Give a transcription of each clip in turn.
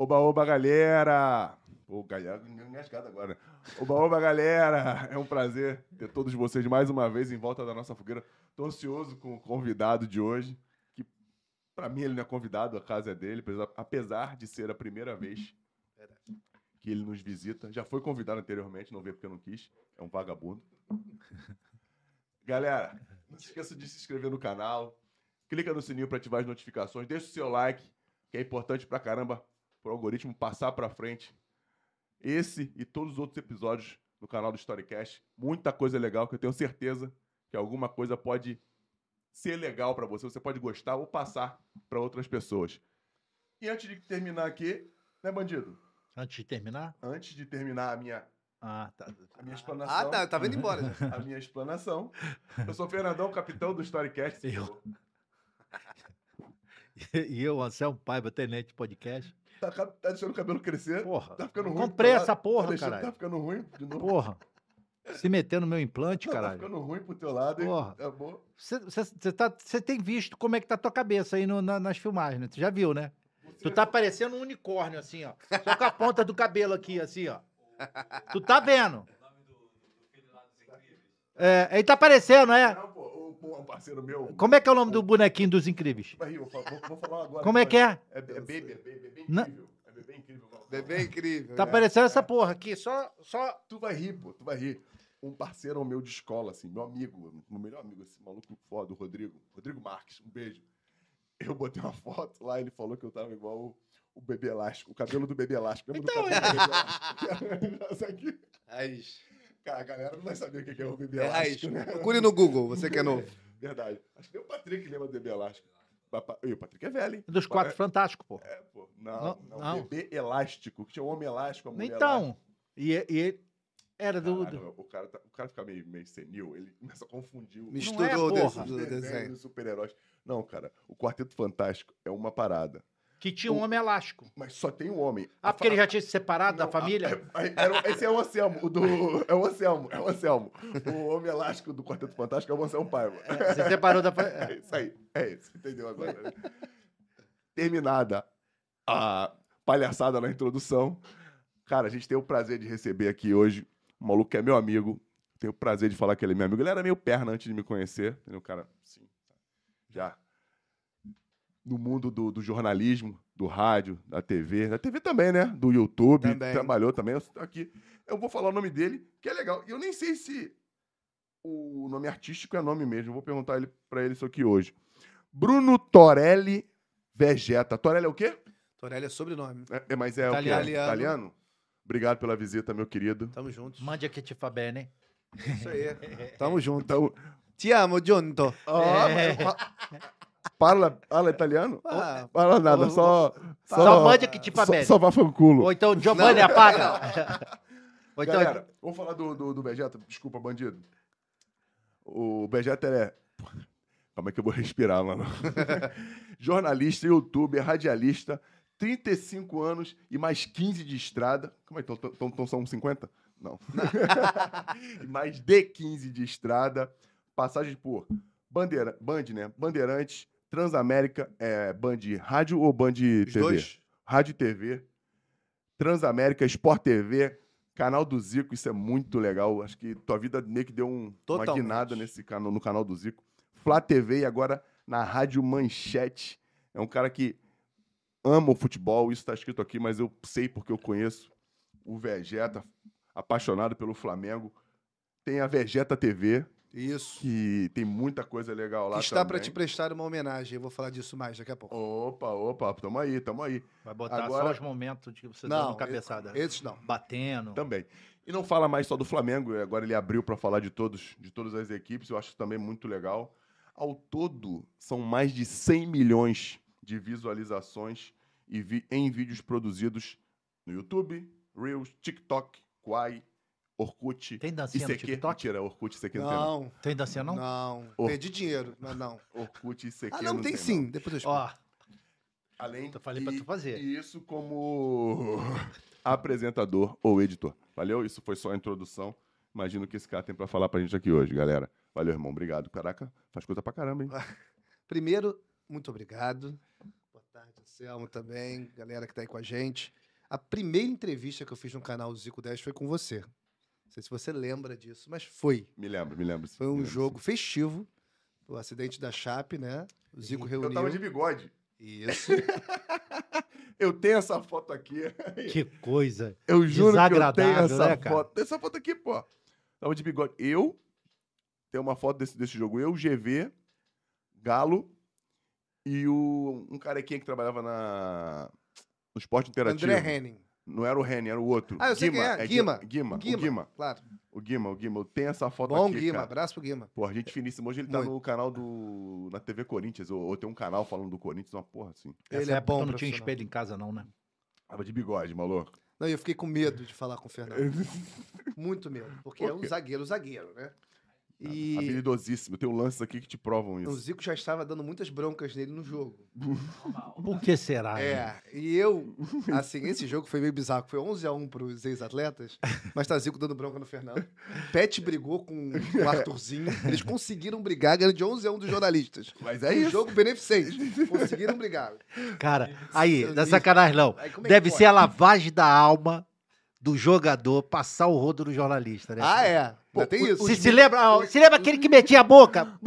Oba, oba, galera! Pô, galera, engasgado agora. Oba, oba, galera! É um prazer ter todos vocês mais uma vez em volta da nossa fogueira. Tô ansioso com o convidado de hoje, que para mim ele não é convidado, a casa é dele, apesar- de ser a primeira vez que ele nos visita. Já foi convidado anteriormente, não veio porque não quis. É um vagabundo. Galera, não se esqueça de se inscrever no canal. Clica no sininho para ativar as notificações. Deixa o seu like, que é importante pra caramba pro algoritmo passar pra frente. Esse e todos os outros episódios no canal do Storycast. Muita coisa legal que eu tenho certeza que alguma coisa pode ser legal pra você. Você pode gostar ou passar pra outras pessoas. E antes de terminar aqui, né, bandido? Antes de terminar? Antes de terminar a minha, Ah, tá. a minha explanação. Ah, tá. Tá vindo embora. já. A minha explanação. Eu sou o Fernandão, capitão do Storycast. Eu. E eu, Anselmo Paiva, tenente podcast. Tá, tá deixando o cabelo crescer. Porra. Tá ficando ruim. Comprei teu essa lado. porra, tá caralho. Tá ficando ruim de novo. Porra. Se meter no meu implante, Não, Tá caralho. ficando ruim pro teu lado, hein? Porra. Tá bom. Você tá, cê tem visto como é que tá a tua cabeça aí no- na- nas filmagens, né? Tu já viu, né? Tu tá parecendo um unicórnio, assim, ó. Só com a ponta do cabelo aqui, assim, ó. Tu tá vendo? É, ele tá parecendo, é? Não, pô, o parceiro meu. Como é que é o nome do bonequinho dos incríveis? Vai rir, vou, vou- vou falar agora. Como é que é? É, é baby, é baby, é bem incrível. É bebê incrível. Bebê incrível. Tá né? parecendo essa porra aqui, só, só... Tu vai rir, pô, tu vai rir. Um parceiro meu de escola, assim, meu amigo, meu melhor amigo, esse maluco foda, o Rodrigo. Rodrigo Marques, um beijo. Eu botei uma foto lá, ele falou que eu tava igual o, o bebê elástico, o cabelo do bebê elástico. Lembra Então, do cabelo do bebê elástico? Essa aqui. Raiz. Cara, a galera não vai saber o que é o bebê É raiz. elástico, né? Procure no Google, você que é novo. Verdade. Acho que nem o Patrick lembra do bebê elástico. Ih, o Patrick é velho, hein? Dos quatro fantásticos, pô. É, pô. Não, Não, não, não. Bebê elástico. Que tinha o homem elástico, a mulher Então, e, e ele era do... Caraca, do- o, cara tá- o cara fica meio, meio senil, ele começa a confundir o Misturou é, o desenho super-heróis. Não, cara, o Quarteto Fantástico é uma parada. Que tinha um homem elástico. Mas só tem um homem. Ah, porque ele já tinha se separado da Não, família? a- a- era- esse é o Anselmo, o do. É o Anselmo, é o Anselmo. O homem elástico do Quarteto Fantástico é o Anselmo Paiva. Se separou da É família. isso aí, é isso, entendeu agora? né? Terminada a palhaçada na introdução, cara, a gente tem o prazer de receber aqui hoje um maluco que é meu amigo. Tenho o prazer de falar que ele é meu amigo. Ele era meio perna antes de me conhecer, entendeu? Cara, sim, já no mundo do, do jornalismo, do rádio, da TV, da TV também, né? Do YouTube, Também. trabalhou também. Eu, tô aqui, eu vou falar o nome dele, que é legal. E eu nem sei se o nome artístico é nome mesmo. Eu vou perguntar ele, pra ele isso aqui hoje. Bruno Torelli Vegeta. Torelli é o quê? Torelli é sobrenome. É, é- mas é o quê? Italiano. Italiano? Obrigado pela visita, meu querido. Tamo juntos. Mande aqui te fa bene. Isso aí. Tamo junto. Então, Te amo, junto. ó, É. mas fala italiano? Ah, Fala nada, só. Só, mande aqui te fa só, só vá fanculo. Ou então Giovanni apaga. Ou então, Galera, vamos falar do, do, do Vegeta. Desculpa, bandido. O Vegeta é. Como é que eu vou respirar, mano? Jornalista, youtuber, radialista, 35 anos e mais 15 de estrada. Como é que então, então são 50? Não. mais de 15 de estrada. Passagem por Bandeira, Band, né? Bandeirantes, Transamérica, é, Band Rádio ou Band os TV? dois. Rádio e TV, Transamérica, Sport TV, canal do Zico, isso é muito legal. Acho que tua vida meio que deu um, uma guinada nesse canal, no canal do Zico. Flá TV e agora na Rádio Manchete. É um cara que ama o futebol, isso está escrito aqui, mas eu sei porque eu conheço o Vegeta, apaixonado pelo Flamengo. Tem a Vegeta TV, Isso. que tem muita coisa legal lá Que está também. te prestar uma homenagem. Eu vou falar disso mais daqui a pouco. Opa, opa, tamo aí, tamo aí. vai botar Agora- só os momentos de você Não, dando cabeçada. Esses não. Batendo. Também. E não fala mais só do Flamengo, agora ele abriu para falar de todos, de todas as equipes, eu acho também muito legal. Ao todo, são mais de 100 milhões de visualizações vi- em vídeos produzidos no YouTube, Reels, TikTok, Quai, Orkut, Tem dancinha no ICQ. TikTok? Mentira, Orkut, ICQ não, tem não. Não, Tem dancinha não? não. Oh. Perdi dinheiro, mas não. Orkut, ICQ Ah, não, tem não. sim. Depois eu explico. Ó, Além Eu falei pra tu fazer. E isso como apresentador ou editor. Valeu? Isso foi só a introdução. Imagino que esse cara tem pra falar pra gente aqui hoje, galera. Valeu, irmão. Obrigado. Caraca, faz coisa pra caramba, hein? Primeiro, muito obrigado. Boa tarde, Anselmo também, galera que tá aí com a gente. A primeira entrevista que eu fiz no canal do Zico 10 foi com você. Não sei se você lembra disso, mas foi. Me lembro, me lembro. Foi um lembro, jogo festivo. O acidente da Chape, né? O Zico sim. reuniu. Eu tava de bigode. Isso. Eu tenho essa foto aqui. Que coisa. Eu juro que eu tenho Desagradável, essa né, cara? foto. Tem essa foto aqui, pô. Tava de bigode. Eu, tem uma foto desse, desse jogo. Eu, GV, Galo e o, um carequinha que trabalhava na, no esporte interativo. André Henning. Não era o Henning, era o outro. Ah, eu sei quem é. Guima. Guima. O Guima. Guima. Claro. O Guima, o Guima. Eu tenho essa foto Bom aqui, Guima. cara. Abraço pro Guima. Pô, gente finíssima. Hoje ele tá Muito. no canal do... Na TV Corinthians. Ou, ou tem um canal falando do Corinthians, uma porra assim. Ele Essa é bom não tinha espelho em casa, não, né? Tava de bigode, maluco. Não, eu fiquei com medo de falar com o Fernando. Muito medo. Porque Por é um zagueiro, zagueiro, né? E Habilidosíssimo. Tem lances aqui que te provam o isso. Zico já estava dando muitas broncas nele no jogo. Por que será? né? É, e eu, assim, esse jogo foi meio bizarro. Foi 11x1 pros ex-atletas, mas tá Zico dando bronca no Fernando. Pet brigou com o Arthurzinho. Eles conseguiram brigar, ganhando de 11x1 dos jornalistas. Mas é Um isso. jogo beneficente. Conseguiram brigar. Cara, aí, não é sacanagem não. Aí, é Deve pode? ser a lavagem da alma do jogador passar o rodo no jornalista, né? Ah, é. Pô, tem isso. Se, se lembra, se lembra aquele que metia a boca?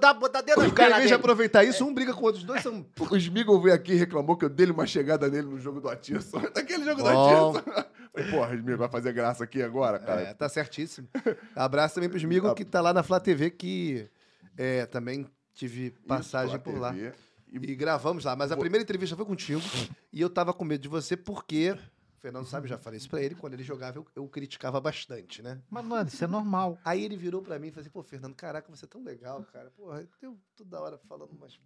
Dar dedo Os nas caras, em aproveitar isso, um briga com o outro. Os dois são. O Smigol veio aqui e reclamou que eu dei uma chegada nele no jogo do Atirson. Daquele jogo Bom. do Atirson. Falei, porra, Smigol, vai fazer graça aqui agora, cara. É, tá certíssimo. Abraço também pro Smigo, que tá lá na Flá TV, que é, também tive passagem Isso, por lá. E, E gravamos lá. Mas a primeira entrevista foi contigo. e eu tava com medo de você porque. O Fernando sabe, já falei isso pra ele. Quando ele jogava, eu, eu criticava bastante, né? Mas, mano, isso é normal. Aí ele virou pra mim e falou assim: pô, Fernando, caraca, você é tão legal, cara. Porra, eu toda hora falando umas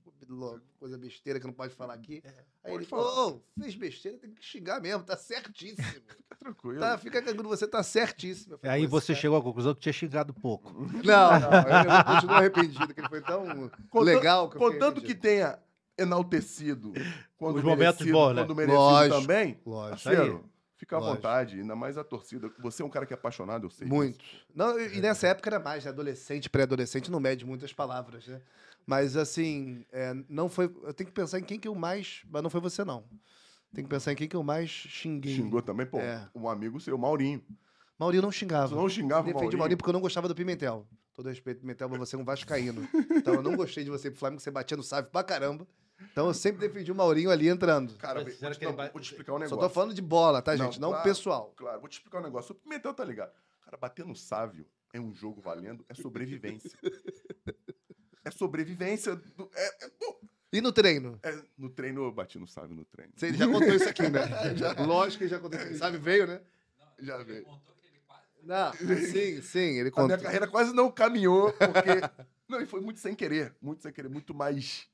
coisa besteira que não pode falar aqui. Aí pode ele falou: ô, fez besteira, tem que xingar mesmo, tá certíssimo. fica tranquilo. tá, fica cagando, você tá certíssimo. Falei, Aí "Pô, você esse chegou à conclusão que tinha xingado pouco. Não, não, eu continuo arrependido, que ele foi tão legal que Contanto que tenha enaltecido quando Os momentos merecido, bons, né? quando merecido Lógico. também, Lógico. parceiro, fica à Lógico. vontade, ainda mais a torcida. Você é um cara que é apaixonado, eu sei. Muito. Não, e nessa época era mais, né? adolescente, pré-adolescente, não mede muitas palavras, né? Mas assim, é, não foi. Eu tenho que pensar em quem que eu mais. Mas não foi você, não. Tem que pensar em quem que eu mais xinguei. Xingou também, pô, É. um amigo seu, Maurinho. Maurinho não Você xingava. não xingava Defendi Maurinho. Maurinho porque eu não gostava do Pimentel. Todo respeito, Pimentel, mas você é um vascaíno. Então eu não gostei de você pro Flamengo, você batia no Sávio pra caramba. Então eu sempre defendi o Maurinho ali entrando. Cara, vou te, que ele não, vou te explicar um Só negócio. tô falando de bola, tá, Não, gente? Não claro. pessoal. Claro, vou te explicar um negócio. O Pimentel tá ligado. Cara, bater no Sávio é um jogo valendo, é sobrevivência. é sobrevivência. do- é- é- não, E no treino? é- no treino eu bati no Sávio no treino. Você já contou isso aqui, né? Já- lógico que já contou isso aqui. Sabe, veio, né? Já veio. Não, sim, sim, ele A minha contou. carreira quase não caminhou, porque. não, e foi muito sem querer. Muito sem querer, muito mais.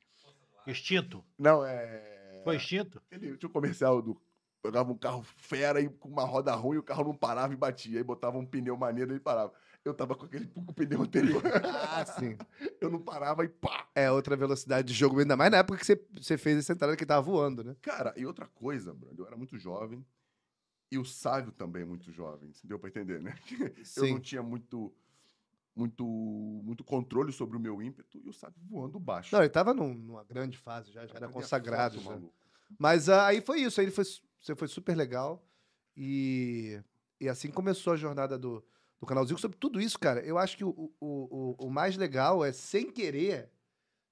Extinto. Não, é. Foi extinto? Ele tinha um comercial do. Pegava um carro fera e com uma roda ruim, o carro não parava e batia. Aí botava um pneu maneiro e ele parava. Eu tava com aquele com pneu anterior. Ah, sim. Eu não parava e pá! É outra velocidade de jogo, ainda mais na época que você, você fez essa entrada que tava voando, né? Cara, e outra coisa, Brando, eu era muito jovem. E o Sávio também é muito jovem. Deu pra entender, né? Eu não tinha muito, muito, muito controle sobre o meu ímpeto e o Sávio voando baixo. Não, ele tava num- numa grande fase já, já era consagrado. foto, já. Mas ah, aí foi isso, aí ele foi, você foi super legal. E, e assim começou a jornada do, do canal Zico. Sobre tudo isso, cara, eu acho que o, o, o, o mais legal é, sem querer,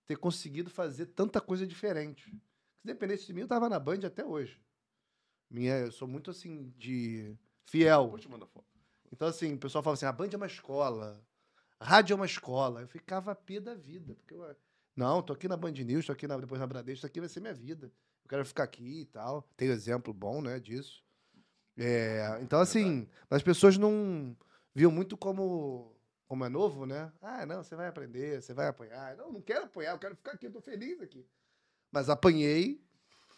ter conseguido fazer tanta coisa diferente. Se dependesse de mim, eu tava na Band até hoje. Minha, eu sou muito assim, de fiel. Vou te mandar foto. Então, assim, o pessoal fala assim: a Band é uma escola, rádio é uma escola. Eu ficava a pé da vida. Porque eu, não, tô aqui na Band News, tô aqui na, depois na Bradesco, isso aqui vai ser minha vida. Eu quero ficar aqui e tal. Tem exemplo bom, né, disso. É, então, assim, as pessoas não viam muito como, como é novo, né? Ah, não, você vai aprender, você vai apanhar. Não, não quero apanhar, eu quero ficar aqui, eu tô feliz aqui. Mas apanhei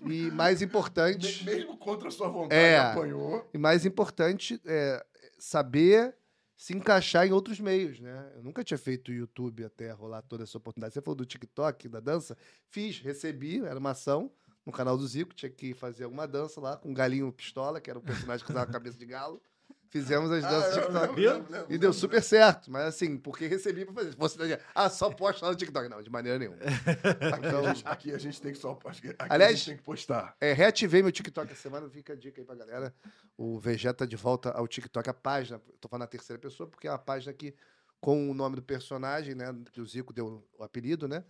e, mais importante... Me- Mesmo contra a sua vontade, É. apanhou. E mais importante é saber se encaixar em outros meios, né? Eu nunca tinha feito YouTube até rolar toda essa oportunidade. Você falou do TikTok, da dança. Fiz, recebi, era uma ação no canal do Zico, tinha que fazer alguma dança lá com um galinho pistola, que era o personagem que usava a cabeça de galo. Fizemos as danças Ah, TikTok. lembro, lembro, lembro, E deu super certo, mas assim, porque recebi pra fazer. Você não ia- ah, só posta lá no TikTok. Não, de maneira nenhuma. Aqui, Então- a gente, aqui a gente tem que só. Aqui Aliás- a gente tem que postar. É, reativei meu TikTok essa semana, fica a dica aí pra galera. O Vegeta de volta ao TikTok, a página. Tô falando na terceira pessoa, porque é uma página que, com o nome do personagem, né? Que o Zico deu o apelido, né?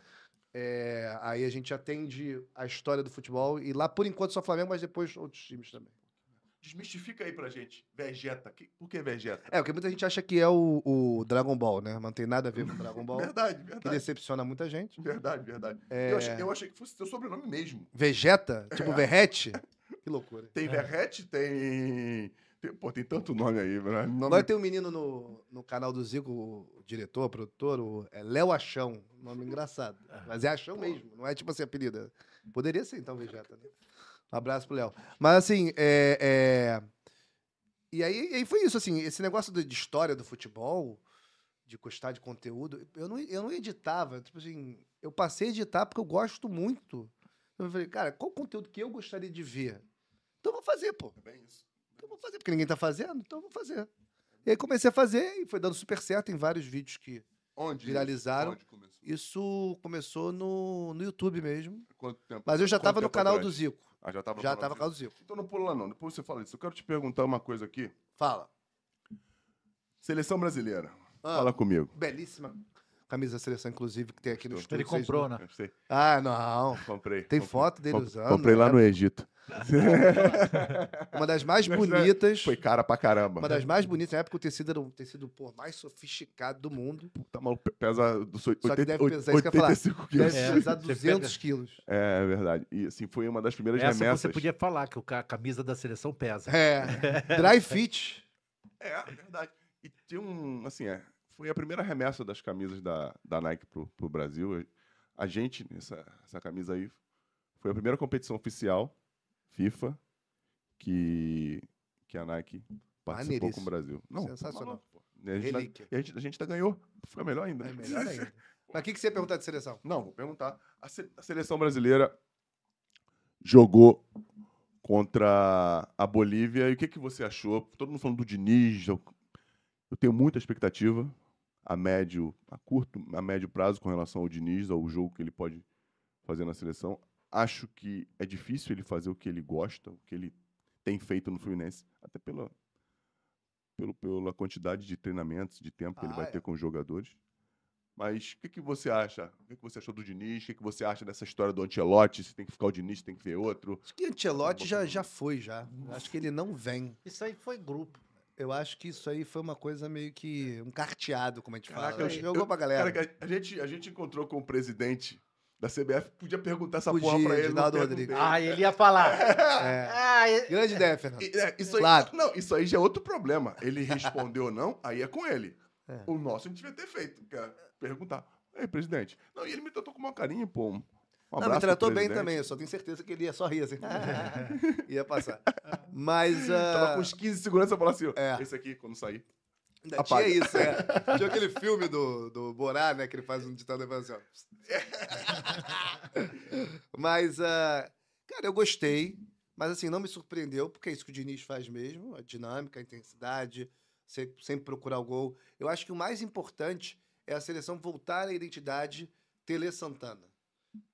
É, aí a gente atende a história do futebol. E lá, por enquanto, só Flamengo, mas depois outros times também. Desmistifica aí pra gente. Vegeta. Que- Por que Vegeta? É, porque muita gente acha que é o, o Dragon Ball, né? Não tem nada a ver com o Dragon Ball. Verdade, que verdade. decepciona muita gente. Verdade, verdade. É. Eu, achei, eu achei que fosse teu sobrenome mesmo. Vegeta, tipo Verrete. Que loucura. Tem Verrete, tem... tem. Pô, tem tanto nome aí, né? Nome... Agora tem um menino no, no canal do Zico, o diretor, produtor, o é Léo Achão. Nome engraçado. Mas é Achão mesmo, não é tipo assim, apelido. Poderia ser, então, Vegeta, né? Um abraço pro Léo. Mas assim, é. é- E, aí, e aí foi isso, assim, esse negócio de, história do futebol, de gostar de conteúdo, eu não, eu não editava. Tipo assim, eu passei a editar porque eu gosto muito. Eu falei, cara, qual conteúdo que eu gostaria de ver? Então eu vou fazer, pô. É bem isso. Então eu vou fazer, porque ninguém tá fazendo, então eu vou fazer. E aí comecei a fazer e foi dando super certo em vários vídeos que. Onde? Viralizaram. Onde começou? Isso começou no, no YouTube mesmo. Quanto tempo? Mas eu já Quanto tava no canal atrás? do Zico. Ah, já tava no Já canal tava do no canal do Zico. Então não pula lá não, depois você fala isso. Eu quero te perguntar uma coisa aqui. Fala. Seleção brasileira. Ah, Fala comigo. Belíssima camisa da seleção, inclusive, que tem aqui no estúdio. Ele comprou, não- né? Ah, não. Comprei. Tem comprei. foto dele usando. Comprei lá né? no Egito. Uma das mais né, bonitas. Foi cara pra caramba. Uma das mais bonitas. Na época o tecido era o tecido pô, mais sofisticado do mundo. Tá maluco, pesa dos Só que 80, deve pesar, isso que eu ia falar. 85 quilos. Deve É, pesar você 200 quilos. É, é verdade. E assim, foi uma das primeiras Essa remessas. você podia falar, que a camisa da seleção pesa. É. Dry fit. É, é verdade. E tinha um, assim, é, foi a primeira remessa das camisas da, da Nike pro, pro Brasil. A gente, essa, essa camisa aí, foi a primeira competição oficial FIFA que, que a Nike participou com o Brasil. Não, tá Sensacional. a gente, Relíquia. e a gente, a gente ainda ganhou. Foi melhor ainda. É melhor ainda. Mas o que, que você ia perguntar de seleção? Não, vou perguntar. A, se- a seleção brasileira jogou contra a Bolívia. E o que, que você achou? Todo mundo falando do Diniz. Eu, eu tenho muita expectativa a médio, a curto, a médio prazo com relação ao Diniz, ao jogo que ele pode fazer na seleção. Acho que é difícil ele fazer o que ele gosta, o que ele tem feito no Fluminense, até pela, pelo, pela quantidade de treinamentos, de tempo que ele Ah, vai é. ter com os jogadores. Mas o que, que você acha? O que, que você achou do Diniz? O que, que você acha dessa história do Ancelotti? Se tem que ficar o Diniz, se tem que ver outro? Acho que Ancelotti já, já foi, já. Acho que ele não vem. Isso aí foi grupo. Eu acho que isso aí foi uma coisa meio que um carteado, como a gente Caraca, fala. eu- Jogou eu- pra galera. Cara, a gente, a gente encontrou com o presidente da CBF, podia perguntar essa Podia, porra pra ele. não Edinaldo. Rodrigues. Ah, ele ia falar. É. Ah, Grande ideia, Fernando. É, isso aí, Claro. Não, isso aí já é outro problema. Ele respondeu ou não, aí é com ele. É. O nosso a gente devia ter feito, que é perguntar. Ei, presidente. Não, e ele me tratou com uma carinho, pô. Um não, abraço me tratou bem também. Eu só tenho certeza que ele ia só rir assim. ia passar. Mas. Tava ah, com uns 15 de segurança e falou assim: É. esse aqui, quando sair. Ainda Apaga. tinha isso, é. Tinha aquele filme do, do Borá, né? Que ele faz um ditado e fala assim, ó. Mas, ah, cara, eu gostei. Mas, assim, não me surpreendeu, porque é isso que o Diniz faz mesmo. A dinâmica, a intensidade, se- sempre procurar o gol. Eu acho que o mais importante é a seleção voltar à identidade Tele Santana.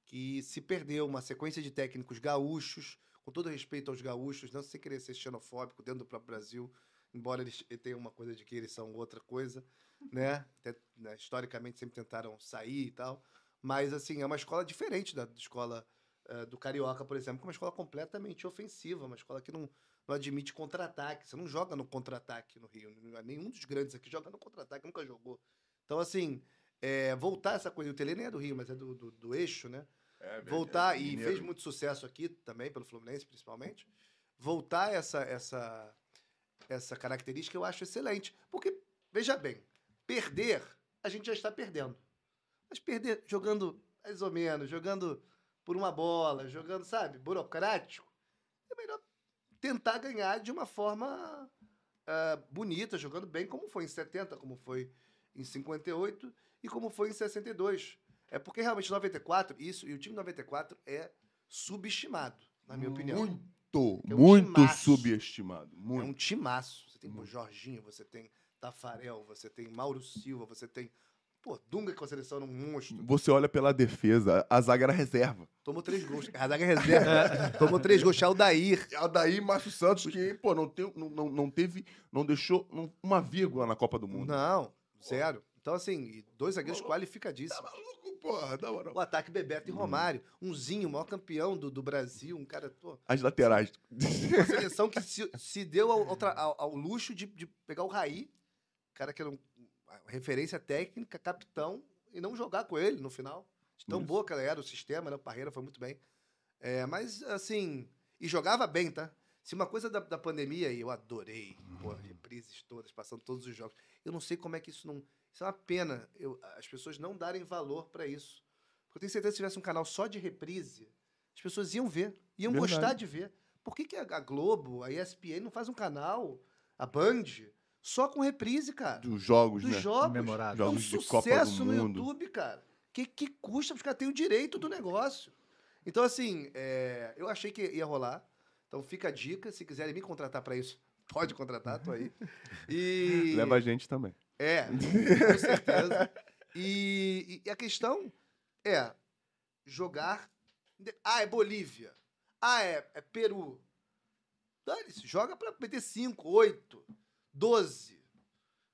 Que se perdeu uma sequência de técnicos gaúchos, com todo respeito aos gaúchos, não sem querer ser xenofóbico dentro do próprio Brasil, embora eles tenham uma coisa de que eles são outra coisa, né? Até, né, Historicamente sempre tentaram sair e tal. Mas, assim, é uma escola diferente da, da escola eh, do Carioca, por exemplo, que é uma escola completamente ofensiva, uma escola que não, não admite contra-ataque. Você não joga no contra-ataque no Rio. Nenhum dos grandes aqui joga no contra-ataque, nunca jogou. Então, assim, eh, voltar essa coisa. O Tele nem é do Rio, mas é do, do, do eixo, né? É, velho, voltar é e fez muito sucesso aqui também pelo Fluminense principalmente voltar essa essa essa característica eu acho excelente. Porque veja bem perder a gente já está perdendo. Mas perder jogando mais ou menos jogando por uma bola jogando sabe burocrático é melhor tentar ganhar de uma forma ah, bonita jogando bem como foi em 70 como foi em 58 e como foi em 62 é porque realmente 94, isso, e o time 94 é subestimado, na minha opinião. Muito, É um muito timaço. subestimado. É Muito. um timaço. Você tem pô, Jorginho, você tem Tafarel, você tem Mauro Silva, você tem. Pô, Dunga com a seleção era um monstro. Você olha pela defesa, a zaga era reserva. Tomou três gols. A zaga é reserva. Tomou três gols. Chaldair. Daí Márcio Santos, que, pô, não, tem, não, não, não teve, não deixou uma vírgula na Copa do Mundo. Não, zero. Então, assim, dois zagueiros Tá qualificadíssimos. maluco, porra, da moral. O ataque Bebeto e Romário. Umzinho, o maior campeão do, do Brasil. Um cara, pô. As laterais. Uma seleção que se, se deu ao, ao ao- luxo de, de pegar o Raí, cara que era um- referência técnica, capitão, e não jogar com ele no final. De tão Isso. boa que ela era, o sistema, né? O Parreira foi muito bem. É, mas, assim, e jogava bem, tá? Se uma coisa da, da pandemia, e eu adorei, pô, reprises todas, passando todos os jogos. Eu não sei como é que isso não. Isso é uma pena, eu- as pessoas não darem valor pra isso. Porque eu tenho certeza que se tivesse um canal só de reprise, as pessoas iam ver, iam Verdade. gostar de ver. Por que, que a Globo, a ESPN não faz um canal, a Band, só com reprise, cara? Dos jogos, Dos né? jogos. Memorável. É um Jogos sucesso do no Mundo. YouTube, cara. Que, que custa os caras terem o direito do negócio. Então, assim, é, eu achei que ia rolar. Então fica a dica. Se quiserem me contratar pra isso, pode contratar, tô aí. E. Leva a gente também. É, com certeza. E, e- a questão é jogar. Ah, é Bolívia. Ah, é, é Peru. Dane-se, joga pra meter 5, 8, 12.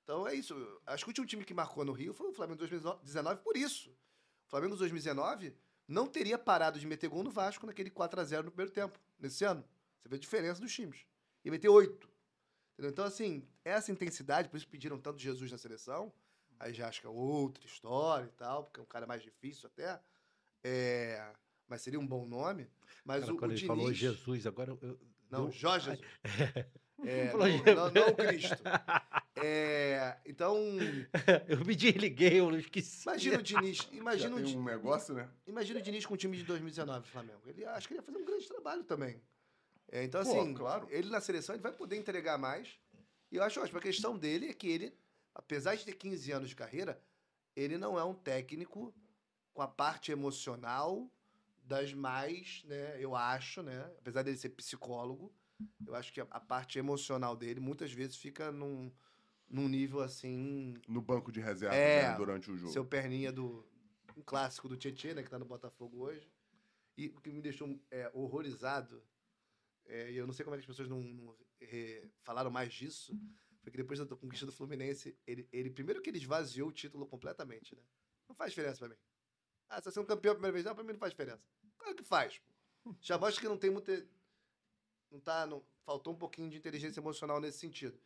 Então é isso. Acho que o último time que marcou no Rio foi o Flamengo 2019 por isso. O Flamengo 2019 não teria parado de meter gol no Vasco naquele 4x0 no primeiro tempo, nesse ano. Você vê a diferença dos times. Ia meter 8. Entendeu? Então, assim, essa intensidade, por isso pediram tanto Jesus na seleção. Aí já acho que é outra história e tal, porque é um cara mais difícil até. É, Mas seria um bom nome. Mas Cara, o, o quando ele Diniz... falou Jesus, agora eu. Não, eu- Jorge Jesus. É, Falou não, não, não o Cristo. É, então, Eu me desliguei, eu esqueci. imagina o Diniz. Imagina o, Já Di- tem um negócio, né? imagina o Diniz com o time de 2019 do Flamengo. Ele acho que ele ia fazer um grande trabalho também. É, então, Pô, assim, claro. ele na seleção ele vai poder entregar mais. E eu acho ótimo. A questão dele é que ele, apesar de ter 15 anos de carreira, ele não é um técnico com a parte emocional das mais, né? Eu acho, né? Apesar dele ser psicólogo, eu acho que a, a parte emocional dele muitas vezes fica num, num nível assim. No banco de reserva É, né, durante o jogo. Seu perninha do. Um clássico do Tietchan, né? Que tá no Botafogo hoje. E o que me deixou é, horrorizado, é, e eu não sei como é que as pessoas não, não, é, falaram mais disso, foi que depois da conquista do Fluminense, ele, ele primeiro que ele esvaziou o título completamente, né? Não faz diferença pra mim. Ah, você tá sendo campeão a primeira vez? Não, pra mim não faz diferença. Claro que faz. pô. Já mostra que não tem muita. Não tá. Não, faltou um pouquinho de inteligência emocional nesse sentido.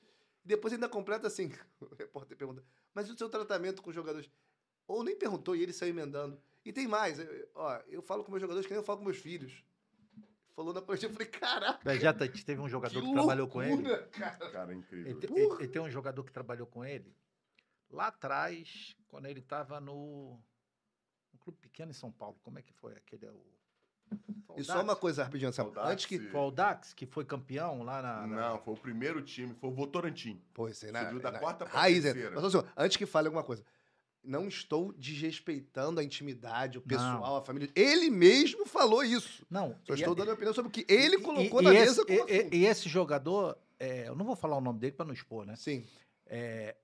E depois ainda completa assim. O repórter pergunta. Mas o seu tratamento com os jogadores? Ou nem perguntou e ele saiu emendando. E tem mais. ó, eu falo com meus jogadores que nem eu falo com meus filhos. Falou na coletiva, eu falei, caraca. Vegeta, teve um jogador que, que trabalhou com ele. loucura, cara. Cara, é incrível. Ele tem um jogador que trabalhou com ele lá atrás, quando ele estava no, no clube pequeno em São Paulo. Como é que foi? Aquele é o. E só uma coisa rapidinho, Anselmo. Saudades. Antes que. Foi o Dax que foi campeão lá na. na- Não, foi o primeiro time, foi o Votorantim. Pô, isso aí na, Subiu da na- quarta pra raiz, né? terceira. Mas, assim, ó, antes que fale alguma coisa. Não estou desrespeitando a intimidade, o pessoal, a família. Ele mesmo falou isso. Não, Só e- estou dando minha opinião sobre o que ele e- colocou e na esse, mesa como e- e- e esse jogador, é, eu não vou falar o nome dele para não expor, né? Sim. É,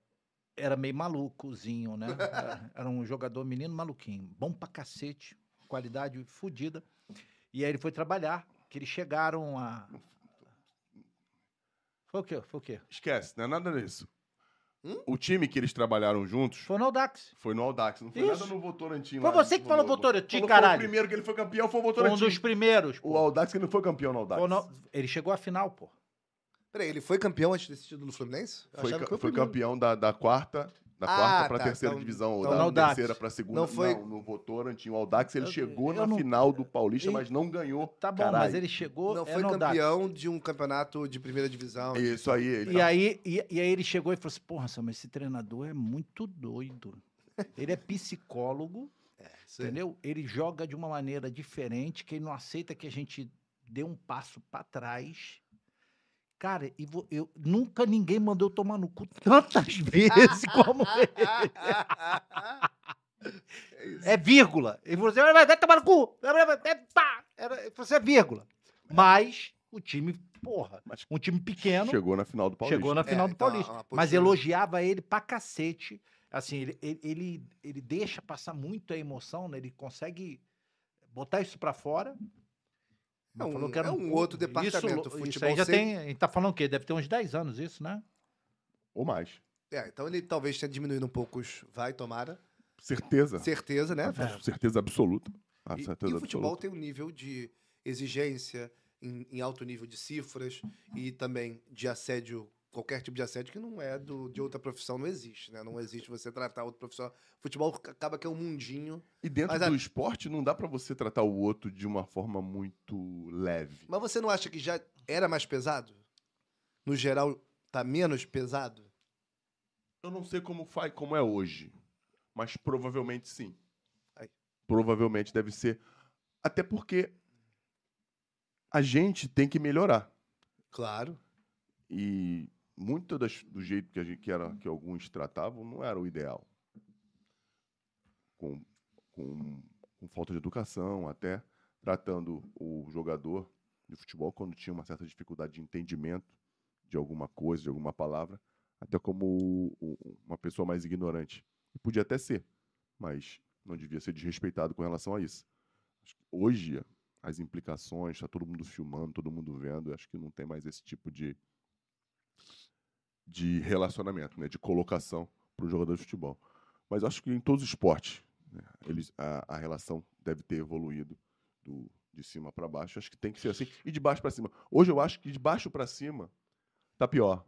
era meio malucozinho, né? Era, era um jogador menino maluquinho, bom pra cacete, qualidade fodida. E aí ele foi trabalhar, que eles chegaram a. Foi o quê? Foi o quê? Esquece, não é nada disso. Hum? O time que eles trabalharam juntos Foi no Audax. foi no Audax, não foi Isso. nada no Votorantim. Foi lá, você que no- falou Votorantim, caralho. Foi o primeiro que ele foi campeão, foi o Foi Votorantim. um dos primeiros. O pô. Audax que não foi campeão no Audax. Foi no- Ele chegou à final, pô. Peraí, ele foi campeão antes desse título do Fluminense? Eu Foi, que o foi primeiro. campeão da, da quarta, da Ah, quarta pra tá, terceira então- divisão, ou então da terceira pra segunda. Não foi- Não, no Votorantim. O Audax ele Eu- chegou eu na não- final do Paulista, E- mas não ganhou. Tá bom, Caralho. mas ele chegou. Não é foi campeão de um campeonato de primeira divisão. Isso aí. Ele E aí, e, e aí ele chegou e falou assim: Porra, Sam, esse treinador é muito doido. Ele é psicólogo, aí. entendeu? Ele joga de uma maneira diferente, que ele não aceita que a gente dê um passo pra trás. Cara, e vo- eu, nunca ninguém mandou eu tomar no cu tantas vezes como ele. É. É vírgula. Ele falou assim: vai, tomar no cu. É. Era, ele falou assim, é vírgula. Mas o time porra, Mas um time pequeno. Chegou na final do Paulista. Chegou na final É, do então, Paulista. Mas elogiava ele pra cacete. Assim, ele, ele, ele, ele deixa passar muito a emoção, né? Ele consegue botar isso pra fora. Mas É um- falou que era é um cu- outro departamento. Isso, O isso futebol aí já sempre- tem. A gente tá falando o quê? Deve ter uns 10 anos isso, né? Ou mais. É, então ele talvez tenha diminuído um pouco os. Vai, tomara. Certeza. Certeza, né? É. Certeza absoluta. A E, certeza e o futebol absoluta. tem um nível de exigência em, em alto nível de cifras e também de assédio, qualquer tipo de assédio que não é do, de outra profissão, não existe, né? Não existe você tratar outro profissional. Futebol acaba que é um mundinho. E dentro Mas a- do esporte não dá pra você tratar o outro de uma forma muito leve. Mas você não acha que já era mais pesado? No geral, tá menos pesado? Eu não sei como faz, como é hoje, mas provavelmente sim. Provavelmente deve ser, até porque a gente tem que melhorar Claro. e muito das- do jeito que gente que era que alguns tratavam não era o ideal. Com, com, com falta de educação, até tratando o jogador de futebol quando tinha uma certa dificuldade de entendimento de alguma coisa, de alguma palavra, até como uma pessoa mais ignorante. E podia até ser, mas não devia ser desrespeitado com relação a isso. Hoje, as implicações, está todo mundo filmando, todo mundo vendo, acho que não tem mais esse tipo de, de relacionamento, né, de colocação para o jogador de futebol. Mas acho que em todos os esportes, né, eles, a, a relação deve ter evoluído do, de cima para baixo. Acho que tem que ser assim. E de baixo para cima. Hoje eu acho que de baixo para cima tá pior.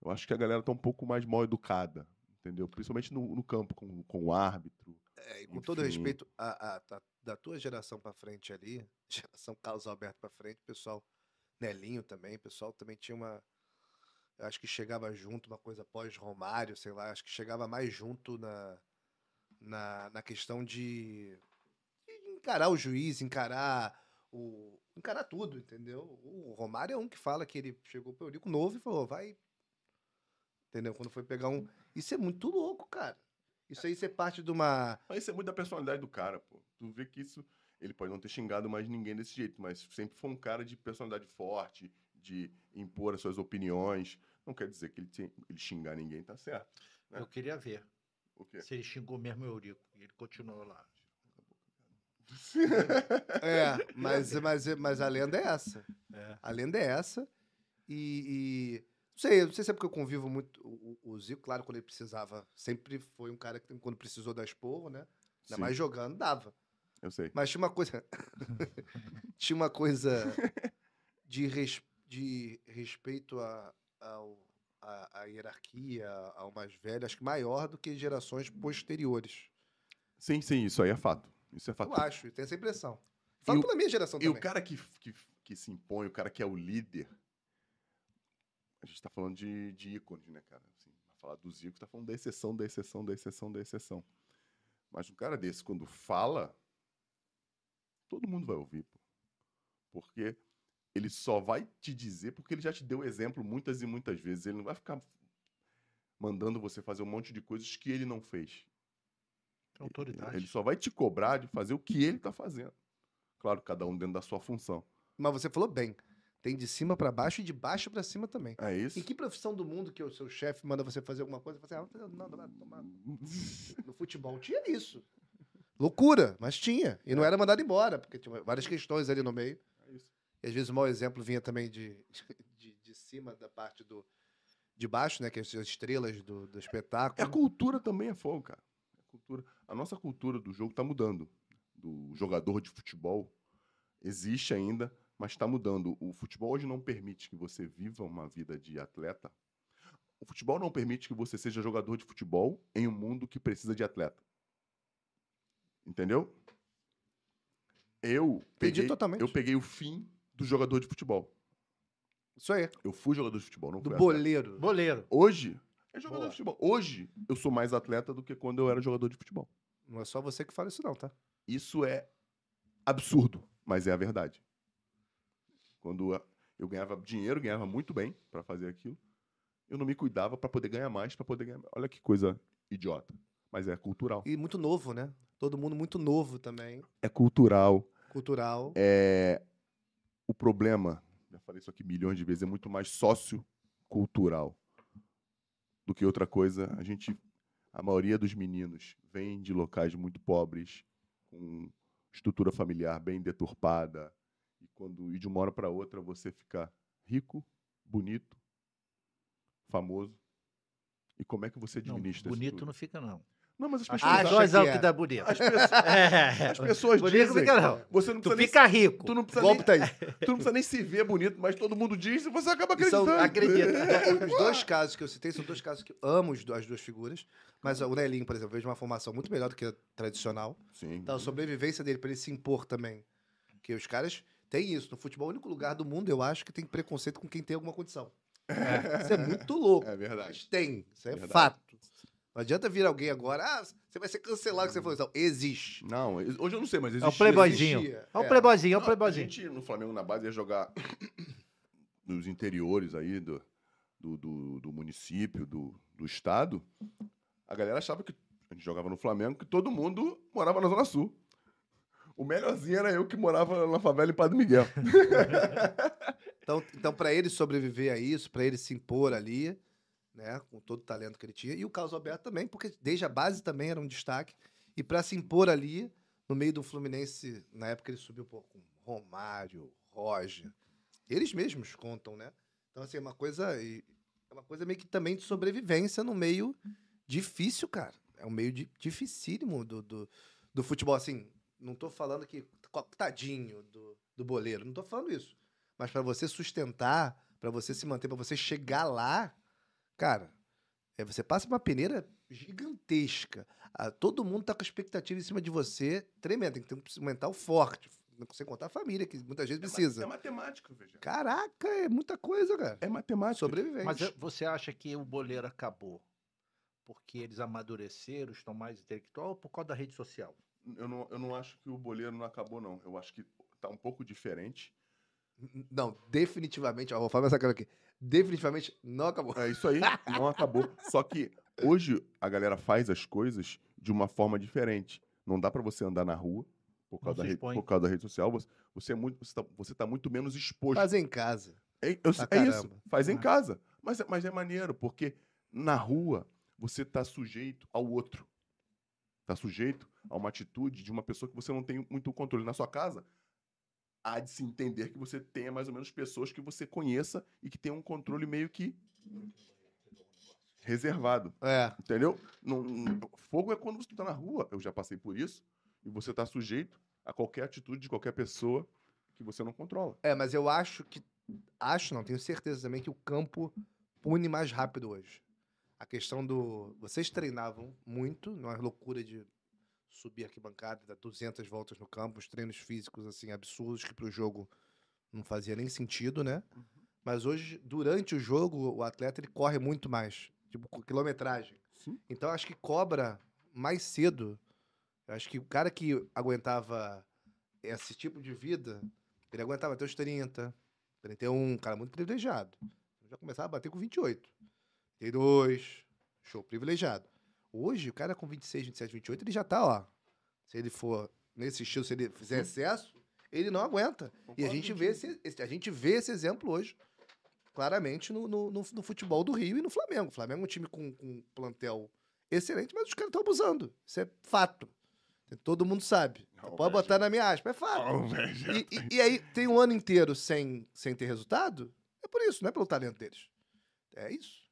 Eu acho que a galera tá um pouco mais mal educada, entendeu? Principalmente no, no campo, com, com o árbitro. É, e com todo respeito a, a- da- da tua geração pra frente ali, geração Carlos Alberto pra frente, pessoal, Nelinho também, pessoal também tinha uma. Eu acho que chegava junto, uma coisa pós-Romário, sei lá, acho que chegava mais junto na, na, na questão de, de encarar o juiz, encarar o. encarar tudo, entendeu? O Romário é um que fala que ele chegou pro Eurico novo e falou, vai. Entendeu? Quando foi pegar um. Isso é muito louco, cara. Isso aí ser parte de uma. Mas isso é muito da personalidade do cara, pô. Tu vê que isso. Ele pode não ter xingado mais ninguém desse jeito, mas sempre foi um cara de personalidade forte, de impor as suas opiniões. Não quer dizer que ele, ele xingar ninguém tá certo. É. Eu queria ver O quê? se ele xingou mesmo o Eurico. E ele continuou lá. É, mas, mas, mas a lenda é essa. É. A lenda é essa. E. e- não sei, não sei se é porque eu convivo muito. O, o- Zico, claro, quando ele precisava, sempre foi um cara que, quando precisou dar esporro, né? Ainda Sim, mais jogando, dava. eu sei. Mas tinha uma coisa. tinha uma coisa de, res- de respeito a, ao, a, a hierarquia, ao mais velho, acho que maior do que gerações posteriores. Sim, sim, isso aí é fato. Isso é fato. Eu acho, eu tenho essa impressão. Falo pela minha geração E também. o cara que, que, que se impõe, o cara que é o líder. A gente tá falando de, de ícones, né, cara? Assim, falar do Zico, tá falando da exceção, da exceção, da exceção, da exceção. Mas um cara desse, quando fala, todo mundo vai ouvir, pô. Porque ele só vai te dizer porque ele já te deu exemplo muitas e muitas vezes. Ele não vai ficar mandando você fazer um monte de coisas que ele não fez. Tem autoridade. Ele só vai te cobrar de fazer o que ele tá fazendo. Claro, cada um dentro da sua função. Mas você falou bem. Tem de cima pra baixo e de baixo pra cima também. É isso? Em que profissão do mundo que o seu chefe manda você fazer alguma coisa? Você fala assim, ah, não, não, não, tomar. No futebol tinha isso. Loucura, mas tinha. E não era mandado embora, porque tinha várias questões ali no meio. É. E às vezes o mau exemplo vinha também de, de, de cima da parte do. De baixo, né? Que as estrelas do, do É a espetáculo. cultura também é fogo, cara. É a, cultura. a nossa cultura do jogo tá mudando. Do jogador de futebol existe ainda, mas está mudando. O futebol hoje não permite que você viva uma vida de atleta. O futebol não permite que você seja jogador de futebol em um mundo que precisa de atleta. Entendeu? Eu Entendi peguei, totalmente. eu peguei o fim do jogador de futebol. Isso aí. Eu fui jogador de futebol, não Do fui atleta. boleiro. Boleiro. Hoje, é jogador Boa. de futebol. Hoje, eu sou mais atleta do que quando eu era jogador de futebol. Não é só você que fala isso, não, tá? Isso é absurdo, mas é a verdade. Quando eu ganhava dinheiro, ganhava muito bem para fazer aquilo, eu não me cuidava para poder ganhar mais, para poder ganhar. Olha que coisa idiota, mas é cultural. E muito novo, né? Todo mundo muito novo também. É cultural. Cultural. É o problema já falei isso aqui milhões de vezes, é muito mais sociocultural do que outra coisa. A gente, a maioria dos meninos vem de locais muito pobres, com estrutura familiar bem deturpada, e quando e de uma hora para outra você fica rico, bonito, famoso. E como é que você Não, administra isso bonito não fica, não. Não, mas as pessoas, Acha Nós que é o que é. dá bonito. as pessoas, É. as pessoas Bonito dizem, fica, não. você não Tu precisa nem fica rico. Tu não precisa, Golpe nem, tá aí. tu não precisa nem se ver bonito, mas todo mundo diz e você acaba E são- acreditando. acredita. Os dois casos que eu citei são dois casos que eu amo as duas figuras. Mas o Nelinho, por exemplo, vejo uma formação muito melhor do que a tradicional. Sim. Então, a sobrevivência dele pra ele se impor também. Porque os caras têm isso. No futebol, é o único lugar do mundo, eu acho, que tem preconceito com quem tem alguma condição. Isso é muito louco. É verdade. Mas tem. Isso é Verdade. fato. Não adianta vir alguém agora, ah, você vai ser cancelado que você falou isso. Não, existe. Não, hoje eu não sei, mas É o existia. playboyzinho. existia. É o É. playboyzinho, é o playboyzinho. A gente no Flamengo na base ia jogar nos interiores aí do, do, do, do município, do, do estado. A galera achava que a gente jogava no Flamengo, que todo mundo morava na Zona Sul. O melhorzinho era eu que morava na favela em Padre Miguel. Então, então para ele sobreviver a isso, para ele se impor ali, né, com todo o talento que ele tinha, e o Carlos Alberto também, porque desde a base também era um destaque, e para se impor ali, no meio do Fluminense, na época ele subiu pô, com Romário, Roger, eles mesmos contam, né? Então, assim, é uma coisa, é uma coisa meio que também de sobrevivência no meio difícil, cara. É um meio di- dificílimo do, do, do futebol, assim, não tô falando que, co- tadinho do, do boleiro, não tô falando isso. Mas para você sustentar, para você se manter, para você chegar lá, cara, é, você passa uma peneira gigantesca. Ah, todo mundo tá com a expectativa em cima de você tremenda. Tem que ter um mental forte. Sem contar a família, que muitas vezes É precisa. matemática, veja. Caraca, é muita coisa, cara. É matemática. Sobrevivente. Mas eh, você acha que o boleiro acabou porque eles amadureceram, estão mais intelectual ou por causa da rede social? Eu não, eu não acho que o boleiro não acabou, não. Eu acho que tá um pouco diferente. Não, definitivamente, ó, vou falar essa cara aqui. Definitivamente não acabou. É isso aí, não acabou. Só que hoje a galera faz as coisas de uma forma diferente. Não dá pra você andar na rua por causa, da, rede, por causa da rede social. Você, você é muito, você, tá, você tá muito menos exposto. Fazer em casa. É, eu- é isso, faz em Ah. casa. Mas, é- mas é maneiro, porque na rua você tá sujeito ao outro. Tá sujeito a uma atitude de uma pessoa que você não tem muito controle. Na sua casa, há de se entender que você tenha mais ou menos pessoas que você conheça e que tenham um controle meio que reservado. É. Entendeu? Não- não- fogo é quando você tá na rua. Eu já passei por isso. E você tá sujeito a qualquer atitude de qualquer pessoa que você não controla. É, mas eu acho que. Acho, não, tenho certeza também que o campo pune mais rápido hoje. A questão do. Vocês treinavam muito, numa loucura de subir arquibancada, dar 200 voltas no campo, os treinos físicos, assim, absurdos, que pro jogo não fazia nem sentido, né? Mas hoje, durante o jogo, o atleta ele corre muito mais. Tipo, com quilometragem. Sim. Então, acho que cobra mais cedo. Eu acho que o cara que aguentava esse tipo de vida, ele aguentava até os 30, 31, um cara muito privilegiado. Já começava a bater com 28. 32, show privilegiado. Hoje, o cara com 26, 27, 28, ele já tá, ó. Se ele for nesse estilo, se ele fizer excesso, ele não aguenta. E a gente, vê esse, a gente vê esse exemplo hoje, claramente, no, no, no- futebol do Rio e no Flamengo. O Flamengo é um time com, com um plantel excelente, mas os caras estão abusando. Isso é fato. Todo mundo sabe. Não, Pode velho. botar na minha aspa, é fato. Oh, velho. E, e- e aí, tem um ano inteiro sem, sem ter resultado? É por isso, não é pelo talento deles. É isso.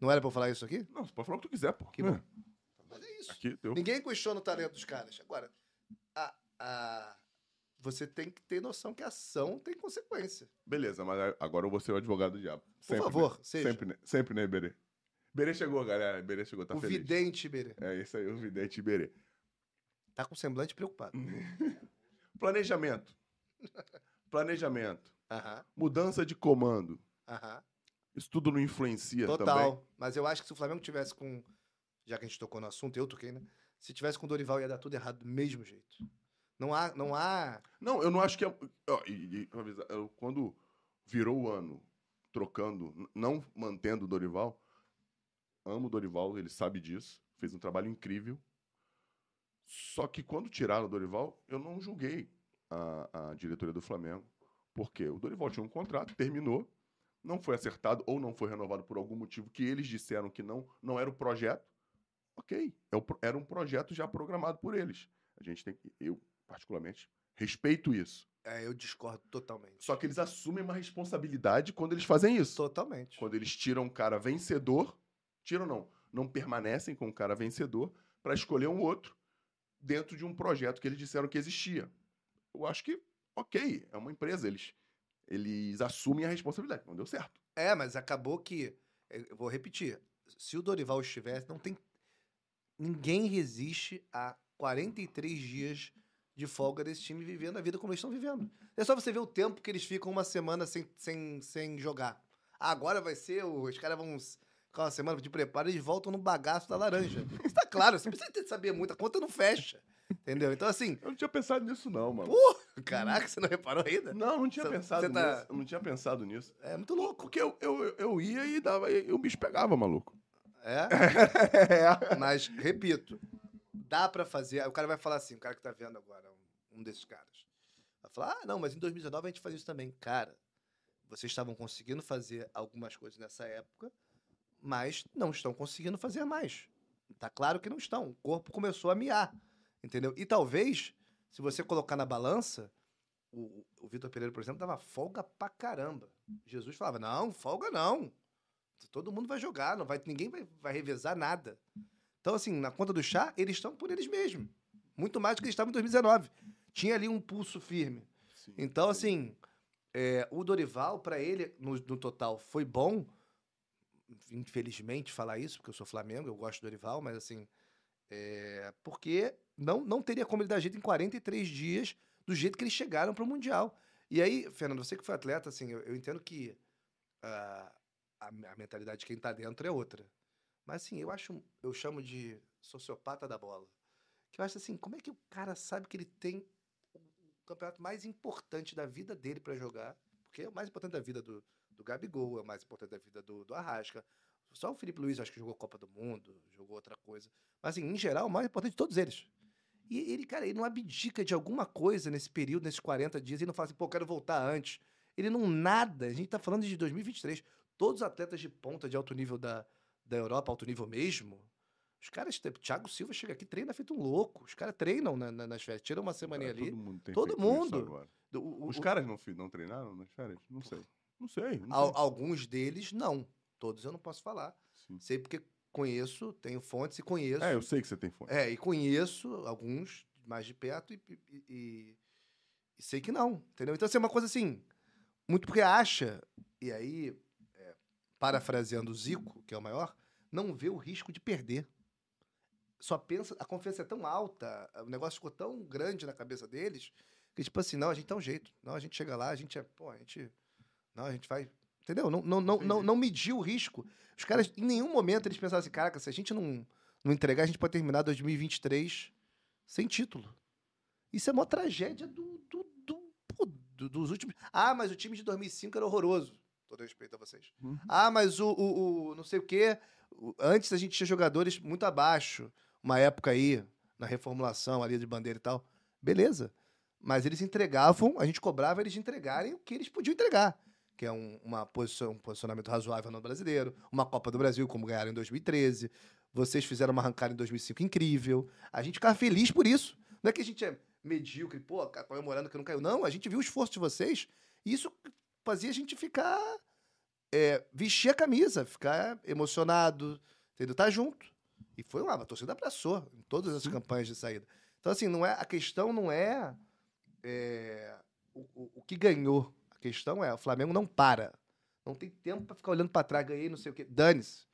Não era pra eu falar isso aqui? Não, você pode falar o que tu quiser, pô. Que bom. É, Mas é isso. Aqui, eu... Ninguém questiona o talento dos caras. Agora, a, a- você tem que ter noção que a ação tem consequência. Beleza, mas agora eu vou ser o advogado do diabo. Por Sempre, favor, né? seja. Sempre, né? Sempre, né, Iberê? Iberê chegou, galera. Iberê chegou, tá o feliz. vidente, Iberê, É isso aí, o vidente Iberê. tá com semblante preocupado. Planejamento. Planejamento. Aham, Mudança de comando. aham. Isso tudo não influencia Total. também? Mas eu acho que se o Flamengo tivesse com. Já que a gente tocou no assunto, eu toquei, né? Se tivesse com o Dorival, ia dar tudo errado do mesmo jeito. Não há. Não há. Não, eu não acho que é. quando virou o ano trocando, não mantendo o Dorival, amo o Dorival, ele sabe disso, fez um trabalho incrível. Só que quando tiraram o Dorival, eu não julguei a, a diretoria do Flamengo, Porque o Dorival tinha um contrato, terminou, não foi acertado ou não foi renovado por algum motivo que eles disseram que não, não era o projeto. Ok, é era um projeto já programado por eles. A gente tem que, eu particularmente, respeito isso. É, eu discordo totalmente. Só que eles assumem uma responsabilidade quando eles fazem isso. Totalmente. Quando eles tiram um cara vencedor, tiram não, não permanecem com um cara vencedor para escolher um outro dentro de um projeto que eles disseram que existia. Eu acho que, ok, é uma empresa, eles, eles assumem a responsabilidade. Não deu certo. É, mas acabou que. Eu vou repetir. Se o Dorival estivesse, não tem. Ninguém resiste a 43 dias de folga desse time vivendo a vida como eles estão vivendo. É só você ver o tempo que eles ficam uma semana sem, sem, sem jogar. Agora vai ser. Os caras vão ficar uma semana de preparo e eles voltam no bagaço da laranja. Isso tá claro, você não precisa saber muito, a conta não fecha. Entendeu? Então, assim. Eu não tinha pensado nisso, não, mano. Pô, caraca, você não reparou ainda? Não, não tinha Cê- pensado cê tá- nisso. Não tinha pensado nisso. É muito louco. Porque eu, eu, eu ia e dava, e o bicho pegava, maluco. É? é. Mas, repito, dá pra fazer. O cara vai falar assim, o cara que tá vendo agora, um, um desses caras. Vai falar, ah, não, mas em 2019 a gente faz isso também. Cara, vocês estavam conseguindo fazer algumas coisas nessa época, mas não estão conseguindo fazer mais. Tá claro que não estão. O corpo começou a miar, entendeu? E talvez, se você colocar na balança, o, o Vitor Pereira, por exemplo, dava folga pra caramba. Jesus falava, não, folga não. Todo mundo vai jogar, não vai, ninguém vai, vai revezar nada. Então, assim, na conta do chá, eles estão por eles mesmos. Muito mais do que eles estavam em 2019. Tinha ali um pulso firme. Sim, Então, sim. assim, é, o Dorival, pra ele, no, no total, foi bom. Infelizmente, falar isso, porque eu sou Flamengo, eu gosto do Dorival, mas assim. É, porque não, não teria como ele dar jeito em 43 dias do jeito que eles chegaram para o Mundial. E aí, Fernando, você que foi atleta, assim, eu, eu entendo que ah, a, a mentalidade de quem tá dentro é outra. Mas assim, eu acho, eu chamo de sociopata da bola. Que eu acho assim, como é que o cara sabe que ele tem o campeonato mais importante da vida dele para jogar? Porque é o mais importante da vida do, do Gabigol, é o mais importante da vida do, do Arrasca. Só o Felipe Luiz acho que jogou Copa do Mundo, jogou outra coisa. Mas assim, em geral, o mais importante de todos eles. E ele, cara, ele não abdica de alguma coisa nesse período, nesses 40 dias, ele não fala assim, pô, quero voltar antes. Ele não nada. A gente tá falando de 2023. Todos os atletas de ponta de alto nível da, da Europa, alto nível mesmo, os caras, Thiago Silva chega aqui, treina feito um louco. Os caras treinam na- na- nas férias, tiram uma Cara, ali. Todo mundo tem Todo mundo. Do- o- Os o- caras não, não treinaram nas férias? Não sei. Não sei. Não al- sei. alguns deles, não. Todos eu não posso falar. Sim. Sei porque conheço, tenho fontes e conheço. É, eu sei que você tem fome. É, e conheço alguns mais de perto e, e- e- e sei que não, entendeu? Então, assim, é uma coisa assim, muito porque acha, e aí, é, parafraseando o Zico, que é o maior, não vê o risco de perder. Só pensa, a confiança é tão alta, o negócio ficou tão grande na cabeça deles, que tipo assim, não, a gente dá um jeito, não, a gente chega lá, a gente é, pô, a gente, não, a gente vai, entendeu? Não, não, não, não, não mediu o risco. Os caras, em nenhum momento, eles pensaram assim, caraca, se a gente não, não entregar, a gente pode terminar 2023 sem título. Isso é uma tragédia do, do, do- do- dos últimos. Ah, mas o time de 2005 era horroroso. Todo respeito a vocês. Uhum. Ah, mas o, o, o não sei o quê. o- Antes a gente tinha jogadores muito abaixo. Uma época aí, na reformulação ali de bandeira e tal. Beleza. Mas eles entregavam, a gente cobrava eles entregarem o que eles podiam entregar. Que é um, uma posição, um posicionamento razoável no brasileiro. Uma Copa do Brasil, como ganharam em 2013. Vocês fizeram uma arrancada em 2005 incrível. A gente ficava feliz por isso. Não é que a gente é medíocre, pô, cara, comemorando que não caiu. Não, a gente viu o esforço de vocês e isso fazia a gente ficar. é, vestir a camisa, ficar emocionado, entendeu? Tá junto. E foi lá, a torcida abraçou em todas as campanhas de saída. Então, assim, não é, a questão não é, é, o, o- o que ganhou. Questão é, o Flamengo não para. Não tem tempo pra ficar olhando pra trás, ganhei, não sei o quê. Dane-se.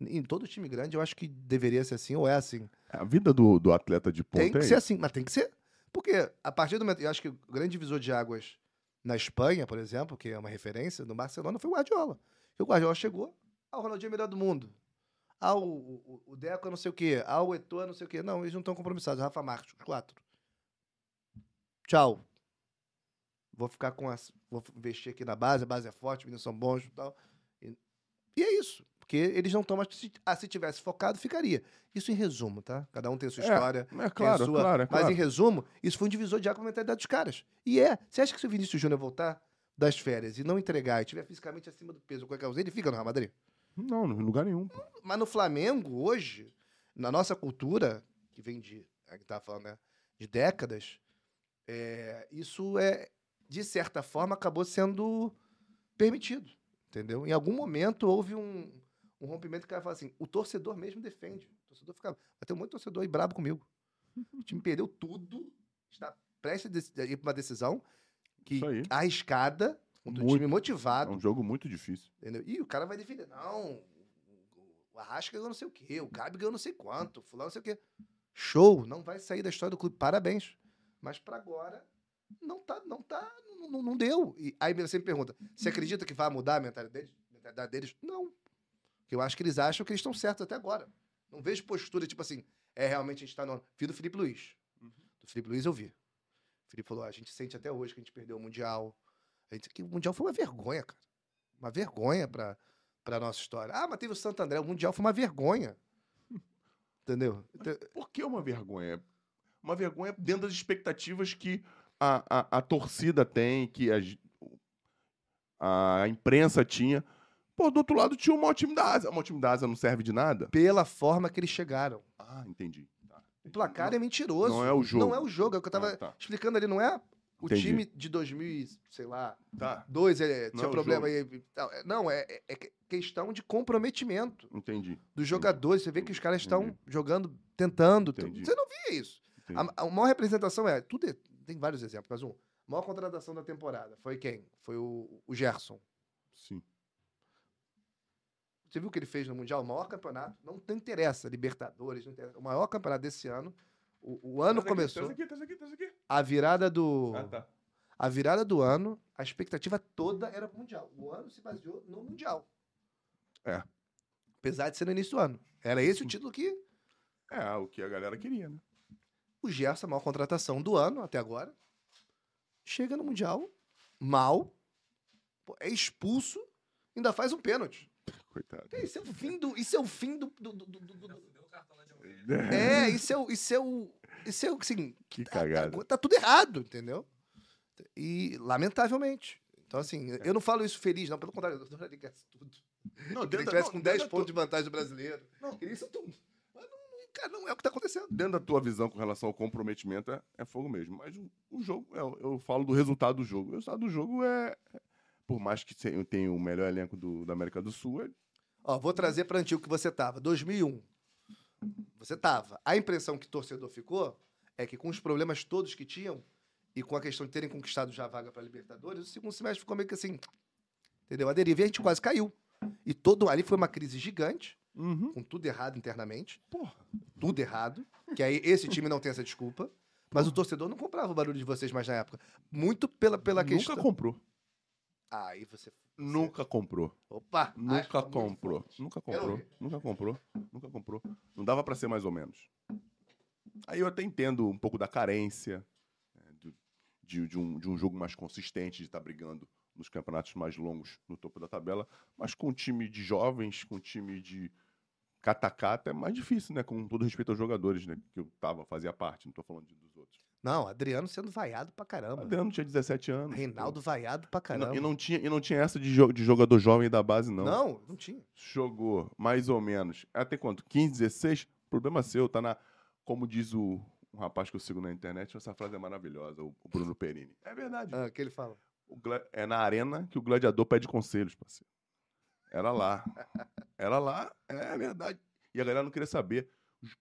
Em todo time grande, eu acho que deveria ser assim, ou é assim. A vida do, do atleta de ponta Tem que é ser isso. assim, mas tem que ser. Porque a partir do momento. Eu acho que o grande divisor de águas na Espanha, por exemplo, que é uma referência, no Barcelona, foi o Guardiola. E o Guardiola chegou, ah, o Ronaldinho é melhor do mundo. Ah, o, o, o Deco é não sei o quê. Ah, o Eto'o é não sei o quê. Não, eles não estão compromissados. Rafa Marques, os quatro. Tchau. Vou ficar com as. Vou investir aqui na base, a base é forte, os meninos são bons e tal. E, e é isso. Porque eles não estão mais. Se, ah, se tivesse focado, ficaria. Isso em resumo, tá? Cada um tem a sua É, história. É claro, é sua- claro, é Mas claro. em resumo, isso foi um divisor de água com a mentalidade dos caras. E é. Você acha que se o Vinícius Júnior voltar, das férias e não entregar e estiver fisicamente acima do peso, qualquer coisa, ele fica no Real Madrid. Não, em lugar nenhum. pô. Mas no Flamengo, hoje, na nossa cultura, que vem de, a que tava falando, né, de décadas, é, isso é, de certa forma, acabou sendo permitido, entendeu? Em algum momento houve um, um rompimento que o cara fala assim, o torcedor mesmo defende. O torcedor fica, vai ter um monte de torcedor aí brabo comigo. O time perdeu tudo, está prestes a ir para uma decisão que arriscada, contra um time É motivado, um jogo muito difícil. Entendeu? E o cara vai defender. Não, o Arrasca ganhou não sei o quê, o Gabi ganhou não sei quanto, o fulano não sei o quê. Show, não vai sair da história do clube, parabéns. Mas pra agora, não tá, não tá, não, não- deu. E aí você me pergunta, você acredita que vai mudar a mentalidade deles? Não. Porque eu acho que eles acham que eles estão certos até agora. Não vejo postura, tipo assim, é realmente a gente tá no... Vi do Felipe Luiz. Do Felipe Luiz eu vi. O Felipe falou, "Ah, a gente sente até hoje que a gente perdeu o Mundial. A gente, que o Mundial foi uma vergonha, cara. Uma vergonha pra, pra nossa história. Ah, mas teve o Santo André. O Mundial foi uma vergonha. Entendeu? Então, Por que uma vergonha? Uma vergonha dentro das expectativas que a, a, a torcida tem, que as- a, imprensa tinha. Pô, do outro lado tinha o maior time da Ásia. O maior time da Ásia não serve de nada? Pela forma que eles chegaram. Ah, entendi. Tá. O placar é mentiroso. Não é o jogo. Não é o jogo. É o que eu tava Ah, tá. explicando ali. Não é o Entendi. time de 2000, e, sei lá, Tá, dois é, Não tinha é o problema jogo. aí. É, Não, é, é- é que- questão de comprometimento entendi. dos jogadores. Você vê que os caras estão Entendi. jogando, tentando. Entendi. Você não via isso. entendi. A, a maior representação é. Tudo é- tem vários exemplos, mas um. A maior contratação da temporada foi quem? Foi o, o Gerson. Sim. Você viu o que ele fez no Mundial? O maior campeonato. Não, interessa, Libertadores, não interessa. O maior campeonato desse ano. O, o ano aqui, começou. Traz aqui, traz aqui. A virada do. Ah, tá. A virada do ano, a expectativa toda era pro Mundial. O ano se baseou no Mundial. É. Apesar de ser no início do ano. Era esse o título que É, o que a galera queria, né? O Gerson, a maior contratação do ano até agora, chega no Mundial, mal, é expulso, ainda faz um pênalti. Coitado. Isso é o fim do. Isso é o fim do. do- do- do- do- do- É, isso é o. Isso é o. Isso é o assim. Que tá- cagada. Tá, tá tudo errado, entendeu? E, lamentavelmente. Então, assim, eu não falo isso feliz, não, pelo contrário, eu adoraria que tudo. Não, Que ele dentro, tivesse não, com dentro 10 da pontos tua- de vantagem do brasileiro. Não. Queria isso tudo. Cara, não é o que tá acontecendo. dentro da tua visão com relação ao comprometimento, é, é fogo mesmo. Mas o, o jogo, eu, eu falo do resultado do jogo. O resultado do jogo é. é- Por mais que tenha o melhor elenco do, da América do Sul, é, Ó, vou trazer para antigo que você tava. 2001. Você tava. A impressão que o torcedor ficou é que com os problemas todos que tinham e com a questão de terem conquistado já a vaga para Libertadores, o segundo semestre ficou meio que assim, entendeu? A deriva e a gente quase caiu. E todo ali foi uma crise gigante, Uhum. com tudo errado internamente, Porra. tudo errado, que aí esse time não tem essa desculpa. Mas o torcedor não comprava o barulho de vocês mais na época. Muito pela, pela Nunca questão. comprou. Aí você. Nunca comprou. Opa! Nunca comprou. Nunca comprou. Nunca comprou. Nunca comprou. Não dava pra ser mais ou menos. Aí eu até entendo um pouco da carência né, de, de um, de um jogo mais consistente, de estar brigando nos campeonatos mais longos no topo da tabela. Mas com um time de jovens, com um time de catacata, é mais difícil, né? Com todo respeito aos jogadores, né? Que eu tava, fazia parte, não tô falando de- dos outros. Não, Adriano sendo vaiado pra caramba. Adriano tinha 17 anos. Reinaldo vaiado pra pô. E não, caramba. e não tinha, e não tinha essa de, jo- de jogador jovem da base, não. Não, não tinha. jogou mais ou menos até quanto? 15, 16? Problema seu, tá na. Como diz o um rapaz que eu sigo na internet, essa frase é maravilhosa, o, o Bruno Perini. É verdade. Ah, que ele fala. É na arena que o gladiador pede conselhos, parceiro. Era lá. Era lá, é verdade. E a galera não queria saber.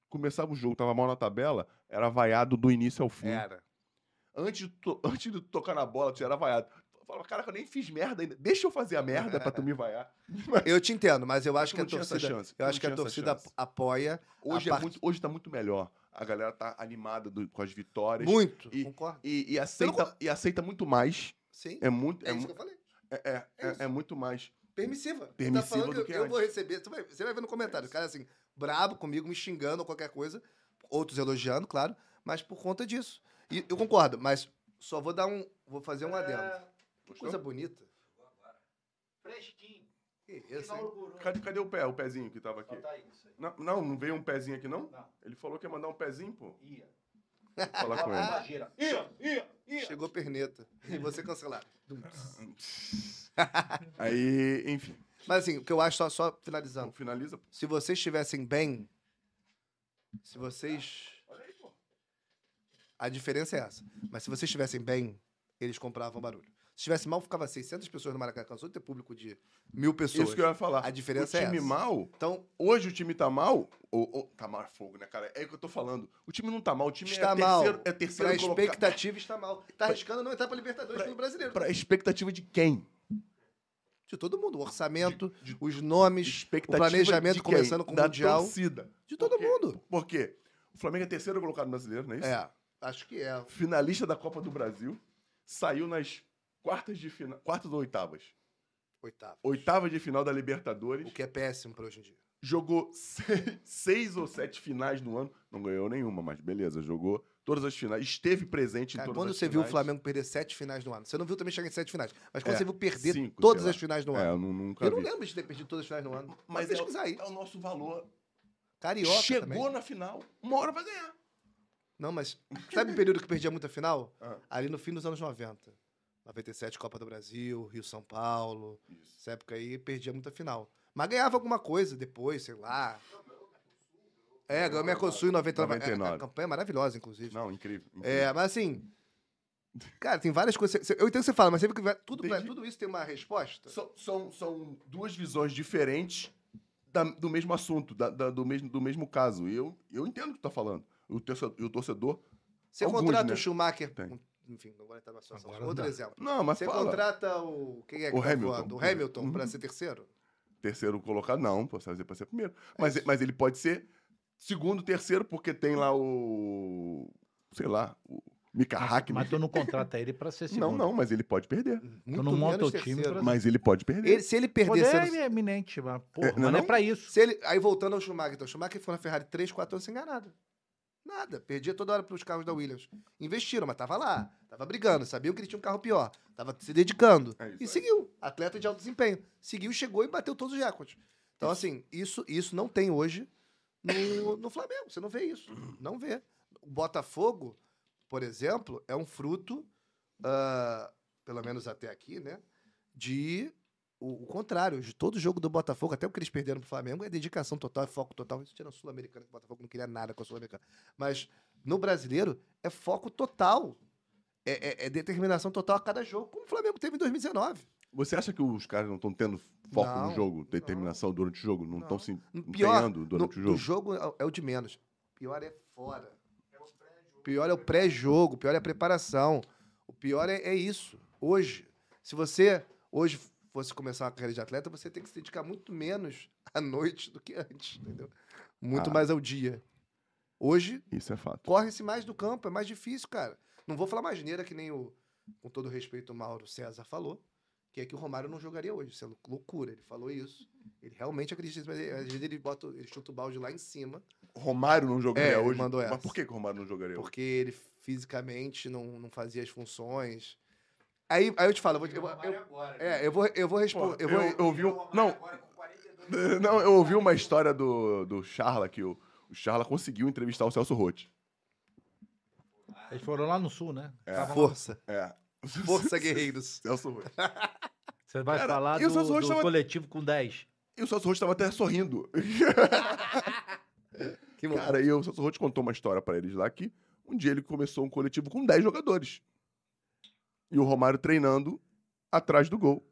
Começava o jogo, tava mal na tabela, era vaiado do início ao fim. Era. Antes, de antes de tocar na bola, tu era vaiado. Falava, caraca, eu nem fiz merda ainda. Deixa eu fazer a merda pra tu me vaiar. Eu te entendo, mas eu acho que a torcida. chance, Eu não acho que a torcida chance. apoia Hoje, é parte- muito, hoje tá muito melhor. A galera tá animada do- com as vitórias. muito. E- Concordo. E, e aceita, e aceita muito mais. Sim. É muito, É, é, isso que eu falei. é, é, é é- é muito mais. Permissiva. Ele Permissiva tá falando do que eu, que eu vou receber. Você vai, você vai ver no comentário. O cara assim, brabo comigo, me xingando ou qualquer coisa. Outros elogiando, claro. Mas por conta disso. E eu concordo, mas só vou dar um. Vou fazer um adendo. Que coisa bonita. Fresquinho. Que isso? Cadê, cadê o pé, o pezinho que tava aqui? Tá isso aí. Não, não, não veio um pezinho aqui, não? Não. Ele falou que ia mandar um pezinho, pô. Ia. Vou falar com ele. Ia, ia, ia. Chegou perneta. E você cancelado. Aí, enfim. Mas assim, o que eu acho, só, só finalizando. Finaliza. pô. Se vocês estivessem bem, se vocês. A diferença é essa. Mas se vocês estivessem bem, eles compravam barulho. Se estivesse mal, ficava 600 pessoas no Maracanã. Cansou de ter público de mil pessoas. Isso que eu ia falar. A diferença o é time essa. mal, Então, hoje o time tá mal. Ou, ou- tá mal é fogo, né, cara? É o que eu tô falando. O time não tá mal, o time está é mal. terceiro, é Pra terceiro colocado. expectativa está mal. Tá arriscando não entrar pra Libertadores pelo brasileiro. Pra expectativa de quem? De todo mundo. O orçamento, De- de- os nomes, Expectativa planejamento começando com o da Mundial. torcida. de todo Por mundo. Por quê? O Flamengo é terceiro colocado brasileiro, não é isso? É, acho que é. Finalista da Copa do Brasil. Saiu nas quartas de final. Quartas ou oitavas? Oitavo. Oitavas de final da Libertadores. O que é péssimo pra hoje em dia. Jogou se- seis ou sete finais no ano. Não ganhou nenhuma, mas beleza. Jogou todas as finais. Esteve presente Cara, em todas quando as você finais. viu o Flamengo perder sete finais no ano, você não viu também chegar em sete finais, mas quando É, você viu perder cinco, todas as finais no É, ano. eu nu- nunca Eu não vi. lembro de ter perdido todas as finais no ano. Mas Mas é, pesquisar aí. é o nosso valor. Carioca Chegou também. na final. Uma hora vai ganhar. Não, mas sabe o período que perdia muita final? Ah. Ali no fim dos anos 90. 97, Copa do Brasil, Rio-São Paulo. Isso. Essa época aí perdia muita final. Mas ganhava alguma coisa depois, sei lá. É, ganhou Mercosul em 99. 99. É, a campanha é maravilhosa, inclusive. Não, incrível. incrível. É, mas assim. Cara, tem várias coisas. Eu entendo o que você fala, mas você viu que tudo, pra- tudo isso tem uma resposta? São, são, são duas visões diferentes da- do mesmo assunto, da- da- do, mesmo, do mesmo caso. E eu, eu entendo o que tu tá falando. O torcedor, e o torcedor. Você Alguns, contrata né? o Schumacher. Tem. Enfim, não vou entrar na situação. Agora Outro dá. exemplo. Não, mas Você fala. contrata o. Quem é que O tá Hamilton. voando? O Hamilton Uhum. pra ser terceiro? Terceiro colocado, não, pode fazer pra ser primeiro. Mas, isso. mas ele pode ser segundo, terceiro, porque tem lá o. Sei lá, o Mika Mas, Hackman. mas tu não contrata ele pra ser segundo. Não, não, mas ele pode perder. Muito não monta o time pra- Mas ele pode perder. Ele- se ele perder. Poder sendo- é eminente, mas, porra, É, não é mas não é pra isso. Se ele, aí voltando ao Schumacher, então, o Schumacher foi na Ferrari 3, 4 anos sem ganhar nada. Nada. Perdia toda hora pros carros da Williams. Investiram, mas tava lá. Tava brigando. Sabiam que ele tinha um carro pior. Tava se dedicando. É e aí. seguiu. Atleta de alto desempenho. Seguiu, chegou e bateu todos os recordes. Então, assim, isso, isso não tem hoje no, no Flamengo. Você não vê isso. Não vê. O Botafogo, por exemplo, é um fruto, ah, pelo menos até aqui, né? De o, o contrário, de todo jogo do Botafogo, até o que eles perderam pro Flamengo, é dedicação total, é foco total. Isso tira a Sul-Americana, que o Botafogo não queria nada com a Sul-Americana. Mas no brasileiro, é foco total. É, é- é determinação total a cada jogo, como o Flamengo teve em 2019. Você acha que os caras não estão tendo foco Não, no jogo, determinação durante o jogo? Não Não. estão se empenhando durante no, o jogo? jogo é, é o de menos. Pior é fora. Pior é o pré-jogo, pior é a preparação. O pior é, é isso. Hoje, se você hoje fosse começar uma carreira de atleta, você tem que se dedicar muito menos à noite do que antes, entendeu? Muito Ah. mais ao dia. Hoje, Isso é fato. corre-se mais do campo, é mais difícil, cara. Não vou falar mais geneira que nem o, com todo respeito, o Mauro César falou, que é que o Romário não jogaria hoje. Isso é loucura. Ele falou isso. Ele realmente acredita nisso, mas ele- às vezes ele, bota, ele chuta o balde lá em cima, Romário não jogaria É, ele hoje. mandou Mas essa. por que, que o Romário não jogaria hoje? porque ele fisicamente não, não fazia as funções. Aí, aí eu te falo, eu vou, eu, vou- eu- é, eu vou, eu vou responder. eu, Eu vou, eu ouvi um, não, não, eu ouvi uma história do, do Charla que o, o Charla conseguiu entrevistar o Celso Rotti. Eles foram lá no sul, né? É. Força. É. Força, guerreiros. Celso Rotti. Você vai Cara, falar do, do tava- coletivo com 10. E o Celso Rotti estava até sorrindo. Que bom. Cara, e o Celso Rotti contou uma história pra eles lá que um dia ele começou um coletivo com 10 jogadores. E o Romário treinando atrás do gol.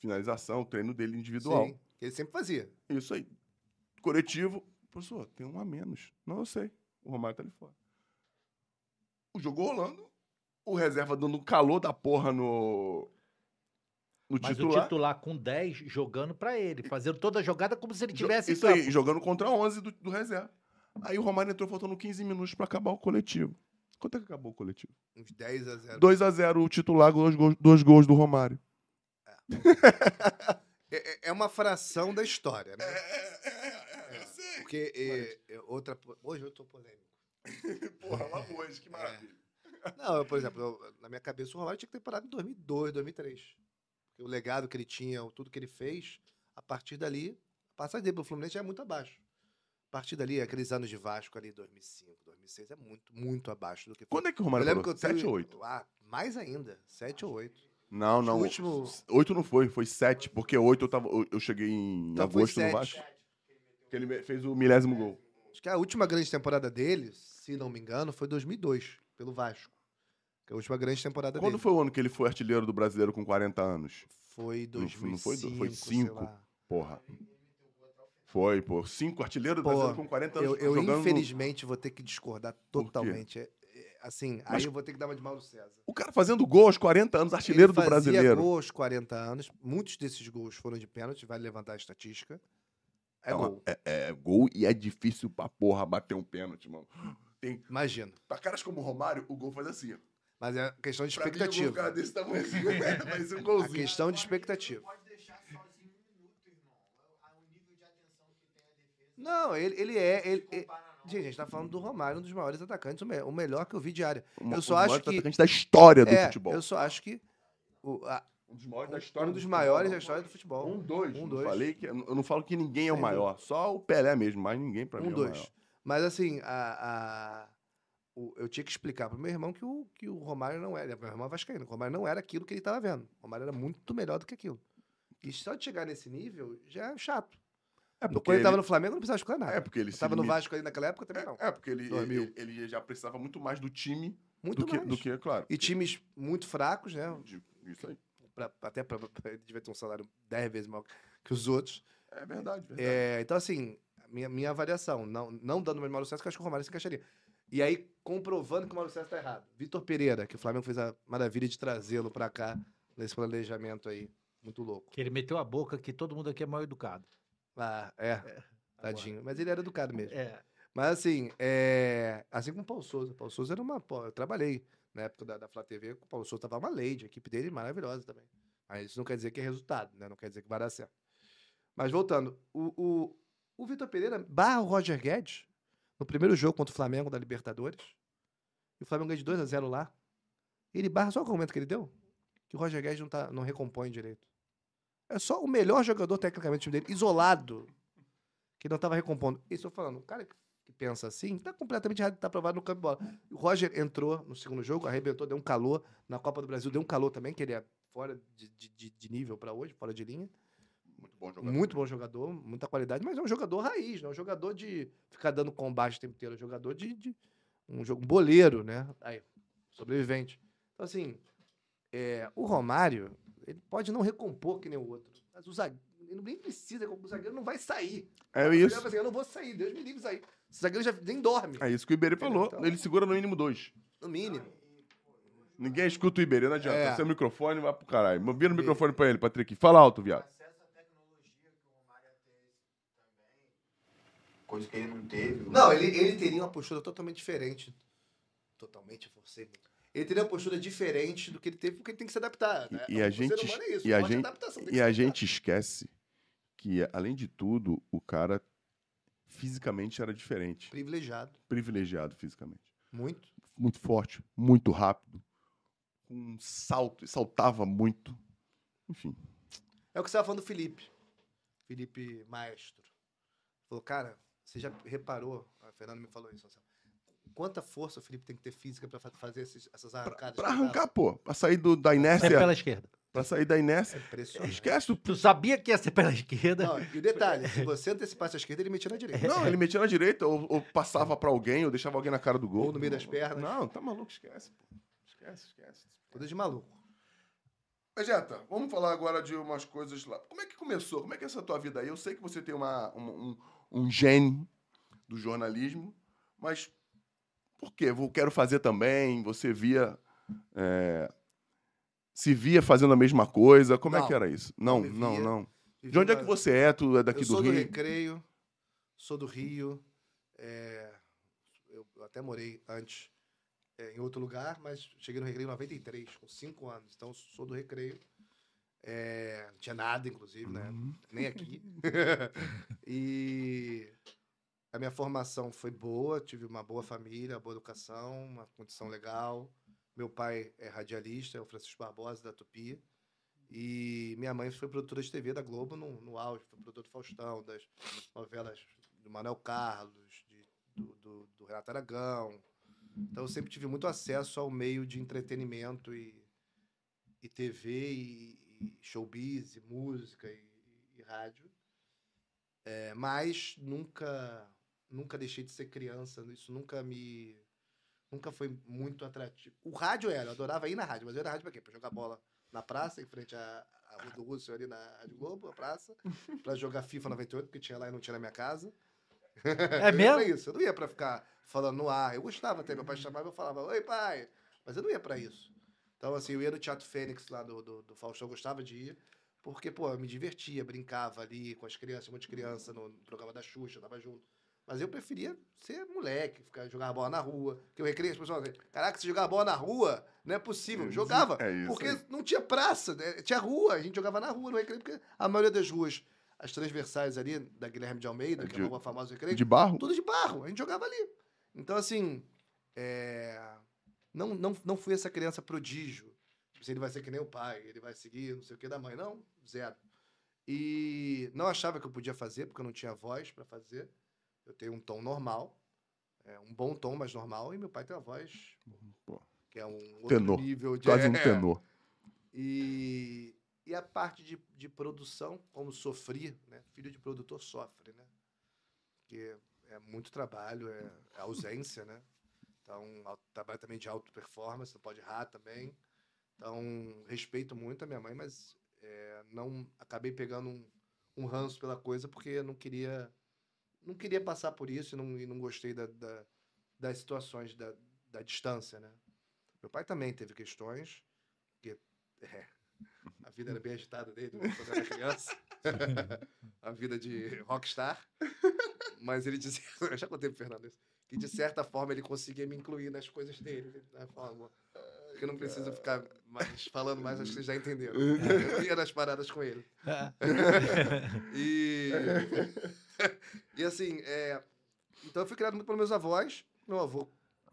Finalização, treino dele individual. Sim, que ele sempre fazia. Isso aí. Coletivo. Professor, tem um a menos. Não, eu sei. O Romário tá ali fora. O jogo rolando. O reserva dando um calor da porra no. No Mas titular. o titular com 10 jogando pra ele, fazendo toda a jogada como se ele tivesse Isso aí, jogando contra 11 do, do reserva. Aí o Romário entrou faltando 15 minutos pra acabar o coletivo. Quanto é que acabou o coletivo? Uns 10 a 0. 2 a 0 o titular, dois gols, dois gols do Romário. É, é- é uma fração da história, né? é, eu sei. Porque é, é outra. Hoje eu tô polêmico. Porra, lá hoje, que maravilha. Não, eu, por exemplo, eu- na minha cabeça o Romário tinha que ter parado em 2002, 2003. Porque o legado que ele tinha, o tudo que ele fez, a partir dali, a passagem dele pelo Fluminense já é muito abaixo. A partir dali, aqueles anos de Vasco ali, 2005, 2006, é muito, muito abaixo do que foi. Quando é que o Eu Romário lembro eu 7 tenho- ou 8? Ah, mais ainda, 7 ou 8. Não, não. O último- Oito não foi, foi sete, porque oito eu, tava, eu- cheguei em Então foi agosto no. Vasco. Que ele fez o milésimo gol. Acho que a última grande temporada dele, se não me engano, foi 2002, pelo Vasco. É a última grande temporada Quando dele. foi o ano que ele foi artilheiro do brasileiro com 40 anos? Foi Não- não 2005, foi do- foi sei cinco. Porra. Foi, pô. Cinco artilheiros do Pô, brasileiro com 40 anos Eu, eu no- infelizmente, vou ter que discordar totalmente. É- é, assim, Mas- aí eu vou ter que dar uma de Mauro César. O cara fazendo gol aos 40 anos, artilheiro do brasileiro. gol aos 40 anos. Muitos desses gols foram de pênalti, vai levantar a estatística. É, É uma- gol. É, é gol e é difícil pra porra bater um pênalti, mano. Tem, Imagina. pra caras como o Romário, o gol faz assim. ó. Mas é questão de Pra mim, expectativa. desse tamanho assim. Um A golzinho. questão de expectativa. Pode deixar sozinho minuto, irmão. O nível de atenção que tem a defesa. Não, ele, ele é. Ele, ele-. Gente, a gente tá falando do Romário, um dos maiores atacantes, o me- o melhor que eu vi de área. Eu só o acho maior que- atacante da história do É, futebol. eu só acho que o, a- Um dos maiores da história um do dos futebol. maiores da história do futebol. Um, dois. Um, dois. Falei que, eu não falo que ninguém é o maior. Só o Pelé mesmo, mas ninguém pra mim Um, é o dois. maior. Mas assim, a, a- o- eu tinha que explicar pro meu irmão que o, que o Romário não era. Meu irmão é vascaíno. O Romário não era aquilo que ele estava vendo. O Romário era muito melhor do que aquilo. E só de chegar nesse nível já é chato. É porque Quando ele estava no Flamengo, não precisava escolher nada. É porque ele Eu se tava no limita- Vasco ali naquela época também não. É, porque ele, 2000. ele, ele já precisava muito mais do time Muito do que, mais. do que, claro. E times muito fracos, né? Isso aí. Pra- até pra, pra- ele devia ter um salário 10 vezes maior que os outros. É verdade, verdade. É, então, assim, minha, minha avaliação, não, não dando mais Mauro César, que eu acho que o Romário se encaixaria. E aí, comprovando que o Mauro César tá errado. Vitor Pereira, que o Flamengo fez a maravilha de trazê-lo pra cá, nesse planejamento aí. Muito louco. Que ele meteu a boca que todo mundo aqui é mal educado. Ah, é. Tadinho. Mas ele era educado mesmo. É. Mas assim, é... assim como o Paulo Souza. O Paulo Souza era uma. eu trabalhei na época da, da Flá TV, com o Paulo Souza tava uma lady, a equipe dele maravilhosa também. Mas isso não quer dizer que é resultado, né? Não quer dizer que vai dar certo. Mas voltando, o, o, o Vitor Pereira barra o Roger Guedes no primeiro jogo contra o Flamengo da Libertadores. E o Flamengo ganha de 2 a 0 lá. Ele barra só o argumento que ele deu? Que o Roger Guedes não, tá, não recompõe direito. É só o melhor jogador tecnicamente do time dele, isolado, que não estava recompondo. Isso eu tô falando, o cara que pensa assim, tá completamente errado, tá aprovado no campo de bola. O Roger entrou no segundo jogo, arrebentou, deu um calor. Na Copa do Brasil deu um calor também, que ele é fora de- de- de nível para hoje, fora de linha. Muito bom jogador. Muito bom jogador, muita qualidade, mas é um jogador raiz, não é um jogador de ficar dando combate o tempo inteiro, é um jogador de, de- um jogo um boleiro, né? Aí, sobrevivente. Então, assim, é, o Romário, ele pode não recompor que nem o outro, mas o zagueiro, ele nem precisa, o zagueiro não vai sair. É O zagueiro isso. vai assim, eu não vou sair, Deus me livre sair. O zagueiro já nem dorme, É isso que o Iberê falou. Então- Ele segura no mínimo dois. no mínimo. Ninguém escuta o Iberê, não adianta. É. Seu microfone vai pro caralho. Vira o microfone pra ele, Patrick. Fala alto, viado. acesso à tecnologia que o Romário ia ter também. Coisa que ele não teve. Não, ele, ele teria uma postura totalmente diferente. Totalmente, forcei muito. Ele teria uma postura diferente do que ele teve, porque ele tem que se adaptar. né? E- a O ser gente- humano é isso, e a gente- E a gente esquece que, além de tudo, o cara fisicamente era diferente. Privilegiado. Privilegiado fisicamente. Muito. Muito forte, muito rápido. Com um salto, e saltava muito. Enfim. É o que você estava falando do Felipe. Felipe Maestro. Falou, cara, você já reparou, a Fernanda me falou isso, Marcelo, quanta força o Felipe tem que ter física para fazer esses- essas arrancadas? Ele arrancar, pô. Pra sair do, da É inércia. pela esquerda. Pra sair da inércia. É impressionante. Esquece Tu sabia que ia ser pela esquerda? Não, e o detalhe, se você antecipasse a esquerda, ele metia na direita. Não, ele metia na direita, ou, ou passava pra alguém, ou deixava alguém na cara do gol. Ou no meio das pernas. Não, tá maluco, esquece, pô. Esquece, esquece. Coisa de maluco. Vegeta, vamos falar agora de umas coisas lá. Como é que começou? Como é que é essa tua vida aí? Eu sei que você tem uma, um, um, um gene do jornalismo, mas por quê? Eu quero fazer também. Você via. é, se via fazendo a mesma coisa? Como é Não, que era isso? não Não, não, via. não. Vivi De onde é que você é? Tu é daqui eu do sou Rio? do Recreio, sou do Rio. é, eu, eu até morei antes é, em outro lugar, mas cheguei no Recreio em 93, com 5 anos. Então, sou do Recreio. É, não tinha nada, inclusive, né? Uhum. Nem aqui. e a minha formação foi boa, tive uma boa família, boa educação, uma condição legal. Meu pai é radialista, é o Francisco Barbosa, da Tupi. E minha mãe foi produtora de TV da Globo no, no auge, foi produtora do Faustão, das novelas do Manuel Carlos, de- do, do- do Renato Aragão. Então eu sempre tive muito acesso ao meio de entretenimento e e TV e, e showbiz e música e, e rádio. É, mas nunca nunca deixei de ser criança, isso nunca me nunca foi muito atrativo. O rádio era, eu adorava ir na rádio, mas eu ia na rádio pra quê? Pra jogar bola na praça, em frente à, à Rua do Russo, ali na Rádio Globo, a praça, pra jogar FIFA 98, porque tinha lá e não tinha na minha casa. É Eu mesmo? pra isso. Eu não ia pra ficar falando no ar. Eu gostava até. Meu pai chamava e eu falava, oi, pai. Mas eu não ia pra isso. Então, assim, eu ia no Teatro Fênix lá do, do, do Faustão, eu gostava de ir. Porque, pô, eu me divertia, brincava ali com as crianças, um monte de criança no, no programa da Xuxa, tava junto. Mas eu preferia ser moleque, ficar jogar bola na rua. Porque eu recreio as pessoas, caraca, se jogar bola na rua, não é possível. Isso, Jogava. é isso porque aí. não tinha praça, né? tinha rua, a gente jogava na rua no recreio, porque a maioria das ruas, as transversais ali, da Guilherme de Almeida, que é De- uma rua famosa do recreio, De barro? tudo de barro. A gente jogava ali. Então, assim, é, não, não, não fui essa criança prodígio. Tipo, se ele vai ser que nem o pai, ele vai seguir não sei o que da mãe. Não, zero. E não achava que eu podia fazer, porque eu não tinha voz para fazer. Eu tenho um tom normal, é, um bom tom, mas normal. E meu pai tem uma voz Pô. que é um outro Tenor. nível de... Quase um é. tenor. E, e a parte de, de produção, como sofri, né? Filho de produtor sofre, né? Porque é muito trabalho, é, é ausência, né? Então, trabalho também de alta performance, não pode errar também. Então, respeito muito a minha mãe, mas é, não acabei pegando um, um ranço pela coisa porque não queria não queria passar por isso e não, e não gostei da, da- das situações da, da distância, né? Meu pai também teve questões, porque é, a vida era bem agitada dele quando era criança. a vida de rockstar. Mas ele dizia, eu já contei pro Fernando isso, que de certa forma ele conseguia me incluir nas coisas dele, da forma que eu não preciso ficar mais falando mais, acho que vocês já entenderam. Eu ia nas paradas com ele. E, e assim, é, então eu fui criado muito pelos meus avós. Meu avô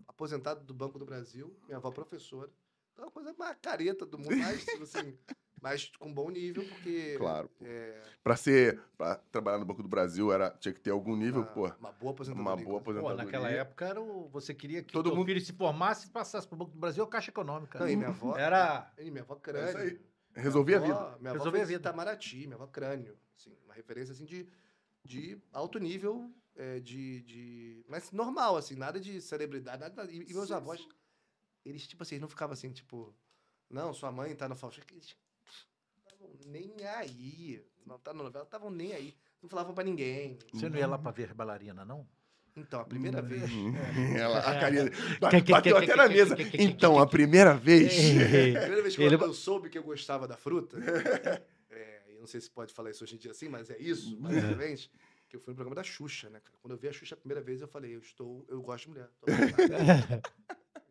aposentado do Banco do Brasil, minha avó professora. Então, é uma coisa mais careta do mundo, mais, assim, mais com bom nível, porque Claro. é Pra ser. Pra trabalhar no Banco do Brasil, era, tinha que ter algum nível, uma, pô. uma boa aposentadoria. Uma boa inclusive. Pô, aposentadoria. naquela época era o, você queria que Todo o mundo- filho se formasse e passasse pro Banco do Brasil ou Caixa Econômica. Não, e minha avó. Era. E minha avó É crânio. isso aí. Resolvia a vida. Minha avó Resolvia a vida. Itamaraty, minha avó crânio. Assim, uma referência assim de, de alto nível, é, de, de. Mas normal, assim, nada de celebridade, nada. E, e meus Sim, avós, eles, tipo assim, eles não ficavam assim, tipo, não, sua mãe tá no Faustão. Eles nem aí. Não tá na novela, estavam nem aí. Não falavam pra ninguém. Você não ia lá pra ver bailarina, não? Então, a primeira vez. Ela, a carinha. que- Bateu até na mesa. que- que- que- Então, a primeira vez. A primeira vez que eu- Ele- eu soube que eu gostava da fruta, é, eu não sei se pode falar isso hoje em dia assim, mas é isso, basicamente, que eu fui no programa da Xuxa, né, cara? Quando eu vi a Xuxa a primeira vez, eu falei, eu estou, eu gosto de mulher.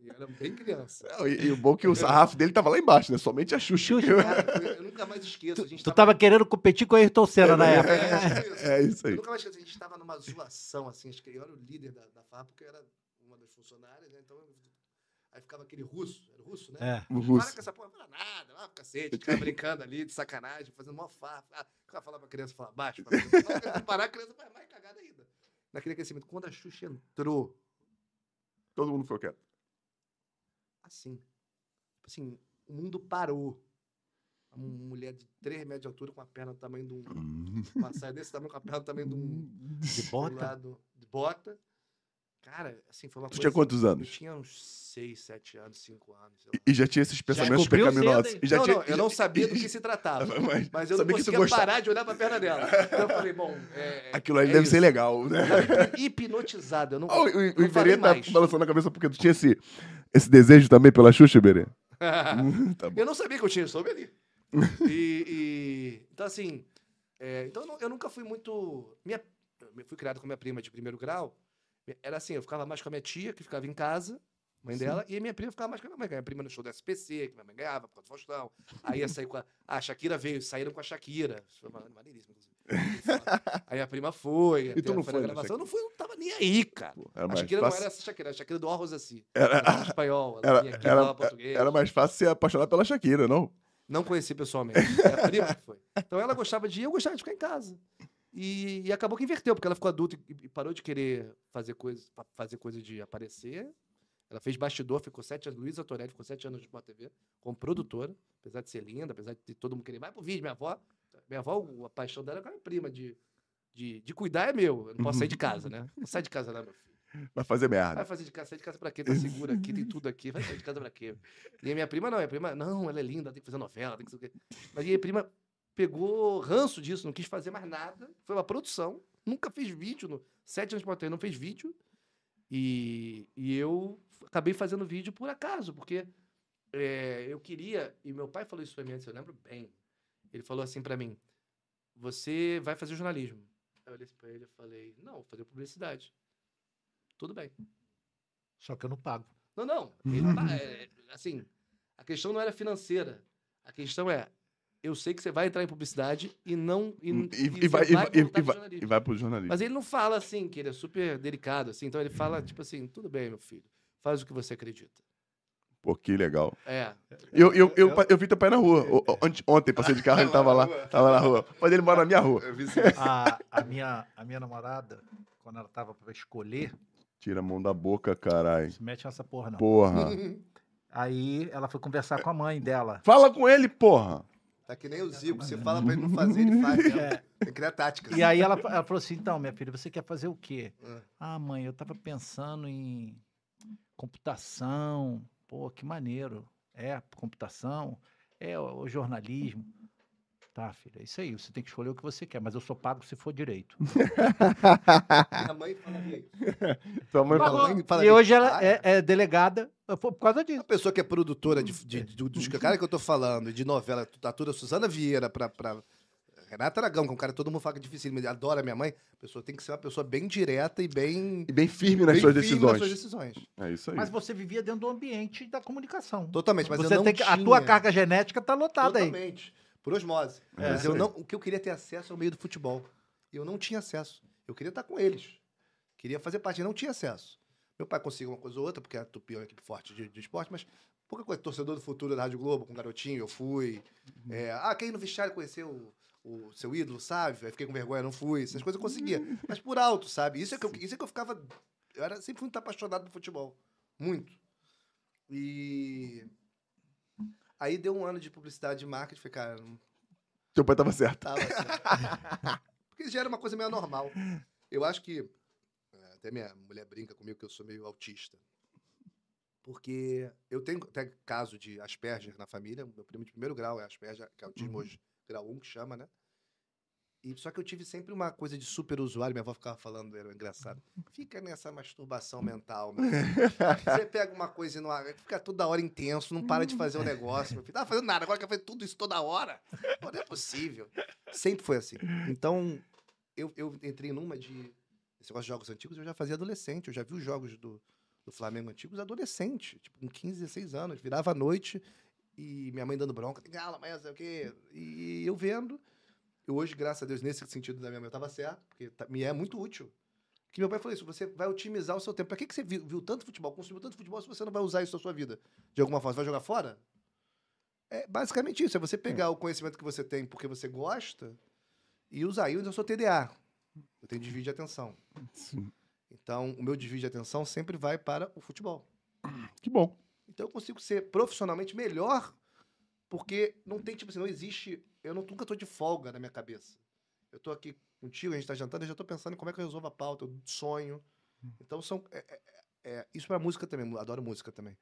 E eu era bem criança. Não, E, e o bom é que o sarrafo dele tava lá embaixo, né? Somente a Xuxa. Cara, eu, eu nunca mais esqueço. A gente Tu tava querendo competir com o Ayrton Senna na época. É, tipo isso. É isso Eu aí. nunca mais esqueço. A gente tava numa zoação, assim, acho que eu era o líder da, da fábrica, eu era uma das funcionárias, né? Então, eu- aí ficava aquele russo, era o russo, né? É. O Para russo. com essa porra, para nada, lá pro cacete, ficava brincando ali, de sacanagem, fazendo uma farra. Ah, ficava falando pra criança, falar baixo, pra criança, não, parar a criança vai mais cagada ainda. Naquele aquecimento, quando a Xuxa entrou, Todo mundo foi quieto. Assim, tipo assim, o mundo parou. Uma mulher de 3 metros de altura com a perna do tamanho de um. Uma saia desse tamanho com a perna do tamanho de um. De sei bota? lá, do- de bota. Cara, assim, foi uma Tu coisa. tinha quantos Eu anos? tinha uns 6, 7 anos, 5 anos. E já tinha esses pensamentos pecaminosos. cedo? E já não, tinha, não, eu não sabia do que se tratava. Mas, Mas eu não sabia que tu conseguia gostava. parar de olhar pra perna dela. Então eu falei, bom. É, Aquilo ali é deve isso. ser legal, né? Hipnotizado. Eu não, Ó, o, o, o não Iberê falei tá balançando a cabeça porque tu tinha esse, esse desejo também pela Xuxa, Iberê? tá eu não sabia que eu tinha, soube ali. E, e- então, assim, é, então eu, não- eu nunca fui muito. Minha, eu fui criado com minha prima de primeiro grau. Era assim, eu ficava mais com a minha tia, que ficava em casa, mãe dela, e a minha prima ficava mais com a minha mãe. Minha prima no show do SPC, que minha mãe ganhava, por causa do Faustão. Aí ia sair com a. A Shakira veio, saíram com a Shakira. Foi ma- maneiríssimo, inclusive. Aí a prima foi. E tu não foi na gravação. Eu não fui, não tava nem aí, cara. Era a mais Shakira não fácil. era essa Shakira, era a Shakira do Ó Rosassi. Era, espanhol, ela era, vinha aqui, era, português. era mais fácil ser apaixonado pela Shakira, não? Não conheci pessoalmente. É a prima que foi. Então ela gostava de ir, eu gostava de ficar em casa. E, e acabou que inverteu, porque ela ficou adulta e, e parou de querer fazer coisa, fa- fazer coisa de aparecer. Ela fez bastidor, ficou sete anos. Luísa Torelli ficou sete anos no Sport TV como produtora, apesar de ser linda, apesar de todo mundo querer. Vai pro vídeo, minha avó. Minha avó, a paixão dela é com a minha prima. De, de, de cuidar é meu. Eu não posso sair de casa, né? Não sai de casa, não, meu filho. Vai fazer merda. Vai fazer de casa, sair de casa pra quê? Tá segura aqui, tem tudo aqui. Vai sair de casa pra quê? E a minha prima não, minha prima, não, ela é linda, tem que fazer novela, tem que fazer o quê. Mas a minha prima pegou ranço disso, não quis fazer mais nada. Foi uma produção, nunca fez vídeo. No, sete anos de Sport não fez vídeo. E, e eu acabei fazendo vídeo por acaso, porque é, eu queria, e meu pai falou isso pra mim antes, eu lembro bem. Ele falou assim pra mim: Você vai fazer jornalismo. Aí eu olhei pra ele e falei: Não, vou fazer publicidade. Tudo bem. Só que eu não pago. Não, não. Ele tá- é, assim, a questão não era financeira. A questão é: eu sei que você vai entrar em publicidade e não. E, E, e e vai, e, vai, e, e pro vai, jornalismo. e vai pro jornalismo. Mas ele não fala assim, que ele é super delicado, assim. Então ele fala, tipo assim, tudo bem, meu filho. Faz o que você acredita. Pô, que legal. É. Eu, eu, eu, eu vi teu pai na rua. Ontem, passei de carro, ele tava lá. Tava na rua. Mas ele mora na minha rua. Eu vi isso. A, a minha, a minha namorada, quando ela tava pra escolher, Tira a mão da boca, caralho. se mete nessa porra, não. Porra. Aí ela foi conversar com a mãe dela. Fala com ele, porra. Tá que nem o Zico. Você fala pra ele não fazer, ele faz. mesmo. É, Tem que criar táticas. e aí ela, ela falou assim: então, minha filha, você quer fazer o quê? Ah. Ah, mãe, eu tava pensando em computação. Pô, que maneiro. É, computação, é o, jornalismo. Tá, filha, é isso aí. Você tem que escolher o que você quer, mas eu só pago se for direito. Minha mãe. Tua mãe Fala- e hoje ela é, é delegada foi por causa disso. Uma pessoa que é produtora de, de- de- dos caras que eu tô falando, de novela, tá toda Suzana Vieira pra, pra Renata Aragão, que é um cara todo mundo fala que é difícil, mas adora minha mãe. A pessoa tem que ser uma pessoa bem direta e bem. E bem firme nas bem suas firme decisões. nas suas decisões. É isso aí. Mas você vivia dentro do ambiente da comunicação. Totalmente, mas você eu não tem que, A tinha. tua carga genética tá lotada aí. Totalmente. Por osmose. É, mas eu não, o que eu queria ter acesso ao meio do futebol. E eu não tinha acesso. Eu queria estar com eles. Queria fazer parte, eu não tinha acesso. Meu pai conseguiu uma coisa ou outra, porque a Tupi é uma equipe forte de, de esporte, mas pouca coisa. Torcedor do futuro da Rádio Globo, com o garotinho, eu fui. É, ah, quem no vestiário conheceu o, seu ídolo, sabe? Aí fiquei com vergonha, não fui. Essas coisas eu conseguia. Mas por alto, sabe? Isso é que eu, isso é que eu ficava. Eu era, sempre fui muito apaixonado por futebol. Muito. E. Aí deu um ano de publicidade e marketing, falei, cara, não Teu pai tava certo. tava certo. Porque já era uma coisa meio normal. Eu acho que. é, Até minha mulher brinca comigo que eu sou meio autista. Porque eu tenho até caso de Asperger na família. Meu primo de primeiro grau é Asperger, que é autismo hoje, grau 1, que chama, né? E, só que eu tive sempre uma coisa de super usuário. Minha avó ficava falando, era engraçado. Fica nessa masturbação mental, meu. Você pega uma coisa e não. Fica toda hora intenso, não para de fazer o negócio. Meu filho, fazendo nada, agora quer fazer tudo isso toda hora. Pô, não é possível. Sempre foi assim. Então, eu, eu entrei numa de. Esse negócio de jogos antigos, eu já fazia adolescente. Eu já vi os jogos do, do Flamengo antigos adolescente. Tipo, com 15, 16 anos. Virava à noite e minha mãe dando bronca. Tem aula amanhã, sei o quê. E eu vendo. Eu hoje, graças a Deus, nesse sentido da minha mãe, eu tava certo. Porque tá- me é muito útil. Que meu pai falou isso, você vai otimizar o seu tempo. Pra que, que você viu, viu tanto futebol, consumiu tanto futebol, se você não vai usar isso na sua vida? De alguma forma, você vai jogar fora? É basicamente isso, é você pegar o conhecimento que você tem porque você gosta e usar. Eu sou TDA, eu tenho desvio de atenção. Sim. Então, o meu desvio de atenção sempre vai para o futebol. Que bom. Então, eu consigo ser profissionalmente melhor porque não tem, tipo assim, não existe... Eu não, nunca tô de folga na minha cabeça. Eu tô aqui contigo, a gente tá jantando, eu já tô pensando em como é que eu resolvo a pauta, eu sonho. Então, são... é- é- é- isso pra música também, adoro música também.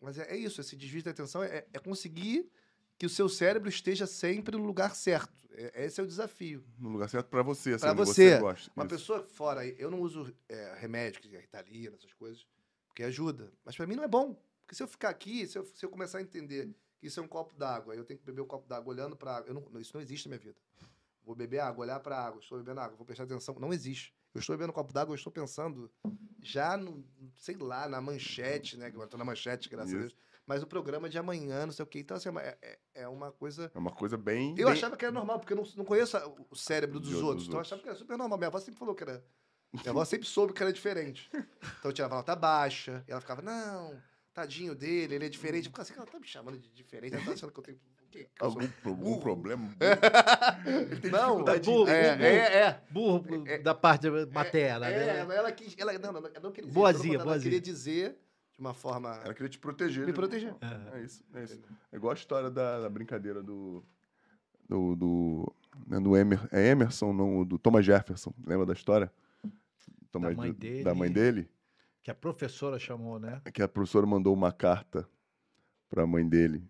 Mas é, é isso, esse desvio de atenção é, é conseguir que o seu cérebro esteja sempre no lugar certo. É- esse é o desafio. No lugar certo pra você, assim, Pra onde você. gosta. Uma Isso. pessoa fora, eu não uso é, remédio, que é Ritalina, essas coisas, porque ajuda. Mas pra mim não é bom. Porque se eu ficar aqui, se eu, se eu começar a entender que isso é um copo d'água, eu tenho que beber o copo d'água olhando pra água, eu não- isso não existe na minha vida. Vou beber água, olhar pra água, estou bebendo água, vou prestar atenção. Não existe. Eu estou bebendo um copo d'água, eu estou pensando já no, sei lá, na manchete, né? Que eu tô na manchete, graças a Isso. Deus. Mas o programa de amanhã, não sei o quê. Então, assim, é, é- é uma coisa É uma coisa bem. eu bem- achava que era normal, porque eu não, não conheço a- o cérebro dos outros. outros. Então eu achava que era super normal. Minha avó sempre falou que era. Minha avó sempre soube que era diferente. Então eu tirava nota baixa. E ela ficava, não, tadinho dele, ele é diferente. Eu ficava assim, ela tá me chamando de diferente. Ela tá achando que eu tenho. eu sou- Algum, burro. problema? Não, burro, é, entender. é, é. Burro É- da parte materna, É, né? mas ela quis. Ela, não, não, não queria dizer. Ela queria dizer de uma forma. Ela queria te proteger. Me né? proteger. É isso, é isso. É igual a história da, da brincadeira do. Do. do, né, do Emer, é Emerson, não, do Thomas Jefferson. Lembra da história? Thomas- mãe do- dele. Da mãe dele? Que a professora chamou, né? Que a professora mandou uma carta pra mãe dele.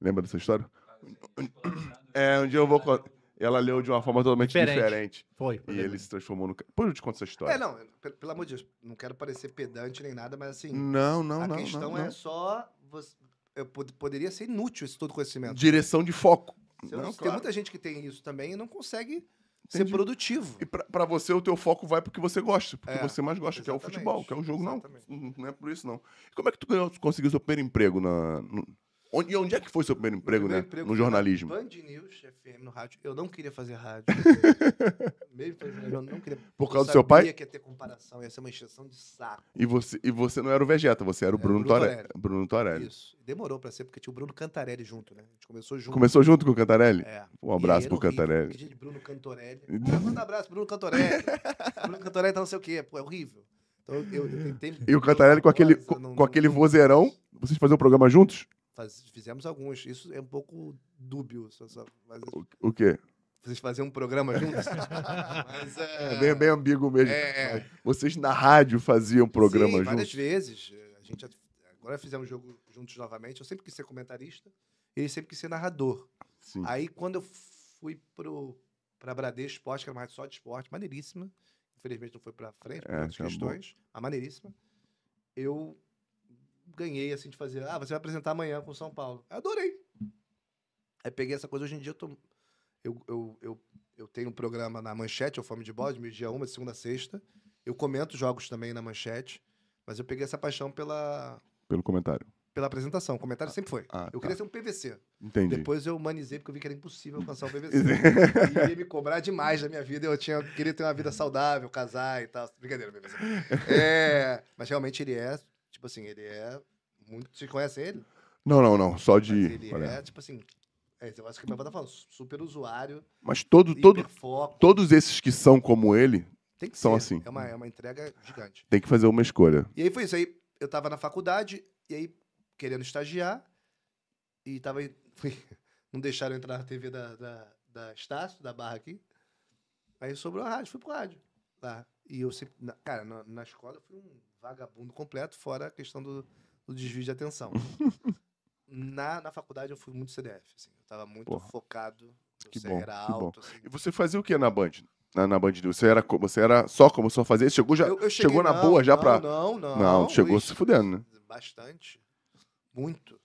Lembra dessa história? É, um dia eu vou. Ela leu de uma forma totalmente Diferente. diferente. Foi. E ele se transformou no. Depois eu te conto essa história. É, não, pe- pelo amor de Deus, não quero parecer pedante nem nada, mas assim, Não, não, a não. questão não, é não. só. Você, eu pod- poderia ser inútil esse todo conhecimento. Direção de foco. Não, Tem claro. muita gente que tem isso também e não consegue ser Entendi. produtivo. E pra, pra você, o teu foco vai porque você gosta, porque É, você mais gosta, que é o futebol, que é o jogo, não. exatamente. Não não é por isso, não. E como é que tu ganhou, conseguiu seu primeiro emprego na. No, onde, e onde é que foi seu primeiro emprego, primeiro né? emprego no jornalismo. Band News FM no rádio. Eu não queria fazer rádio. Mesmo fazendo, eu não queria. Por eu causa do seu pai? sabia que ia ter comparação, ia ser uma exceção de saco. E você, e você não era o Vegeta, você era o Bruno, Bruno Torelli. Torelli. Bruno Torelli. Isso. Demorou pra ser, porque tinha o Bruno Cantarelli junto, né? A gente começou junto. Começou junto com o Cantarelli? É. Um abraço pro era horrível, Cantarelli. aquele de Bruno Cantorelli. Ah, manda um abraço, Bruno Cantorelli. Bruno Cantorelli tá não sei o quê. Pô, é horrível. Então eu, eu tentei. E o Cantarelli com aquele, com, não- com aquele vozeirão. Vocês faziam o programa juntos? Faz- fizemos alguns. Isso é um pouco dúbio. só- só- mas O, o quê? vocês faziam um programa juntos? mas é. É bem, bem ambíguo mesmo. é, é. Vocês na rádio faziam programa Sim, várias juntos? vezes. A gente agora fizemos jogo juntos novamente. Eu sempre quis ser comentarista. E ele sempre quis ser narrador. Sim. Aí, quando eu fui pro, pra Bradesco Esporte, que era uma rádio só de esporte, maneiríssima. Infelizmente não foi pra frente, por É, tinha questões. Mas maneiríssima. Eu ganhei, assim, de fazer... Ah, você vai apresentar amanhã com o São Paulo. Eu adorei. Aí peguei essa coisa. Hoje em dia eu tô... Eu, eu, eu, eu tenho um programa na Manchete, o Fome de Bode, meio dia uma, de segunda a sexta. Eu comento jogos também na Manchete. Mas eu peguei essa paixão pela, Pelo comentário. pela apresentação. O comentário sempre foi. Ah, Eu tá. queria ser um PVC. Entendi. Depois eu humanizei porque eu vi que era impossível alcançar o PVC. e ia me cobrar demais da minha vida. Eu tinha, queria ter uma vida saudável, casar e tal. Brincadeira, PVC. É, mas realmente ele é, tipo assim, ele é muito. Vocês conhecem ele? Não, não, não. Só Mas de. ele olha. é, tipo assim. É, eu acho que minha avó tá falando, super usuário, Mas todo, todo, todos esses que são como ele, Tem que são ser. assim. É uma, é uma entrega gigante. tem que fazer uma escolha. E aí foi isso. Aí eu tava na faculdade, e aí querendo estagiar, e tava. Fui, não deixaram eu entrar na TV da, da, da Estácio, da Barra aqui. Aí sobrou a rádio, fui pro rádio. Lá. E eu sempre. na- cara, na, na escola eu fui um vagabundo completo, fora a questão do, do desvio de atenção. na, na faculdade eu fui muito CDF. Assim, eu tava muito Porra. focado. Que bom, era que bom. alto. Assim. E você fazia o que na Band? Na, na Band News? Você era, você era só começou a fazer? Chegou, já, Eu- eu cheguei- chegou na não, boa já não, pra. Não, não. Não, chegou se fudendo, né? Bastante. Muito.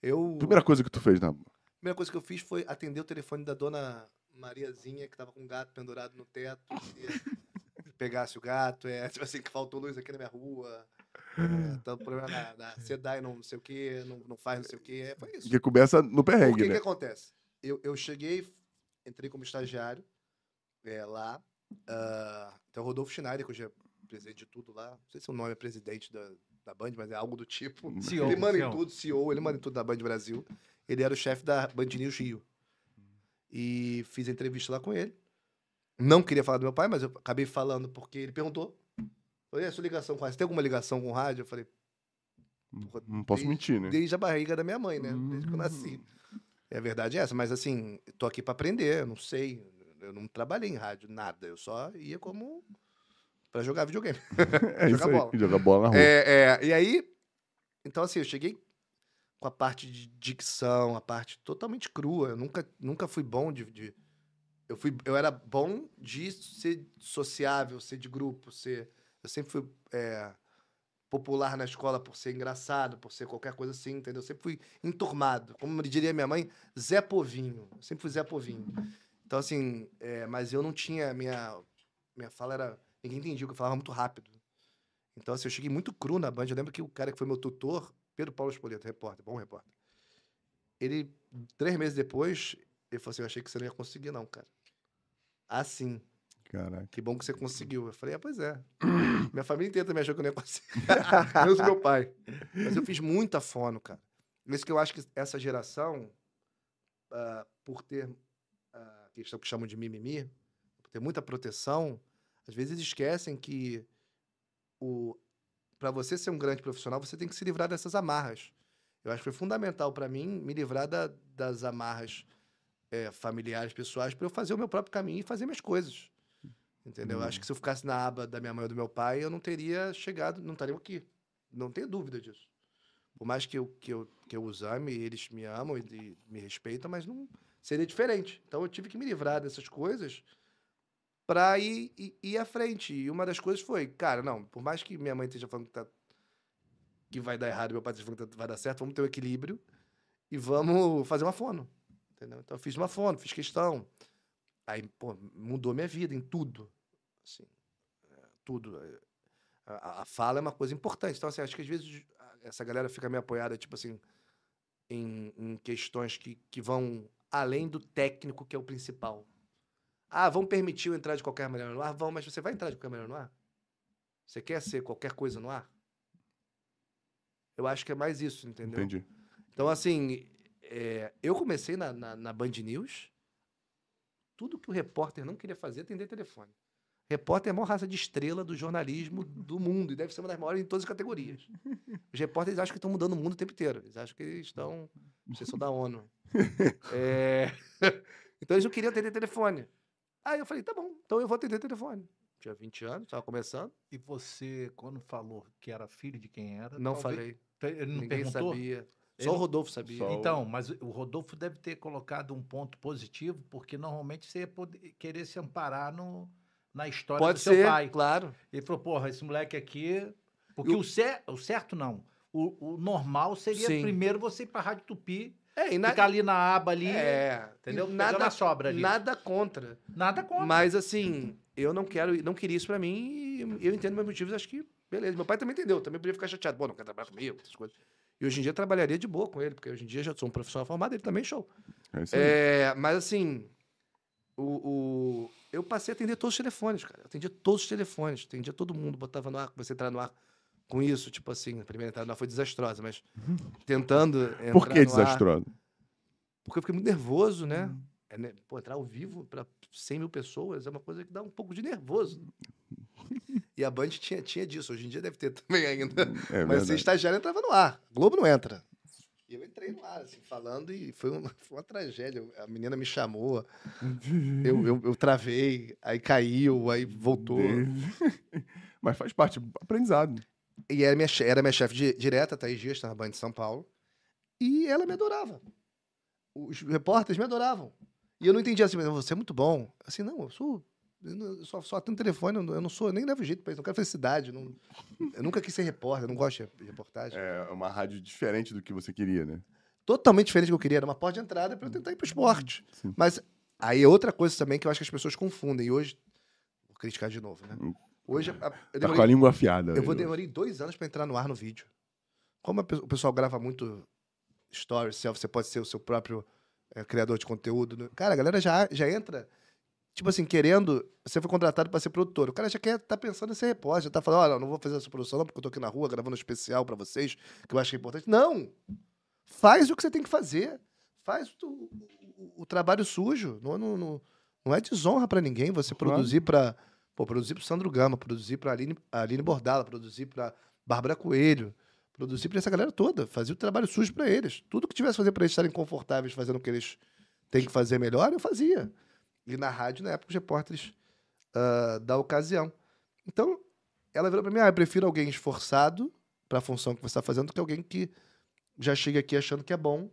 Eu. Primeira coisa que tu fez na. primeira coisa que eu fiz foi atender o telefone da dona Mariazinha, que tava com um gato pendurado no teto. Que pegasse o gato, é, tipo assim, que faltou luz aqui na minha rua. É, tá um problema na, na SEDAI, não, não sei o quê, não, não faz não sei o quê. É, foi isso. Que começa no perrengue, que que né? acontece? Eu, eu cheguei, entrei como estagiário é, lá. ah, tem o Rodolfo Schneider, que hoje é presidente de tudo lá. Não sei se o nome é presidente da, da Band, mas é algo do tipo. CEO, ele manda em CEO. tudo, CEO, ele manda em tudo da Band Brasil. Ele era o chefe da Band News Rio. E fiz a entrevista lá com ele. Não queria falar do meu pai, mas eu acabei falando porque ele perguntou. Falei, "E a sua ligação com rádio? Tem alguma ligação com o rádio? Eu falei, porra, Não posso desde- mentir, né? desde a barriga da minha mãe, né? Desde que eu nasci. É a verdade é essa, mas assim, tô aqui pra aprender, eu não sei. Eu não trabalhei em rádio, nada. Eu só ia como pra jogar videogame. É jogar aí. bola. Jogar bola na rua. É, é, e aí, então assim, eu cheguei com a parte de dicção, a parte totalmente crua. Eu nunca, nunca fui bom de, de- eu fui, eu era bom de ser sociável, ser de grupo, ser. Eu sempre fui é, popular na escola por ser engraçado, por ser qualquer coisa assim, entendeu? Eu sempre fui enturmado. Como diria minha mãe, Zé Povinho. Eu sempre fui Zé Povinho. Então, assim, é, mas eu não tinha. Minha, minha fala era. Ninguém entendia, porque eu falava muito rápido. Então, assim, eu cheguei muito cru na Band. Eu lembro que o cara que foi meu tutor, Pedro Paulo Espoleto, repórter, bom repórter. Ele, três meses depois, ele falou assim: Eu achei que você não ia conseguir, não, cara. Assim, Caraca. que bom que você conseguiu. Eu falei: Ah, pois é. Minha família inteira também achou que eu não ia conseguir. Menos meu pai. Mas eu fiz muita fono, cara. Isso que eu acho que essa geração, ah, por ter a questão que chamam de mimimi, por ter muita proteção, às vezes esquecem que o para você ser um grande profissional, você tem que se livrar dessas amarras. Eu acho que foi fundamental para mim me livrar da- das amarras é, familiares, pessoais, para eu fazer o meu próprio caminho e fazer minhas coisas. Entendeu? Eu acho que se eu ficasse na aba da minha mãe ou do meu pai, eu não teria chegado, não estaria aqui. Não tenho dúvida disso. Por mais que eu, que eu, que eu os ame, eles me amam e, e me respeitam, mas não seria diferente. Então eu tive que me livrar dessas coisas para ir, ir, ir à frente. E uma das coisas foi, cara, não, por mais que minha mãe esteja falando que, tá, que vai dar errado, meu pai esteja falando que tá- vai dar certo, vamos ter um equilíbrio e vamos fazer uma fono. Entendeu? Então eu fiz uma fono, fiz questão. Aí, pô, mudou minha vida em tudo. Assim, é, tudo. A, a- fala é uma coisa importante. Então, assim, acho que às vezes essa galera fica meio apoiada, tipo assim, em, em questões que, que vão além do técnico, que é o principal. Ah, vão permitir eu entrar de qualquer maneira no ar? Vão, mas você vai entrar de qualquer maneira no ar? Você quer ser qualquer coisa no ar? Eu acho que é mais isso, entendeu? Entendi. Então, assim, é, eu comecei na, na, na Band News. Tudo que o repórter não queria fazer é atender telefone. Repórter é a maior raça de estrela do jornalismo do mundo e deve ser uma das maiores em todas as categorias. Os repórteres acham que estão mudando o mundo o tempo inteiro. Eles acham que eles estão. Vocês são da ONU. É, Então eles não queriam atender telefone. Aí eu falei, tá bom, então eu vou atender telefone. Tinha 20 anos, estava começando. E você, quando falou que era filho de quem era, Não talvez- falei. Ele não Ninguém perguntou? sabia. Ele Só o não- Rodolfo sabia. Só o- Então, mas o Rodolfo deve ter colocado um ponto positivo, porque normalmente você ia poder- querer se amparar no, na história Pode do seu ser, pai. claro. Ele falou, porra, esse moleque aqui. Porque E o- o, cer- o certo não. O, o normal seria Sim. primeiro você ir pra Rádio Tupi, É, e na- ficar ali na aba ali. É, entendeu? Pegando Nada, a sobra ali. nada contra. Nada contra. Mas assim, eu não quero, não queria isso pra mim e eu entendo meus motivos, acho que beleza. Meu pai também entendeu, também podia ficar chateado, pô, não quer trabalhar comigo, essas coisas. E hoje em dia eu trabalharia de boa com ele, porque hoje em dia já sou um profissional formado, ele também show. É isso aí. É, mas assim, o, o- eu passei a atender todos os telefones, cara. Eu atendia todos os telefones, atendia todo mundo, botava no ar, comecei a entrar no ar com isso, tipo assim, a primeira entrada no ar foi desastrosa, mas tentando entrar Por que no ar- porque eu fiquei muito nervoso, né? É, né? Pô, entrar ao vivo para 100 mil pessoas é uma coisa que dá um pouco de nervoso. E a Band tinha, tinha disso. Hoje em dia deve ter também ainda. É Mas ser estagiário entrava no ar. Globo não entra. E eu entrei no ar, assim, falando, e foi uma, foi uma tragédia. A menina me chamou, eu, eu, eu travei, aí caiu, aí voltou. Mas faz parte, aprendizado. E era minha, era minha chefe di- direta, Thaís Dias, na Band de São Paulo. E ela me adorava. Os repórteres me adoravam. E eu não entendia assim, mas você é muito bom. Assim, não, eu sou. Eu só, só atendo telefone, eu não, sou, nem levo jeito pra isso, não quero felicidade. Não, eu nunca quis ser repórter, não gosto de reportagem. É uma rádio diferente do que você queria, né? Totalmente diferente do que eu queria, era uma porta de entrada pra eu tentar ir pro esporte. Sim. Mas aí é outra coisa também que eu acho que as pessoas confundem. E hoje. Vou criticar de novo, né? Hoje. a- eu Tá com a demorei- língua afiada. eu vou né? demorei dois anos pra entrar no ar no vídeo. Como a o pessoal grava muito stories, self, você pode ser o seu próprio eh, criador de conteúdo. né? Cara, a galera já, já entra, tipo assim, querendo. Você foi contratado pra ser produtor. O cara já quer tá pensando em ser repórter, já tá falando, olha, não vou fazer essa produção não, porque eu tô aqui na rua gravando um especial pra vocês, que eu acho que é importante. Não! Faz o que você tem que fazer. Faz o, o- o trabalho sujo. Não, não, não, não é desonra pra ninguém você Claro. produzir pra. Pô, produzir pro Sandro Gama, produzir pra Aline, Aline Bordala, produzir pra Bárbara Coelho, produzir pra essa galera toda. Fazer o trabalho sujo pra eles. Tudo que tivesse que fazer pra eles estarem confortáveis fazendo o que eles têm que fazer melhor, eu fazia. E na rádio, na época, os repórteres ah, da ocasião. Então, ela virou pra mim: ah, eu prefiro alguém esforçado pra função que você tá fazendo do que alguém que já chega aqui achando que é bom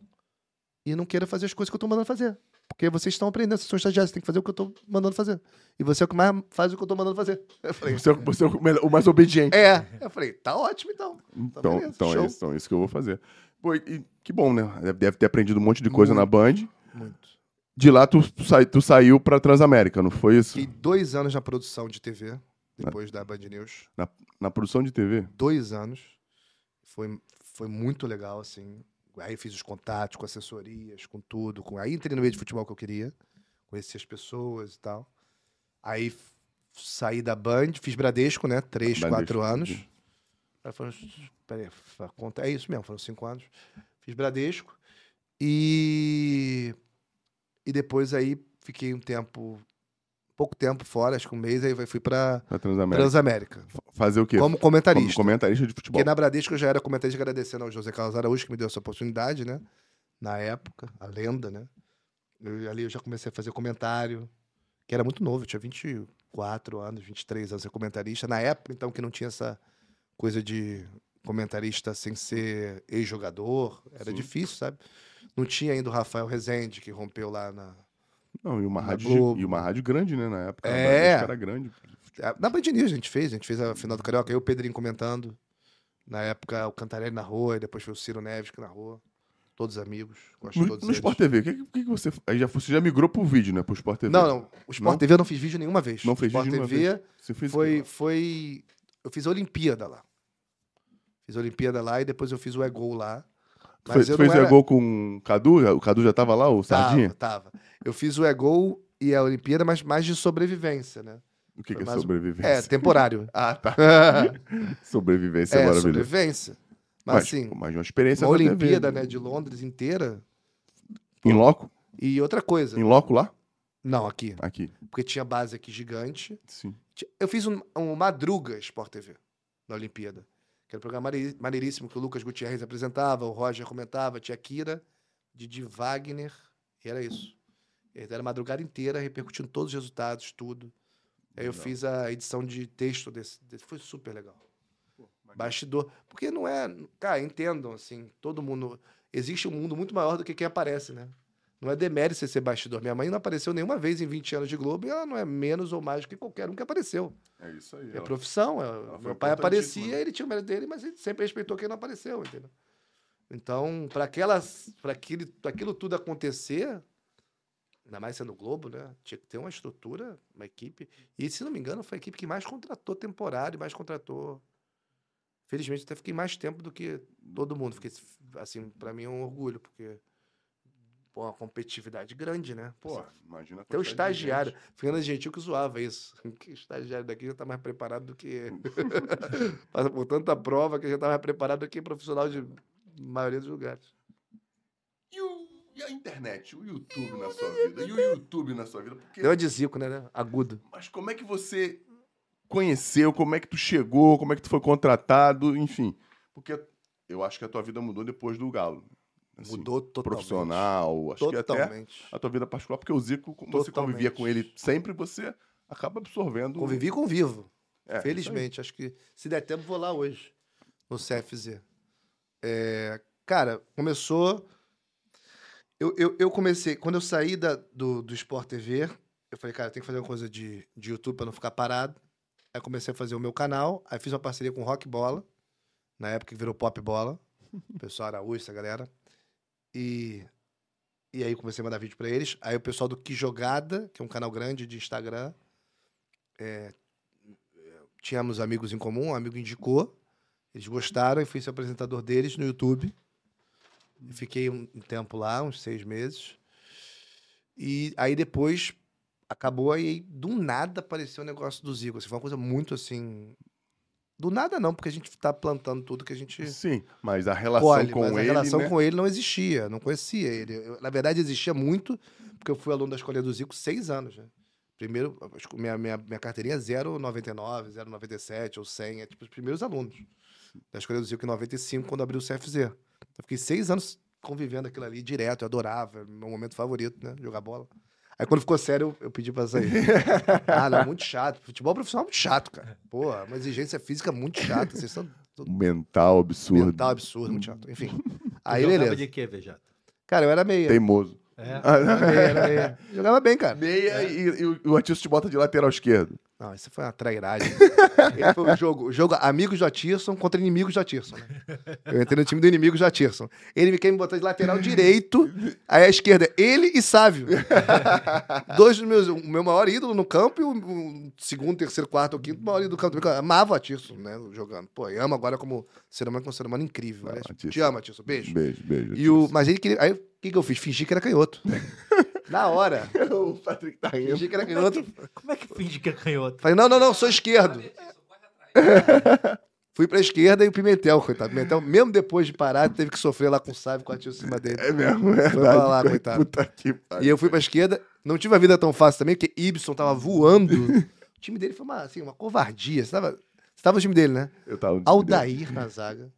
e não queira fazer as coisas que eu tô mandando fazer. Porque vocês estão aprendendo, vocês são estagiários, você tem que fazer o que eu tô mandando fazer. E você é o que mais faz o que eu tô mandando fazer. Eu falei, Você, é o- você é o, melhor- o mais obediente. é. Eu falei, tá ótimo então. Então, beleza, então, é isso, então é isso que eu vou fazer. Pô, e que bom, né? Deve- Deve ter aprendido um monte de coisa na Band. Muito. De lá, tu, sai- tu saiu pra Transamérica, não foi isso? Fiquei dois anos na produção de TV, depois da Band News. Na produção de TV? Dois anos. Foi, foi muito legal, assim. Aí fiz os contatos com assessorias, com tudo. Com... Aí entrei no meio de futebol que eu queria. Conheci as pessoas e tal. Aí saí da Band, fiz Bradesco, né? Três, Bradesco, quatro anos. Aí foram, peraí, conta é isso mesmo, foram cinco anos. Fiz Bradesco. E, e depois aí fiquei um tempo pouco tempo fora, acho que um mês, aí fui pra Pra Transamérica. Transamérica. Fazer o quê? Como comentarista. Como comentarista de futebol. Porque na Bradesco eu já era comentarista agradecendo ao José Carlos Araújo, que me deu essa oportunidade, né? Na época, a lenda, né? Eu- ali eu já comecei a fazer comentário, que era muito novo, eu tinha 24 anos, 23 anos ser comentarista. Na época, então, que não tinha essa coisa de comentarista sem ser ex-jogador, era Sim. difícil, sabe? Não tinha ainda o Rafael Rezende, que rompeu lá na, Não, e uma, Na rádio, Globo. e uma rádio grande, né? Na época. É. Era grande. É, Na Band News a gente fez, a gente fez a final do Carioca, eu e o Pedrinho comentando. Na época, o Cantarelli narrou, e depois foi o Ciro Neves que narrou. Todos amigos, gosto de No, todos no eles. Sport TV, o que, que, que você. Aí já, você já migrou pro vídeo, né? Pro Sport TV. Não, não. O Sport Não? TV eu não fiz vídeo nenhuma vez. Não fez Sport vídeo nenhuma TV Você fez foi, foi. Eu fiz a Olimpíada lá. Fiz a Olimpíada lá e depois eu fiz o E-Gol lá. Mas fez, eu fez não o era- gol com o Cadu? O Cadu já tava lá, o Sardinha? Tava, tava. Eu fiz o E-Gol e a Olimpíada, mas mais de sobrevivência, né? O que, que é mais um- sobrevivência? É, temporário. Ah, tá. Sobrevivência é, é, sobrevivência. Mas, Mas, assim, mas uma experiência uma Olimpíada, né, de Londres inteira. Em loco? E outra coisa. Em loco lá? Não, aqui. Aqui. Porque tinha base aqui gigante. Sim. Eu fiz um, um Madruga Sport TV na Olimpíada. Que era um programa manei- maneiríssimo que o Lucas Gutierrez apresentava, o Roger comentava, tinha Kira, Didi Wagner, e era isso. E Era a madrugada inteira, repercutindo todos os resultados, tudo. Aí eu Legal. fiz a edição de texto desse, desse- Foi super legal. Bastidor. Porque não é. Cara, entendam, assim, todo mundo. Existe um mundo muito maior do que quem aparece, né? Não é demérito você ser bastidor. Minha mãe não apareceu nenhuma vez em 20 anos de Globo e ela não é menos ou mais do que qualquer um que apareceu. É isso aí. É ela- profissão. é- foi meu pai aparecia, né? ele tinha o mérito dele, mas ele sempre respeitou quem não apareceu, entendeu? Então, para aquelas, para aquilo, aquilo tudo acontecer, ainda mais sendo Globo, né? Tinha que ter uma estrutura, uma equipe. E se não me engano, foi a equipe que mais contratou temporário, mais contratou. Felizmente, até fiquei mais tempo do que todo mundo. Fiquei, assim, para mim é um orgulho, porque pô, uma competitividade grande, né? Pô, imagina a Até o quantidade de estagiário. Fernando Gentil que zoava isso. Que estagiário daqui já tá mais preparado do que. Passa por tanta prova que já tá mais preparado do que profissional de maioria dos lugares. E, o- e a internet, o YouTube na sua vida? E o YouTube na sua vida? Porque, Deu de zico, né? né? Agudo. mas como é que você conheceu? Como é que tu chegou? Como é que tu foi contratado? Enfim. Porque eu acho que a tua vida mudou depois do Galo. Assim, Mudou totalmente. Profissional, acho que até Totalmente. a tua vida particular, porque o Zico, como você convivia Totalmente. com ele sempre, você acaba absorvendo. Convivi e convivo. É. Felizmente. Acho que se der tempo, vou lá hoje. No CFZ. É, cara, começou. Eu, eu, eu comecei. Quando eu saí da, do, do Sport TV, eu falei, cara, tem que fazer uma coisa de, de YouTube pra não ficar parado. Aí comecei a fazer o meu canal. Aí fiz uma parceria com Rock Bola. Na época que virou Pop Bola. O pessoal Araújo, essa galera. E, e aí comecei a mandar vídeo pra eles. Aí o pessoal do Que Jogada, que é um canal grande de Instagram. é, tínhamos amigos em comum, um amigo indicou. Eles gostaram e fui ser apresentador deles no YouTube. Fiquei um um tempo lá, uns seis meses. E aí depois acabou aí, do nada apareceu o negócio do Zico. Assim, foi uma coisa muito assim. Do nada não, porque a gente tá plantando tudo que a gente Sim, mas a relação colhe, com mas a ele. relação né? com ele não existia, não conhecia ele. Eu, na verdade, existia muito, porque eu fui aluno da escola do Zico seis anos, né? Primeiro, minha, minha, minha carteirinha é 0,99, 0,97 ou 100, é tipo os primeiros alunos da escola do Zico em 95, quando abriu o CFZ. Eu fiquei seis anos convivendo aquilo ali direto, eu adorava, meu momento favorito, né? Jogar bola. Aí quando ficou sério, eu, eu pedi pra sair. ah, não, muito chato. Futebol profissional é muito chato, cara. Pô, uma exigência física muito chata. Vocês são Mental absurdo. mental absurdo, muito chato. Enfim. Aí, Jogava beleza. de quê, Vejata? Cara, eu era meia. Teimoso. É. Era meia, era meia. Jogava bem, cara. Meia e, e o- o Atício te bota de lateral esquerdo. Não, isso foi uma trairagem. Esse foi o jogo. O jogo Amigos do Atirson contra Inimigos do Atirson. Né? Eu entrei no time do Inimigos do Atirson. Ele me quer me botar de lateral direito, aí à esquerda, ele e Sávio. Dois dos meus. O meu maior ídolo no campo e o, o segundo, terceiro, quarto ou quinto maior ídolo do campo. Eu amava o Atirson, né? Jogando. Pô, eu amo agora como ser humano, como ser humano incrível. Aliás. Atirson. Te amo, Atirson. Beijo. Beijo, beijo. E o, mas ele queria. Aí o que, que eu fiz? Fingi que era canhoto. Na hora. o Patrick tá rindo. Fingi que era canhoto. Como é que finge que é canhoto? Falei, não, não, não, sou esquerdo. Fui pra esquerda e o Pimentel, coitado. Pimentel, mesmo depois de parar, teve que sofrer lá com o Sávio com a tia em cima dele. É mesmo, é Foi pra lá, coitado. Puta que pariu. E eu fui pra esquerda. não tive a vida tão fácil também, porque Ibson tava voando. o time dele foi uma, assim, uma covardia. Você tava, você tava no time dele, né? Eu tava. Aldair na zaga,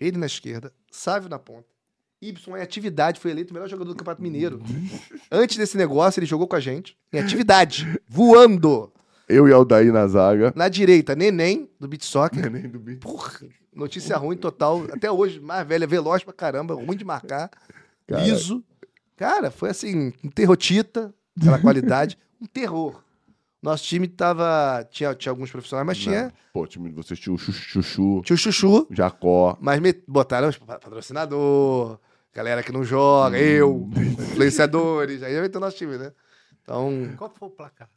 ele na esquerda, Sávio na ponta. Ibson em atividade foi eleito o melhor jogador do Campeonato Mineiro. Antes desse negócio, ele jogou com a gente. Em atividade, voando. Eu e Aldair na zaga. Na direita, Neném, do Beat Soccer. Nem do bicho. Porra, notícia ruim total. Até hoje, mais velha, veloz pra caramba, ruim de marcar. Cara. Liso. Cara, foi assim, um terrotita, aquela qualidade. Um terror. Nosso time tava. Tinha, tinha alguns profissionais, mas tinha, Não. Pô, o time de vocês tinha o Chuchu, Chuchu, tinha o Chuchu, Jacó. mas me, botaram patrocinador, galera que não joga, eu, influenciadores. Aí vai ter o nosso time, né? Então, Qual foi o placar?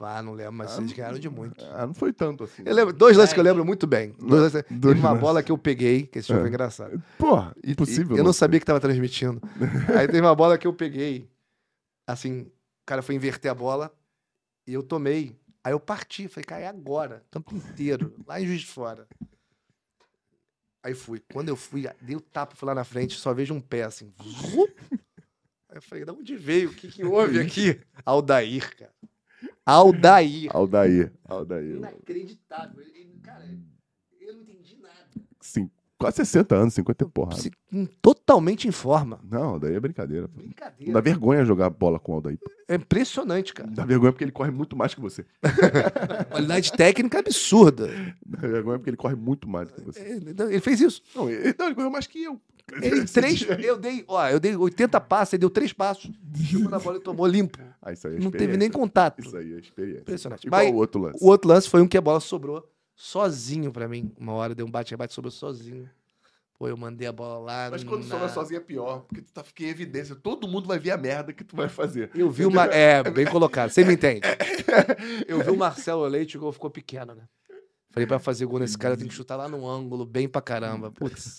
ah, não lembro, mas vocês ganharam de muito. Ah, não foi tanto assim. Eu lembro, dois lances que eu lembro muito bem. Dois lances, teve Dois uma lances. bola que eu peguei, que esse jogo foi É. engraçado. Porra, impossível. e eu não sabia que tava transmitindo. Aí teve uma bola que eu peguei. Assim, o cara foi inverter a bola e eu tomei. Aí eu parti, falei, cara, é agora. Campo inteiro, lá em Juiz de Fora. Aí fui. Quando eu fui, dei o tapa, fui lá na frente, só vejo um pé assim. Aí eu falei, de onde veio? O que, que houve aqui? Aldair, cara. Aldair. Aldair. Aldair. Inacreditável. Ele- Cara, eu não entendi nada. Sim, quase 60 anos, 50 e porra. Totalmente em forma. Não, Aldair é brincadeira. Brincadeira. dá vergonha jogar bola com o Aldair. É impressionante, cara. Dá vergonha porque ele corre muito mais que você. Qualidade técnica absurda. Dá vergonha porque ele corre muito mais que você. Ele ele fez isso. Não, ele, não, ele correu mais que eu. Ele, três, eu dei, ó, eu dei 80 passos, ele deu três passos. Chegou na bola e tomou limpo. Ah, isso aí é Não teve nem contato. Isso aí é experiência. Impressionante. E Mas o outro lance? o outro lance foi um que a bola sobrou sozinho pra mim. Uma hora deu um bate-rebate, sobrou sozinho. Pô, eu mandei a bola lá. Mas quando na- sobra sozinho é pior, porque tu tá fica em evidência. Todo mundo vai ver a merda que tu vai fazer. Eu vi uma. É, bem colocado. Você me entende? Eu vi o Marcelo Leite, o gol ficou pequeno, né? Falei, pra fazer gol nesse cara, eu tenho que chutar lá no ângulo, bem pra caramba. Putz.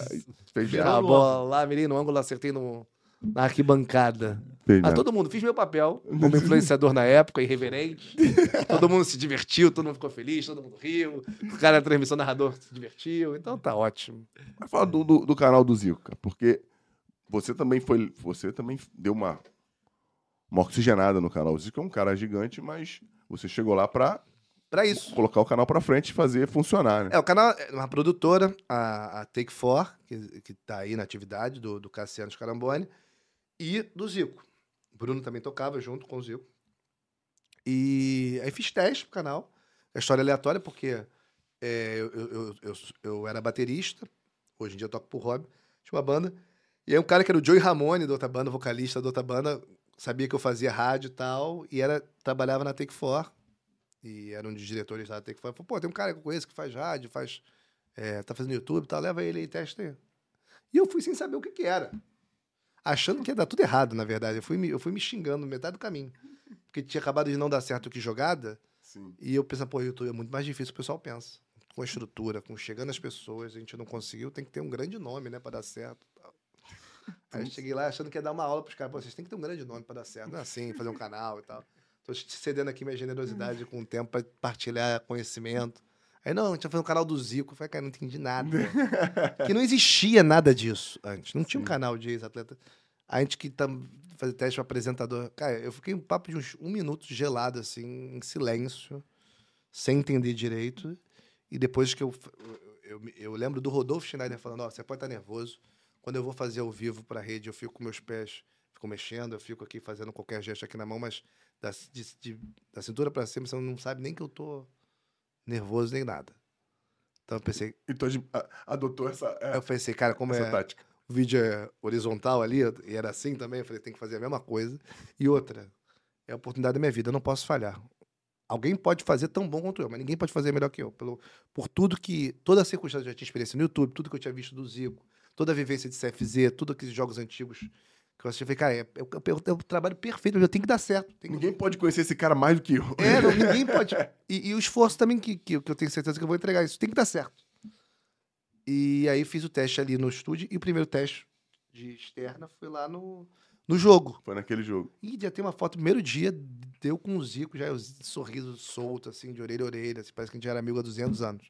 Fez a bola lá, mirei no ângulo, acertei no, na arquibancada. Ah, todo mundo, fiz meu papel como influenciador na época, irreverente. todo mundo se divertiu, todo mundo ficou feliz, todo mundo riu. O cara da transmissão narrador se divertiu, então tá ótimo. Mas fala do, do, do canal do Zico, porque você também foi. Você também deu uma, uma oxigenada no canal. O Zico é um cara gigante, mas você chegou lá pra Pra isso. colocar o canal pra frente e fazer funcionar, né? É, o canal é uma produtora, a, a Take Four, que, que tá aí na atividade, do, do Cassiano Scaramboni, e do Zico. O Bruno também tocava junto com o Zico. E aí fiz teste pro canal. É história aleatória, porque é, eu, eu, eu, eu, era baterista, hoje em dia eu toco por hobby, tinha uma banda. E aí um cara que era o Joey Ramone, da outra banda, vocalista da outra banda, sabia que eu fazia rádio e tal, e era, trabalhava na Take Four, e era um dos diretores da Take Four. Falou, pô, tem um cara que eu conheço que faz rádio, faz, é, tá fazendo YouTube e tal, leva ele aí, testa aí. E eu fui sem saber o que que era. Achando que ia dar tudo errado, na verdade. Eu fui, me- eu fui me xingando metade do caminho. Porque tinha acabado de não dar certo que jogada, Sim. e eu pensei, pô, YouTube é muito mais difícil, o pessoal pensa. Com a estrutura, com chegando as pessoas, a gente não conseguiu, tem que ter um grande nome, né, pra dar certo. Aí eu cheguei lá achando que ia dar uma aula pros caras, pô, vocês têm que ter um grande nome pra dar certo. Não é assim, fazer um canal e tal. Tô cedendo aqui minha generosidade com o tempo pra partilhar conhecimento. Aí, não, a gente vai fazer um canal do Zico. Eu falei, cara, não entendi nada. que não existia nada disso antes. Não tinha um canal de ex-atleta. A gente que tá fazendo teste para apresentador. Cara, eu fiquei um papo de uns um minuto gelado, assim, em silêncio, sem entender direito. E depois que eu. Eu, eu, eu lembro do Rodolfo Schneider falando: Ó, você pode estar nervoso. Quando eu vou fazer ao vivo para a rede, eu fico com meus pés, fico mexendo, eu fico aqui fazendo qualquer gesto aqui na mão, mas da, de- de- da cintura para cima, você não sabe nem que eu tô nervoso nem nada. Então eu pensei, Então a gente a- adotou essa, é, eu pensei, cara, como essa é, tática. o vídeo é horizontal ali, e era assim também, eu falei, tem que fazer a mesma coisa. E outra, é a oportunidade da minha vida, eu não posso falhar. Alguém pode fazer tão bom quanto eu, mas ninguém pode fazer melhor que eu. Pelo, por tudo que. Toda a circunstância que eu já tinha experiência no YouTube, tudo que eu tinha visto do Zico, toda a vivência de CFZ, todos aqueles jogos antigos que eu assisti, eu falei, cara, é, é, o- é o trabalho perfeito, eu tenho que dar certo. tem que- Ninguém pode conhecer esse cara mais do que eu. é, não, ninguém pode. E, e o esforço também, que, que, que eu tenho certeza que eu vou entregar isso. Tem que dar certo. E aí fiz o teste ali no estúdio. E o primeiro teste de externa foi lá no, no jogo. Foi naquele jogo. E já tem uma foto, primeiro dia, deu com o Zico, já o sorriso solto, assim, de orelha a orelha. assim, parece que a gente já era amigo há 200 anos.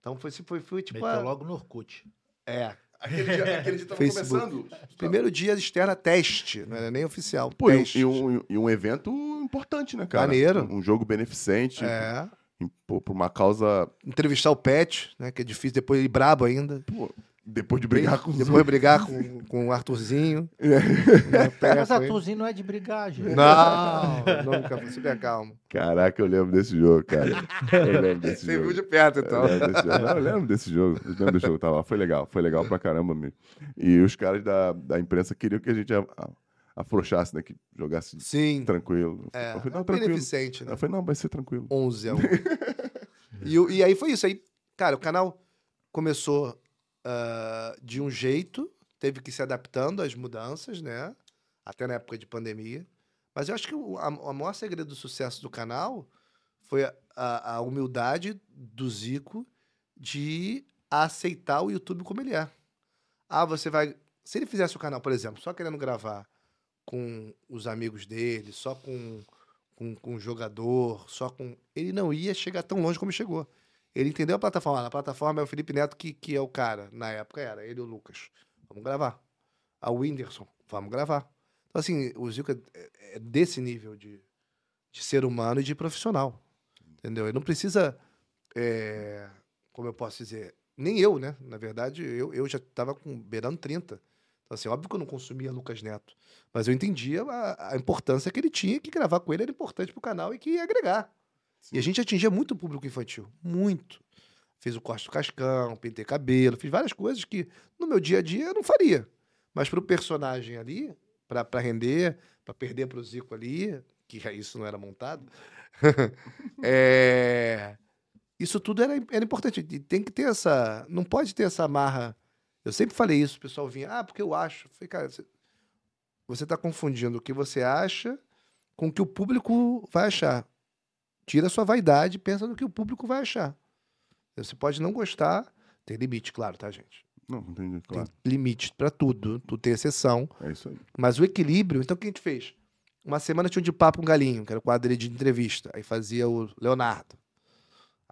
Então foi, foi, foi tipo. Meteu a- logo no Orkut. É. Aquele dia, aquele dia tava Facebook. começando. Primeiro dia externa, teste. Não era nem oficial. Pô, e um, teste. e, um, e um evento importante, né, cara? Maneiro. Um jogo beneficente. É. Pô, por uma causa. Entrevistar o Pet, né? Que é difícil. Depois ele brabo ainda. Pô, depois de brigar com os Depois brigar com, com o Arthurzinho. É. Né, Mas. Arthurzinho não é de brigar, gente. Não, nunca. Foi super calmo. Caraca, eu lembro desse jogo, cara. Eu lembro desse Você jogo. viu de perto, Eu então. lembro desse jogo. Não, eu lembro desse jogo. Eu lembro desse jogo. Tava lá. Foi legal. Foi legal pra caramba mesmo. E os caras da, da imprensa queriam que a gente afrouxasse, né? Que jogasse Sim. tranquilo. É, eu falei, não, é tranquilo. beneficente, né? Eu falei, não, vai ser tranquilo. 11 a 1. e, o- e aí foi isso. Aí, cara, o canal começou ah, de um jeito, teve que se adaptando às mudanças, né? Até na época de pandemia. Mas eu acho que o a, maior segredo do sucesso do canal foi a, a- a humildade do Zico de aceitar o YouTube como ele é. Ah, você vai. Se ele fizesse o canal, por exemplo, só querendo gravar com os amigos dele, só com com, com o jogador, só com. Ele não ia chegar tão longe como chegou. Ele entendeu a plataforma. A plataforma é o Felipe Neto, que, que é o cara. Na época era ele e o Lucas. Vamos gravar. A Whindersson, vamos gravar. Então, assim, o Zico é, é desse nível de, de ser humano e de profissional. Entendeu? Ele não precisa. é, como eu posso dizer? Nem eu, né? Na verdade, eu, eu já estava com beirando 30. Então, assim, óbvio que eu não consumia Lucas Neto. Mas eu entendia a, a importância que ele tinha, que gravar com ele era importante pro canal e que ia agregar. E a gente atingia muito o público infantil. Muito. Fiz o corte do cascão, pintei cabelo, fiz várias coisas que no meu dia a dia eu não faria. Mas pro personagem ali, pra render, pra perder pro Zico ali, que isso não era montado, é, isso tudo era, era importante. Tem que ter essa. Não pode ter essa amarra. Eu sempre falei isso, o pessoal vinha, ah, porque eu acho. Eu falei, cara, você, você tá confundindo o que você acha com o que o público vai achar. Tira a sua vaidade e pensa no que o público vai achar. Você pode não gostar, tem limite, claro, tá, gente? Não, entendi, claro. Tem limite pra tudo, tu tem exceção. É isso aí. Mas o equilíbrio, então o que a gente fez? Uma semana tinha um de papo com galinho, que era o quadro de entrevista. Aí fazia o Leonardo.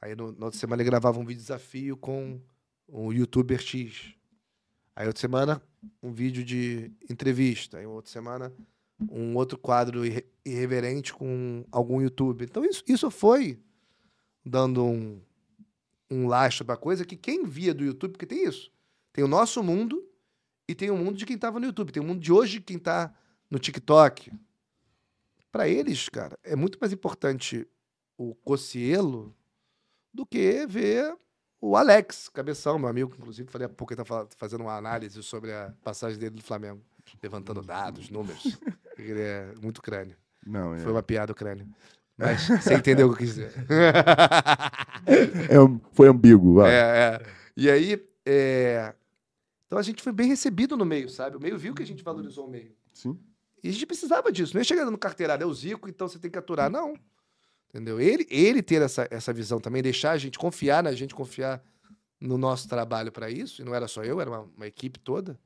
Aí no, na outra semana ele gravava um vídeo desafio com o youtuber X. Aí outra semana, um vídeo de entrevista. Aí outra semana, um outro quadro irre- irreverente com algum youtuber. Então isso, isso foi dando um, um lastro pra coisa que quem via do YouTube, porque tem isso. Tem o nosso mundo e tem o mundo de quem tava no YouTube. Tem o mundo de hoje quem tá no TikTok. Pra eles, cara, é muito mais importante o Cocielo do que ver o Alex Cabeção, meu amigo, inclusive falei há pouco ele tá fala- fazendo uma análise sobre a passagem dele do Flamengo, levantando dados, números. Ele é muito crânio. Não, é. Foi uma piada o crânio. Mas você entendeu o que eu quis dizer. é foi ambíguo, vai. É, é. E aí, é... então a gente foi bem recebido no meio, sabe? O meio viu que a gente valorizou o meio. Sim. E a gente precisava disso. Não é chegando no carteirado, é o Zico, então você tem que aturar. Não. Entendeu? Ele, ele ter essa, essa visão também, deixar a gente confiar na gente, confiar no nosso trabalho para isso, e não era só eu, era uma, uma equipe toda.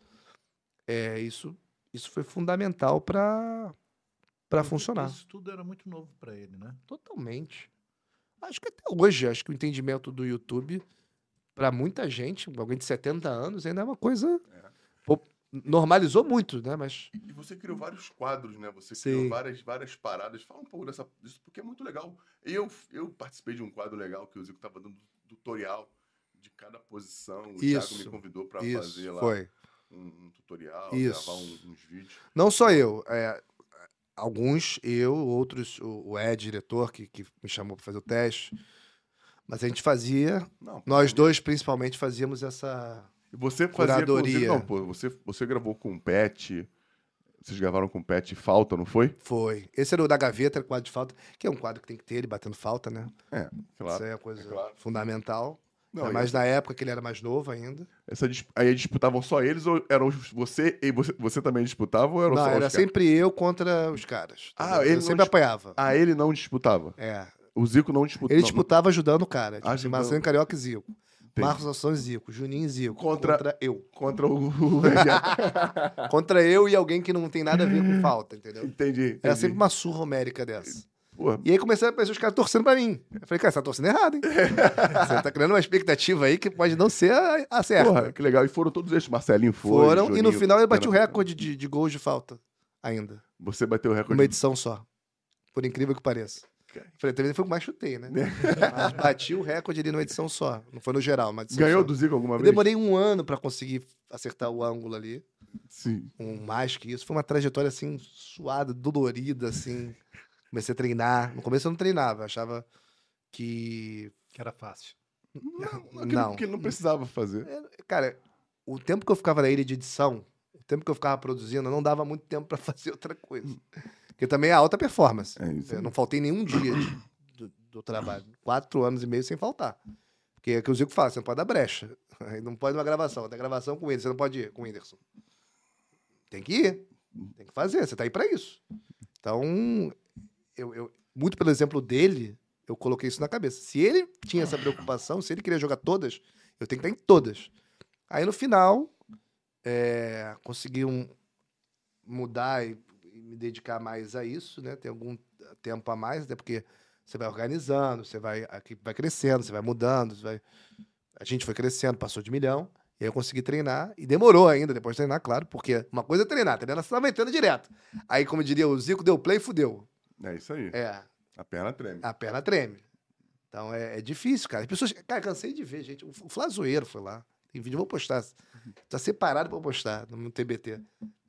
É, isso, isso foi fundamental para para funcionar. Isso tudo era muito novo pra ele, né? Totalmente. Acho que até hoje, acho que o entendimento do YouTube, para muita gente, alguém de 70 anos, ainda é uma coisa. Pô, normalizou muito, né? Mas. E você criou vários quadros, né? Você Sim. criou várias, várias paradas. Fala um pouco dessa, disso, porque é muito legal. Eu, eu participei de um quadro legal que o Zico estava dando tutorial de cada posição. O Thiago Isso. me convidou para fazer lá foi. Um, um tutorial, Isso. gravar um- uns vídeos. Não só eu. é, alguns, eu, outros, o, o Ed, diretor, que, que me chamou para fazer o teste. Mas a gente fazia, Não, nós pô, dois principalmente fazíamos essa. E você fazia Curadoria. Não, pô, você, você gravou com o Pet. Vocês gravaram com o Pet Falta, não foi? Foi. Esse era o da gaveta, quadro de falta, que é um quadro que tem que ter ele batendo falta, né? É, claro. Isso aí é a coisa é claro. fundamental. Não, Ainda e mais essa- na época que ele era mais novo ainda. essa aí disputavam só eles ou eram você e você, você também disputava ou eram Não, só era os caras? sempre eu contra os caras. Ah, entendeu? ele eu sempre dis- apanhava. Ah, ele não disputava. É. O Zico não disputou. Ele disputava ajudando o cara. Tipo, assim, Ajudando. Marcelo Carioca e Zico. Entendi. Marcos Assunção e Zico. Juninho e Zico. Contra- eu. contra o. Contra eu e alguém que não tem nada a ver com falta, entendeu? entendi, entendi. Era sempre uma surra homérica dessa. Pô, E aí comecei a aparecer os caras torcendo pra mim. Eu falei, cara, você tá torcendo errado, hein? você tá criando uma expectativa aí que pode não ser a, a certa. porra, que legal. E foram todos esses. Marcelinho foi. Foram, e no final ele bateu o recorde de, de gols de falta ainda. Você bateu o recorde. Uma edição só. Por incrível que pareça. Falei, também foi o que mais chutei, né? Mas bati o recorde ali numa edição só. Não foi no geral, mas Ganhou só. do Zico alguma Eu vez? demorei um ano pra conseguir acertar o ângulo ali. Sim. Um mais que isso. Foi uma trajetória assim, suada, dolorida, assim. Comecei a treinar. No começo eu não treinava, eu achava que. Que era fácil. Não, Não. Porque ele não precisava fazer. É, Cara, o tempo que eu ficava na ilha de edição, o tempo que eu ficava produzindo, não dava muito tempo pra fazer outra coisa. Porque também é alta performance. É isso. Eu não faltei nenhum dia de- do, do trabalho. Quatro anos e meio sem faltar. Porque é o que o Zico fala, você não pode dar brecha. Aí Não pode uma gravação. Da gravação com ele, você não pode ir com o Whindersson. Tem que ir. Tem que fazer. Você tá aí pra isso. Então, eu, eu- muito pelo exemplo dele, eu coloquei isso na cabeça. Se ele tinha essa preocupação, se ele queria jogar todas, eu tenho que estar em todas. Aí no final, é, consegui um- mudar e, e me dedicar mais a isso, né? Ter algum tempo a mais, até porque você vai organizando, você vai, aqui vai crescendo, você vai mudando, você vai... a gente foi crescendo, passou de milhão, e aí eu consegui treinar, e demorou ainda depois de treinar, claro, porque uma coisa é treinar, treinar você tava entrando direto. Aí, como diria o Zico, deu play e fudeu. É isso aí. É, A perna treme. a perna treme. Então é, é difícil, cara. As pessoas. Cara, cansei de ver, gente. O o Flazoeiro foi lá. Tem vídeo, eu vou postar. Tá separado pra eu postar no TBT.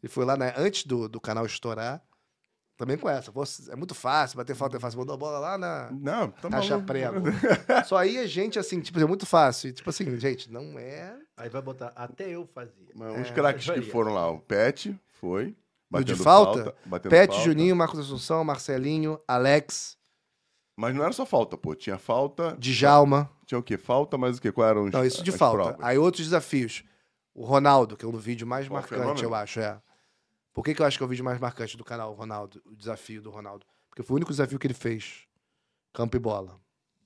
Ele foi lá né, antes do, do canal estourar. Também com essa. É muito fácil, bater falta é fácil. Mandou a bola lá na Não, tá caixa maluco. prego. Só ia gente assim, tipo, é muito fácil. E, tipo assim, gente, não é. Aí vai botar. Até eu fazia. Mas uns É, craques que foram lá. O Pet foi. No de falta? batendo Pet, falta. Juninho, Marcos Assunção, Marcelinho, Alex, Mas não era só falta, pô. Tinha falta. Djalma. Tinha o quê? Falta, mas o quê? Qual eram os Não, isso de falta. provas? Aí outros desafios. O Ronaldo, que é um do vídeo mais Ó, marcante, eu acho, é. Por que, que eu acho que é o vídeo mais marcante do canal, o Ronaldo? O desafio do Ronaldo. Porque foi o único desafio que ele fez. Campo e bola.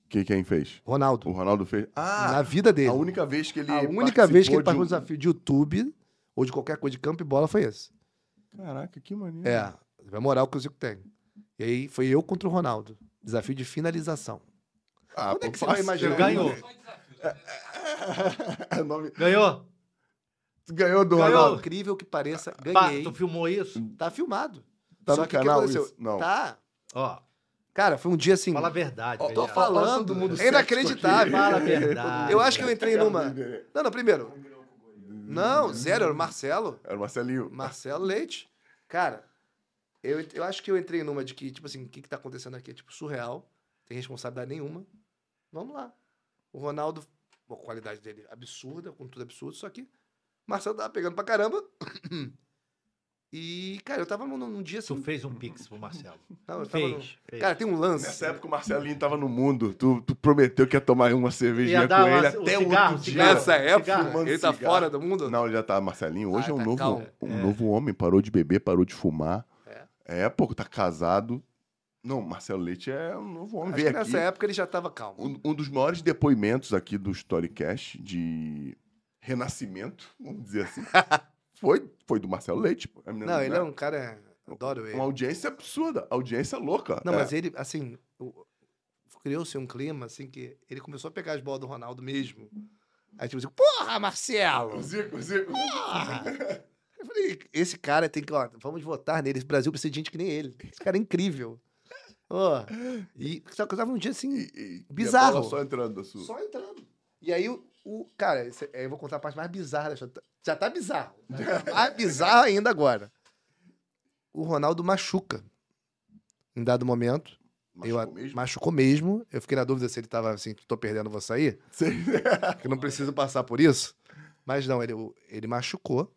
Que, quem fez? Ronaldo. O Ronaldo fez. Ah! na vida dele. A única vez que ele. A única vez que ele participou de um desafio de YouTube ou de qualquer coisa de campo e bola foi esse. Caraca, que maneiro. É. A moral que o Zico tem. E aí foi eu contra o Ronaldo. Desafio de finalização. Ah, Quando é que você vai imaginar? Ganhou. É nome- Ganhou? Ganhou do Ganhou. Ronaldo. Incrível que pareça, Pá, ganhei. tu filmou isso? Tá filmado. Tá Só no que o que canal aconteceu? isso? Não. Tá. Ó, Cara, foi um dia assim. fala a verdade. Ó, tô falando. todo mundo é inacreditável. Fala a verdade. Eu acho que eu entrei numa. Não, não, primeiro. Não, zero, era o Marcelo. Era o Marcelinho. Marcelo Leite. Cara, eu, eu acho que eu entrei numa de que, tipo assim, o que, que tá acontecendo aqui? É, tipo, surreal. Tem responsabilidade nenhuma. Vamos lá. O Ronaldo, bom, a qualidade dele absurda, com tudo absurdo, só que Marcelo tava pegando pra caramba. E, cara, eu tava num, num dia Tu assim. fez um pix pro Marcelo. Não, tava num- Fez, fez. Cara, tem um lance. Nessa época o Marcelinho tava no mundo. Tu, tu prometeu que ia tomar uma cervejinha com uma- ele o até o cigarro, outro dia. cigarro. Nessa época, cigarro, ele tá cigarro. fora do mundo? Não, ele já tá. Marcelinho, hoje Ah, é um, tá novo, um novo homem. Parou de beber, parou de fumar. É? É, pô, tá casado. Não, Marcelo Leite é um novo homem. Acho Veio que aqui. nessa época ele já tava calmo. Um, um dos maiores depoimentos aqui do Storycast de renascimento, vamos dizer assim, foi, foi do Marcelo Leite. pô. Não, ele é um cara. Adoro ele. Uma audiência absurda, audiência louca. Não, É. mas ele, assim, criou-se um clima, assim, que ele começou a pegar as bolas do Ronaldo mesmo. Aí, tipo assim, porra, Marcelo! Zico, Zico. Porra! Eu falei, esse cara tem que, ó, vamos votar nele. Esse Brasil precisa de gente que nem ele. Esse cara é incrível. Ó, e só que eu tava um dia assim, E- e- e Bizarro. bola só entrando só entrando. E aí, o, cara, aí eu vou contar a parte mais bizarra da história. Já tá bizarro. Tá mais bizarro ainda agora. O Ronaldo machuca. Em dado momento. eu, Machucou mesmo? Machucou mesmo. Eu fiquei na dúvida se ele tava assim, tô perdendo, vou sair. Sei. Que eu não preciso passar por isso. Mas não, ele, ele machucou,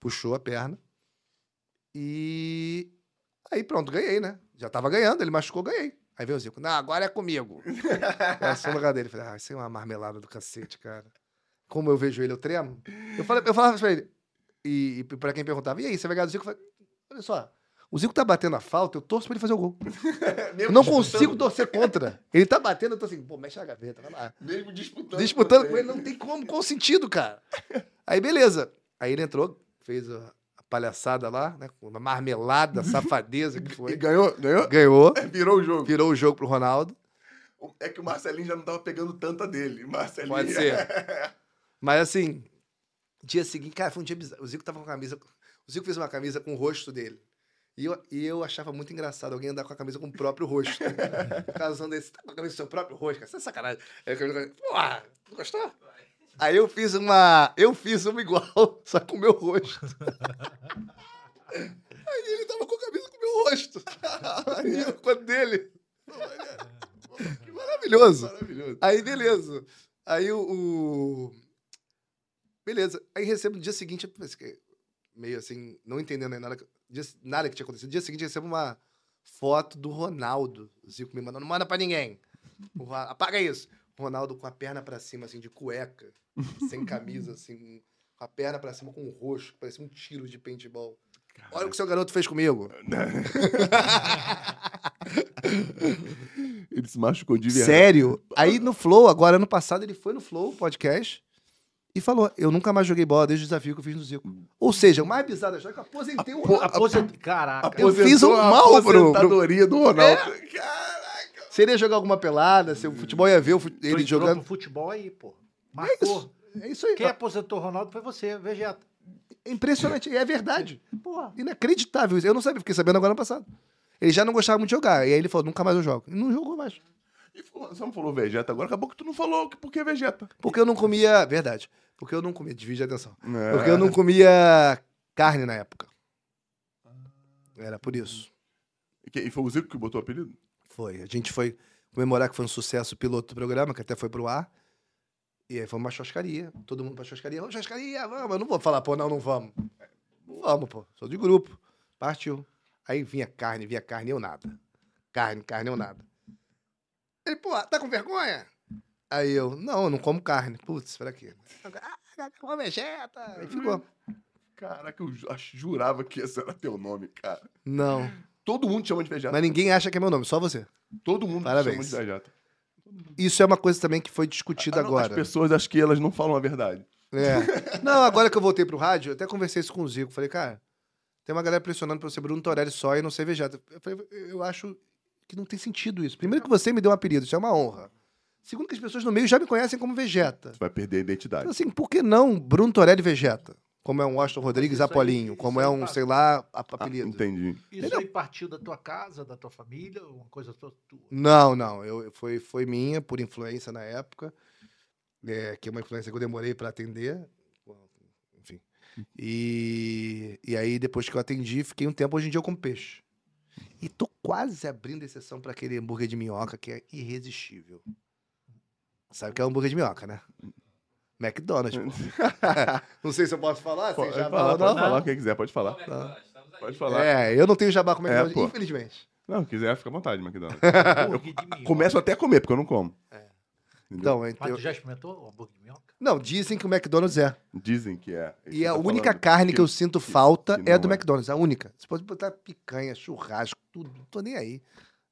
puxou a perna. E aí pronto, ganhei, né? Já tava ganhando, ele machucou, ganhei. Aí veio o Zico, não, agora é comigo. Assumi no lugar dele. Falei, ah, isso é uma marmelada do cacete, cara. Como eu vejo ele, eu tremo. Eu, falei, eu falava pra ele, e, e pra quem perguntava, e aí, você vai ganhar do Zico? Eu falei, olha só, o Zico tá batendo a falta, eu torço pra ele fazer o gol. Eu não consigo torcer contra. Ele tá batendo, eu tô assim, pô, mexe na gaveta, vai lá. Mesmo disputando. Disputando com ele, não tem como, qual sentido, cara? Aí, beleza. Aí ele entrou, fez a palhaçada lá, né? Uma marmelada, safadeza que E foi. ganhou? Ganhou? Ganhou, Virou o jogo. virou o jogo pro Ronaldo. É que o Marcelinho já não tava pegando tanta dele. Marcelinho. Pode ser. Mas assim, dia seguinte, cara, foi um dia bizarro. O Zico tava com a camisa. O Zico fez uma camisa com o rosto dele. E eu, e eu achava muito engraçado alguém andar com a camisa com o próprio rosto. o cara usando esse, tá com a camisa com o seu próprio rosto, cara. Isso é sacanagem. Aí camisa, Porra, gostou? Aí eu fiz uma. Eu fiz uma igual, só com o meu rosto. Aí ele tava com a camisa com o meu rosto. Aí eu com a dele. Que maravilhoso. Maravilhoso. Aí, beleza. Aí o, o- Beleza. Aí recebo no dia seguinte, meio assim, não entendendo nada, nada que tinha acontecido. No dia seguinte, recebo uma foto do Ronaldo. O Zico me mandando, não manda pra ninguém. Apaga isso. Ronaldo com a perna pra cima, assim, de cueca, sem camisa, assim, com a perna pra cima, com o rosto, parecia um tiro de paintball. Olha o que seu garoto fez comigo. Ele se machucou de verdade. Sério? Aí no Flow, agora ano passado, ele foi no Flow podcast e falou: Eu nunca mais joguei bola desde o desafio que eu fiz no Zico. Ou seja, o mais bizarro da história é que eu aposentei o Ronaldo. aposent... Caraca. Eu fiz um mal pro- aposentadoria do Ronaldo. Caraca. Seria jogar alguma pelada, se o futebol ia ver Tu ele entrou jogando. futebol aí, pô. É Marcou. isso. É isso aí. Quem aposentou o Ronaldo foi você, Vegeta. É impressionante. É verdade. Porra. Inacreditável isso. Eu não sabia, fiquei sabendo agora ano passado. Ele já não gostava muito de jogar. E aí ele falou: Nunca mais eu jogo. E não jogou mais. E falou- Você não falou Vegeta agora? Acabou que tu não falou que- por que Vegeta. Porque eu não comia. Verdade. Porque eu não comia. Divide a atenção. É. Porque eu não comia carne na época. Era por isso. E E foi o Zico que botou o apelido? Foi. A gente foi comemorar que foi um sucesso o piloto do programa, que até foi pro ar. E aí foi uma churrascaria. Todo mundo pra churrascaria. Vamos, churrascaria, vamos. Eu não vou falar, pô, não, não vamos. Vamos, pô. Sou de grupo. Partiu. Aí vinha carne, vinha carne, eu nada. Carne, carne, eu nada. Ele, pô, tá com vergonha? Aí eu, não, eu não como carne. Putz, espera aqui. Ah, uma vegeta. Aí ficou. Caraca, eu jurava que esse era teu nome, cara. Não. Todo mundo chama de Vegeta. Mas ninguém acha que é meu nome, só você. Todo mundo Parabéns. chama de Vegeta. Isso é uma coisa também que foi discutida Ah, agora. As pessoas acho que elas não falam a verdade. É. Não, agora que eu voltei pro rádio, eu até conversei isso com o Zico. Falei, cara, tem uma galera pressionando pra você Bruno Torelli só e não ser Vegeta. Eu falei, eu acho que não tem sentido isso. Primeiro que você me deu um apelido, isso é uma honra. Segundo que as pessoas no meio já me conhecem como Vegeta. Tu vai perder a identidade. Então, assim, por que não Bruno Torelli Vegeta? Como é um Washington Rodrigues aí- Apolinho, como é um, sei lá, a- Ah, apelido. entendi. Isso aí partiu da tua casa, da tua família, uma coisa tua? tua? Não, não. Eu, foi, foi minha, por influência na época. é, que é uma influência que eu demorei para atender. Enfim. E, e aí, depois que eu atendi, fiquei um tempo. Hoje em dia eu como peixe. E tô quase abrindo exceção para aquele hambúrguer de minhoca que é irresistível. Sabe o que é hambúrguer de minhoca, né? McDonald's. não sei se eu posso falar. Pode sem jabá falar, pode não. falar quem quiser, pode falar. Pode falar. É, eu não tenho jabá com É, McDonald's, pô. infelizmente. Não, quiser, fica à vontade, McDonald's. Minhoca. Começo até a comer, porque eu não como. Então, Mas eu- tu já experimentou o hambúrguer de minhoca? não, dizem que o McDonald's é. Dizem que é. Isso E a tá única falando carne que, eu sinto falta que é do é. McDonald's, a única. Você pode botar picanha, churrasco, tudo, não tô nem aí.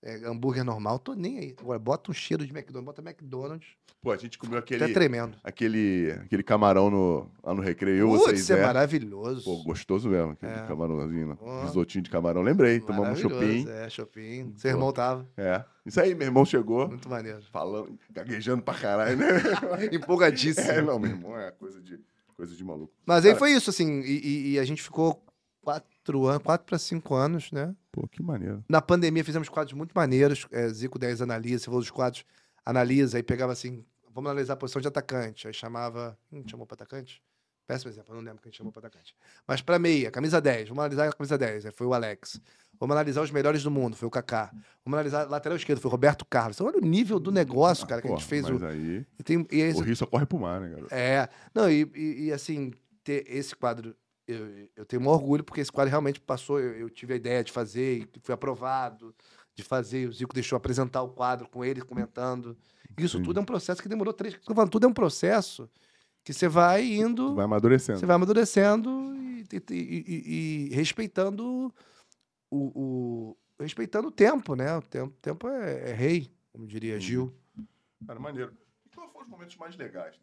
É, hambúrguer normal, tô nem aí. Agora, bota um cheiro de McDonald's, bota McDonald's, Pô, a gente comeu aquele, tá tremendo. aquele, aquele camarão no, lá no recreio, Putz, vocês isso é é. maravilhoso. Pô, gostoso mesmo, aquele É. camarãozinho? Ó. risotinho de camarão. Lembrei, tomamos um chopin. É, shopping. Seu irmão tava. É. Isso aí, meu irmão chegou, Muito maneiro. falando, gaguejando pra caralho, né? Empolgadíssimo. É, não, meu irmão é coisa de, coisa de maluco. Mas aí Cara- foi isso, assim, e, e- e a gente ficou quatro anos, quatro para cinco anos, né? Pô, que maneiro. Na pandemia fizemos quadros muito maneiros. É, Zico 10 analisa, você falou dos quadros, analisa, aí pegava assim, vamos analisar a posição de atacante. Aí chamava. Hum, chamou para atacante? Péssimo exemplo, eu não lembro quem chamou para atacante. Mas para meia, camisa 10, vamos analisar a camisa 10, aí foi o Alex. Vamos analisar os melhores do mundo, foi o Kaká. Vamos analisar lateral esquerdo, foi o Roberto Carlos. Então, olha o nível do negócio, cara, que a gente fez. Mas O, aí, e tem, e esse- o rio só corre pro mar, né, garoto? é, não, e, e- e, assim, ter esse quadro, eu, eu tenho um orgulho, porque esse quadro realmente passou, eu, eu tive a ideia de fazer, e foi aprovado, de fazer, o Zico deixou apresentar o quadro com ele comentando. Isso Entendi. tudo é um processo que demorou três. Falando, tudo é um processo que você vai indo, vai amadurecendo. você vai amadurecendo e, e- e- e- respeitando o, o- respeitando o tempo, né? O tempo, tempo é, é rei, como diria Gil. Cara, maneiro. E quais foram os momentos mais legais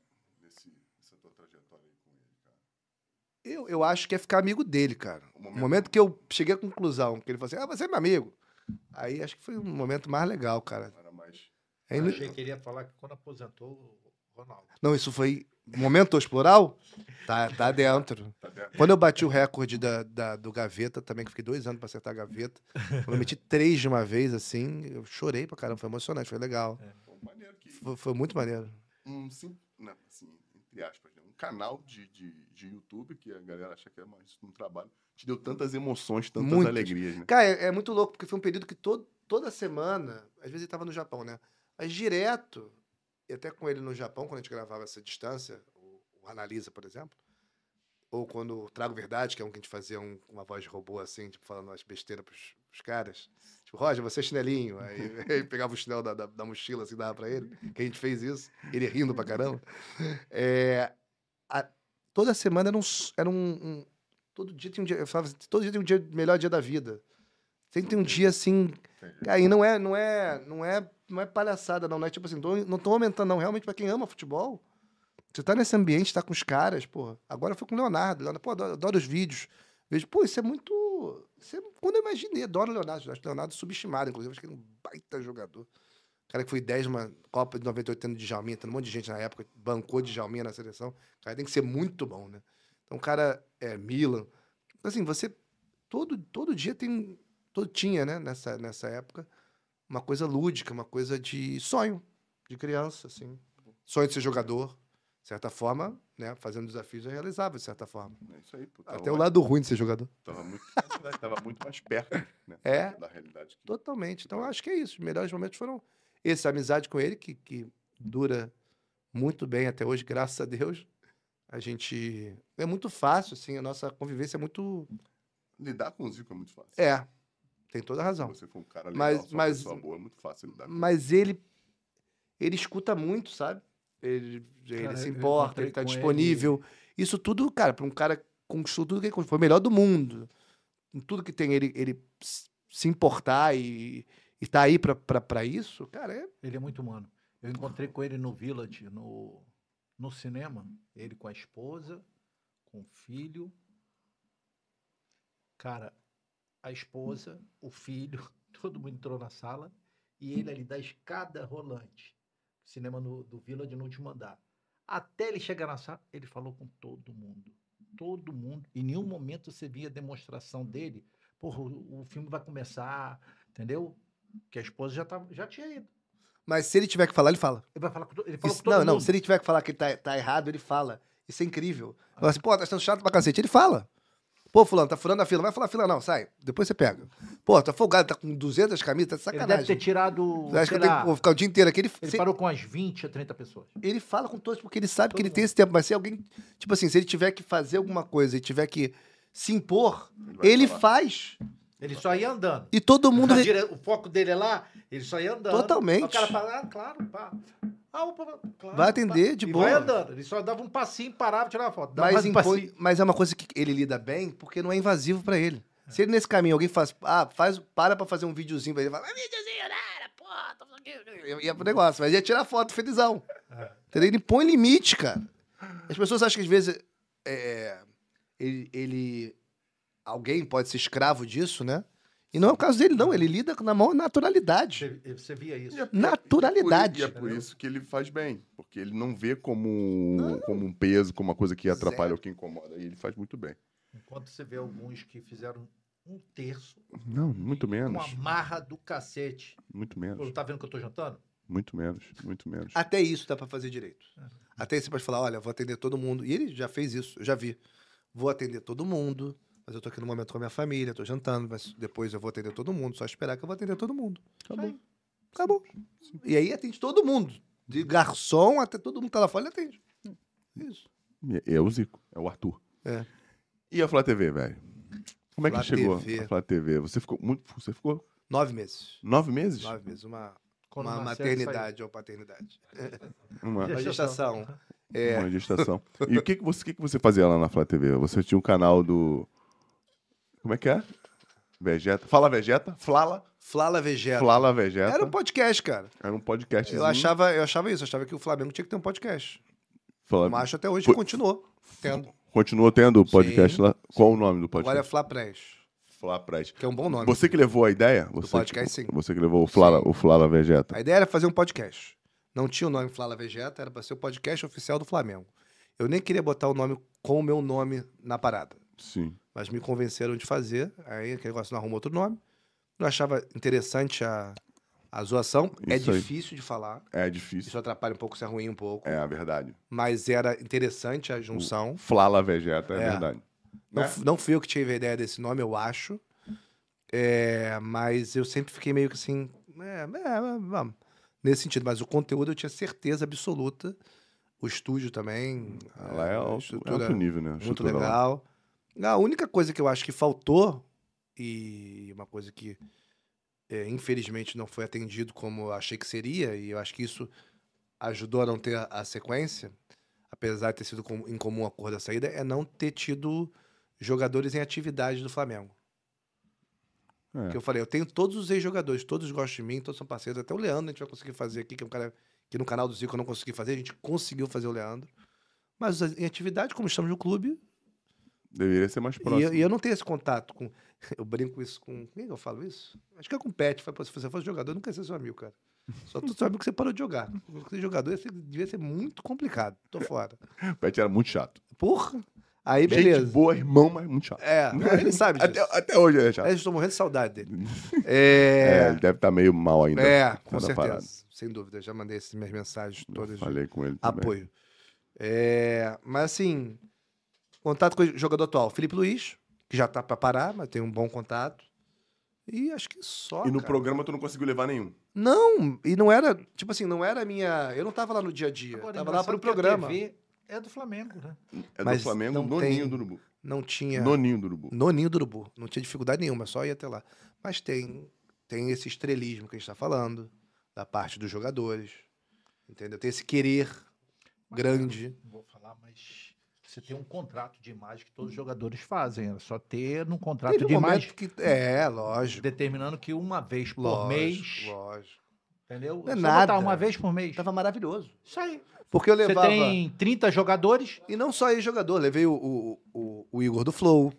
desse, dessa tua trajetória aí com ele, cara? Eu, eu acho que é ficar amigo dele, cara. O No momento- momento que eu cheguei à conclusão, que ele falou assim, ah, você é meu amigo. Aí acho que foi um momento mais legal, cara. Era mais. Aí Eu não- achei que ele ia falar que quando aposentou o Ronaldo. Não, isso foi momento exploral? Tá, tá dentro. Tá dentro. Quando eu bati o recorde da, da- do Gaveta, também, que fiquei dois anos pra acertar a Gaveta. Eu meti três de uma vez, assim, eu chorei pra caramba. Foi emocionante, foi legal. Que. Foi, foi muito maneiro. Um, sim, não, assim, entre aspas, né? Canal de, de, de YouTube que a galera acha que é mais um trabalho. Te deu tantas emoções, tantas Muitas. alegrias, né? Cara, é, é muito louco, porque foi um período que todo, toda semana, às vezes ele tava no Japão, né? Mas direto, e até com ele no Japão, quando a gente gravava essa distância, o, o Analisa, por exemplo, ou quando o Trago Verdade, que é um que a gente fazia um- uma voz de robô assim, tipo, falando umas besteiras pros, pros caras. Tipo, Roger, você é chinelinho. Aí, aí pegava o chinelo da, da, da mochila assim, dava pra ele, que a gente fez isso, ele rindo pra caramba. É, a- toda semana era um. Era um, um- todo dia tem um dia. Eu falava assim, todo dia tem um dia, melhor dia da vida. Sempre tem um dia assim. Aí não é, não é, não é, não é palhaçada, não. Não é tipo assim, tô- não tô aumentando, não. Realmente, pra quem ama futebol, você tá nesse ambiente, tá com os caras, pô. Agora foi com o Leonardo. Leonardo pô, adoro, adoro os vídeos. Vejo, pô, isso é muito. Isso é, quando eu imaginei, adoro o Leonardo. Acho o Leonardo subestimado, inclusive. Acho que ele é um baita jogador. Cara que foi 10 numa Copa de 98 tendo de Djalminha, tendo um monte de gente na época, bancou de Djalminha na seleção. O cara tem que ser muito bom, né? Então, o cara é Milan. Assim, você. Todo, todo dia tem. Todo, tinha, né, nessa, nessa época, uma coisa lúdica, uma coisa de sonho de criança, assim. Sonho de ser jogador. De certa forma, né? Fazendo desafios é realizável, de certa forma. É isso aí, pô. Até o mais, lado ruim de ser jogador. tava, muito, tava muito mais perto né, É. da realidade. que- Totalmente. Então, eu acho que é isso. Os melhores momentos foram esse. A amizade com ele, que, que dura muito bem até hoje, graças a Deus. A gente. É muito fácil, assim, a nossa convivência é muito. Lidar com o Zico é muito fácil. É, tem toda a razão. você for um cara legal, Mas- mas- pessoa boa, é muito fácil lidar com Mas ele. Ele escuta muito, sabe? Ele, ele Cara, se eu importa, ele tá com disponível. Isso tudo, cara, para um cara conquistou tudo que ele conquistou, foi o melhor do mundo. Em tudo que tem, ele, ele se importar e, e tá aí pra isso, cara, é Ele é muito humano. Eu encontrei com ele no Village, no, no cinema. Ele com a esposa, com o filho. Cara, a esposa, o filho, todo mundo entrou na sala. E ele ali da escada rolante. Cinema no, do Village no último andar. Até ele chegar na sala, ele falou com todo mundo. Todo mundo. Em nenhum momento você via demonstração dele. Porra, o, o filme vai começar, entendeu? Que a esposa já, tava, já tinha ido. Mas se ele tiver que falar, ele fala. Ele vai falar com, ele fala Isso- com todo não, não, mundo. se ele tiver que falar que tá, tá errado, ele fala. Isso é incrível. Fala assim, pô, tá sendo chato pra cacete. Ele fala. Pô, fulano, tá furando a fila. Vai falar fila, não, sai. Depois você pega. Pô, tá folgado, tá com 200 camisas, tá de Ele deve sacanagem. ter tirado. Você acha que sei eu tenho que ficar o dia inteiro aqui? Ele, Ele se- parou com as 20 a 30 pessoas. ele fala com todos, porque ele sabe que Todo ele tem esse tempo. Mas se alguém. Tipo assim, se ele tiver que fazer alguma coisa e tiver que se impor, ele falar. faz. Ele só ia andando. E todo mundo. Dire- O foco dele é lá, ele só ia andando. Totalmente. O cara fala, ah, claro, pá. Ah, opa, claro, Vai atender pá. de e boa. Vai andando. Ele só dava um passinho, parava, tirava foto. Dava Mas, um impõe- mas é uma coisa que ele lida bem porque não é invasivo pra ele. Se ele nesse caminho alguém faz, ah, faz, para pra fazer um videozinho pra ele, fala, "Ah, videozinho, nada, pô, tô fazendo aqui." ia pro negócio, mas ia tirar foto felizão. É. Entendeu? Ele põe limite, cara. As pessoas acham que às vezes é, ele, ele- alguém pode ser escravo disso, né? E não é o caso dele, não. Ele lida na maior naturalidade. Você, você via isso. E é- Naturalidade. E é por isso que ele faz bem. Porque ele não vê como, como um peso, como uma coisa que atrapalha Zero. ou que incomoda. E ele faz muito bem. Enquanto você vê alguns que fizeram um terço, Não, muito com menos. uma marra do cacete. Muito Pô, menos. tá vendo que eu tô jantando? Muito menos. Muito menos. Até isso dá pra fazer direito. Até isso você pode falar, olha, vou atender todo mundo. E ele já fez isso, eu já vi. Vou atender todo mundo, mas eu tô aqui no momento com a minha família, tô jantando, mas depois eu vou atender todo mundo. Só esperar que eu vou atender todo mundo. Acabou. Acabou. E aí atende todo mundo. De garçom até todo mundo que tá lá fora, ele atende. Isso. E É o Zico, é o Arthur. É. E a Flá TV, velho? Como é que Flá chegou TV. a Flá TV? Você ficou muito. Você ficou Nove meses. nove meses? Nove meses. Uma, Quando uma maternidade ou paternidade. Uma, Uma Gestação. É. uma gestação. E o que, que, você, que, que você fazia lá na Flá TV? Você tinha um canal do. Como é que é? Vegeta. Fala Vegeta? Flala? Flala Vegeta. Flala Vegeta. Era um podcast, cara. Era um podcast. Eu achava, eu achava isso, eu achava que o Flamengo tinha que ter um podcast. Fala- Macho até hoje Foi- continuou tendo. Continua tendo o podcast Sim, lá? Qual o nome do Agora é podcast? Flá Press, Flá Press. que é um bom nome. Você que levou a ideia? Você podcast, sim. Você que levou o Sim. o Flá Vegeta. A ideia era fazer um podcast. Não tinha o nome Flala Vegeta, era pra ser o podcast oficial do Flamengo. Eu nem queria botar o nome com o meu nome na parada. Sim. Mas me convenceram de fazer. Aí aquele negócio não arruma outro nome. Não achava interessante a, a zoação. é Isso aí. difícil de falar. É difícil. Isso atrapalha um pouco, isso é ruim um pouco. É a verdade. Mas era interessante a junção. Flá Vegeta, é, É. verdade. Não, f- não fui eu que tive a ideia desse nome, eu acho. É, mas eu sempre fiquei meio que assim. É, é, vamos. Nesse sentido. Mas o conteúdo eu tinha certeza absoluta. O estúdio também. Lá é alto, é alto nível, né? Muito legal. A única coisa que eu acho que faltou, e uma coisa que é, infelizmente não foi atendido como eu achei que seria, e eu acho que isso ajudou a não ter a, a sequência, apesar de ter sido com, em comum acordo a saída, é não ter tido jogadores em atividade do Flamengo. É. Que eu falei, eu tenho todos os ex-jogadores, todos gostam de mim, todos são parceiros. Até o Leandro a gente vai conseguir fazer aqui, que é um cara que no canal do Zico eu não consegui fazer, a gente conseguiu fazer o Leandro. Mas em atividade, como estamos no clube, Deveria ser mais e próximo. eu, e eu não tenho esse contato com. Eu brinco isso com. Quem que eu falo isso? Acho que é com o Pet. Falo, "Pô, Se você fosse jogador, eu nunca ia ser seu amigo, cara. Só tu amigo que você parou de jogar. Ser jogador ser- devia ser muito complicado. Tô fora. O Pet era muito chato. Porra! Aí, Gente beleza. boa, irmão, mas muito chato. É, ele sabe disso. Até, até hoje ele é chato. Eu estou morrendo de saudade dele. É, É. ele deve estar meio mal ainda. É, com certeza. parada. Sem dúvida. Já mandei essas minhas mensagens Eu todas de Falei com ele também. apoio. É, mas assim, contato com o jogador atual, Felipe Luiz, que já tá pra parar, mas tem um bom contato. E acho que só. E no cara. programa tu não conseguiu levar nenhum. Não, e não era, tipo assim, não era a minha. Eu não tava lá no dia a dia. Agora, tava lá pro engraçado que a programa. TV é do Flamengo, né? É Mas do Flamengo, não noninho tem- do Urubu. Não tinha. Noninho do Urubu. Noninho do Urubu. Não tinha dificuldade nenhuma, só ia até lá. Mas tem, tem esse estrelismo que a gente tá falando, da parte dos jogadores. Entendeu? Tem esse querer grande. Não vou falar, mas você tem um contrato de imagem que todos os jogadores fazem. É só ter num contrato de imagem que. É, lógico. determinando que uma vez por Lógico, mês, lógico. entendeu? Não é nada. uma vez por mês. Tava maravilhoso. Isso aí. Porque eu Você levava. tem 30 jogadores, E não só aí jogador, levei o, o, o, o Igor do Flow,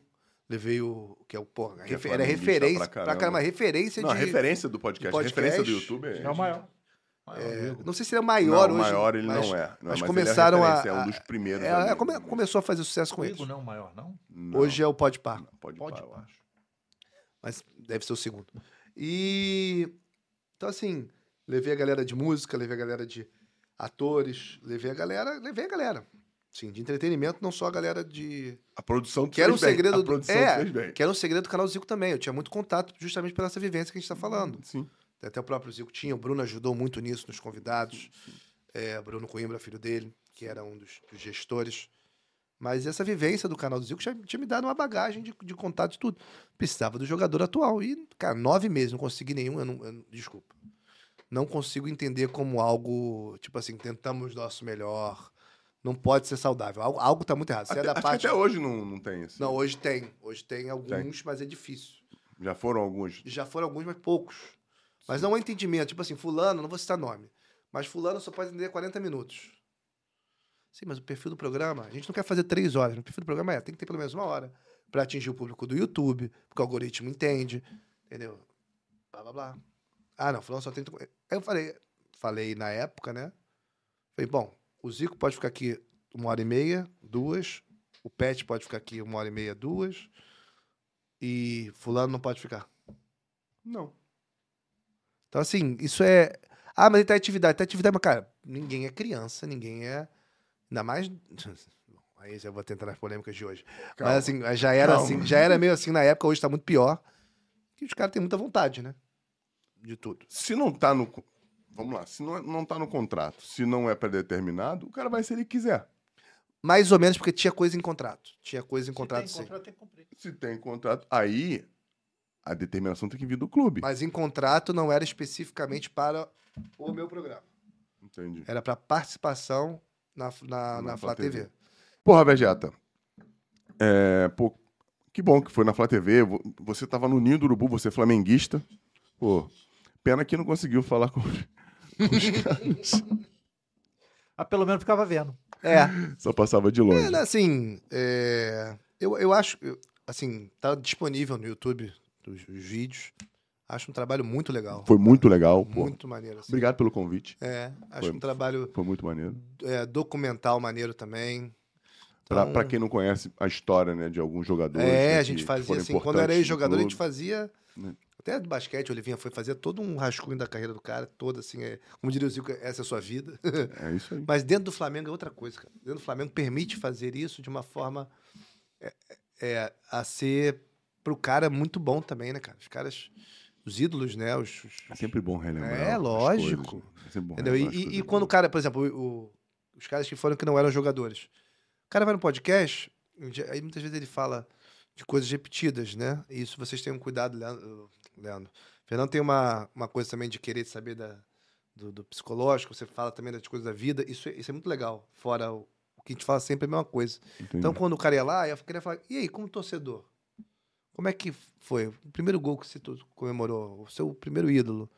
levei o. Que é o, porra, Que é refer- era referência. pra Pra caramba. caramba, referência Não, de. referência do podcast. de podcast. Referência do YouTube é. é o maior. É, não sei se ele é o maior não, hoje. o maior ele mas, não é. Não, mas mas começaram ele é, a- referência, é um dos primeiros. É, é, come- começou a fazer sucesso com O isso. Igor não é o maior, não? Não, Hoje é o Pode Par, Pode, Pode pá, eu acho. mas deve ser o segundo. E. Então, assim, levei a galera de música, levei a galera de atores, levei a galera. Levei a galera. Sim, de entretenimento, não só a galera de. A produção Que era um fez bem. segredo A do- produção é, fez bem. Que era um segredo do canal Zico também. Eu tinha muito contato justamente pela essa vivência que a gente está falando. Sim. Até o próprio Zico tinha, o Bruno ajudou muito nisso nos convidados. É, Bruno Coimbra, filho dele, que era um dos, dos gestores. Mas essa vivência do canal do Zico já tinha me dado uma bagagem de, de contato de tudo. Precisava do jogador atual. E, cara, nove meses, não consegui nenhum. Eu não, eu desculpa. Não consigo entender como algo, tipo assim, tentamos o nosso melhor. Não pode ser saudável. Algo, algo tá muito errado. Se é Até, da acho parte. até hoje não, não tem assim. Não, hoje tem. Hoje tem alguns, mas é difícil. Já foram alguns. Já foram alguns, mas poucos. Mas não há entendimento. Tipo assim, fulano, não vou citar nome. Mas fulano só pode entender 40 minutos. Sim, mas o perfil do programa, a gente não quer fazer três horas. O perfil do programa é, tem que ter pelo menos uma hora. Pra atingir o público do YouTube, porque o algoritmo entende. Entendeu? Blá, blá, blá. Ah, não, fulano só tem... Eu falei, falei na época, né? Falei, bom, o Zico pode ficar aqui uma hora e meia, duas. O Pet pode ficar aqui uma hora e meia, duas. E fulano não pode ficar. Não. Então, assim, isso é. Ah, mas ele tá em atividade. Tá em atividade, mas, cara, ninguém é criança, ninguém é. Ainda mais. Aí já vou tentar nas polêmicas de hoje. Calma. Mas assim, já era Calma. assim, já era meio assim na época, hoje tá muito pior. Que os caras têm muita vontade, né? De tudo. Se não tá no. Vamos lá. Se não, é- não tá no contrato, se não é predeterminado, o cara vai se ele quiser. Mais ou menos porque tinha coisa em contrato. Tinha coisa em contrato, Se sim. tem contrato, tem que cumprir. Se tem contrato, aí a determinação tem que vir do clube. Mas em contrato não era especificamente para o meu programa. Entendi. Era para participação na, na, na, Flá TV. Porra, Vegeta. É, pô, que bom que foi na Flá TV. vo- Você tava no ninho do urubu, você é flamenguista. Pô, pena que não conseguiu falar com, com os caras. Ah, pelo menos ficava vendo. É. Só passava de longe. É, né, assim, é, eu, eu acho, eu- assim, tá disponível no YouTube os, os vídeos. Acho um trabalho muito legal. Foi muito legal, pô. Muito maneiro. Assim. Obrigado pelo convite. É, acho Foi- um trabalho Foi muito maneiro. é, documental maneiro também. Pra, Então, pra quem não conhece a história, né, de alguns jogadores. É, né, a gente fazia assim, quando importantes era no ex-jogador, a gente fazia. Né. Até do basquete, o Olivinha foi fazer todo um rascunho da carreira do cara, toda assim. É, como diria o Zico, essa é a sua vida. É isso aí. Mas dentro do Flamengo é outra coisa, cara. Dentro do Flamengo permite fazer isso de uma forma é, é, a ser pro cara muito bom também, né, cara? Os caras, os ídolos, né? Os, os- É sempre bom relembrar. É, lógico. coisas, né? É bom entendeu? E, e- quando o cara, por exemplo, o- os caras que foram que não eram jogadores, o cara vai no podcast, aí muitas vezes ele fala de coisas repetidas, né? E isso vocês tenham cuidado, Leandro. Leandro. Fernando tem uma, uma coisa também de querer saber da, do, do psicológico, você fala também das coisas da vida, isso, é- isso é muito legal. Fora o, o que a gente fala sempre é a mesma coisa. Entendi. Então, quando o cara ia lá, eu queria falar, e aí, como torcedor? Como é que foi? O primeiro gol que você comemorou, o seu primeiro ídolo.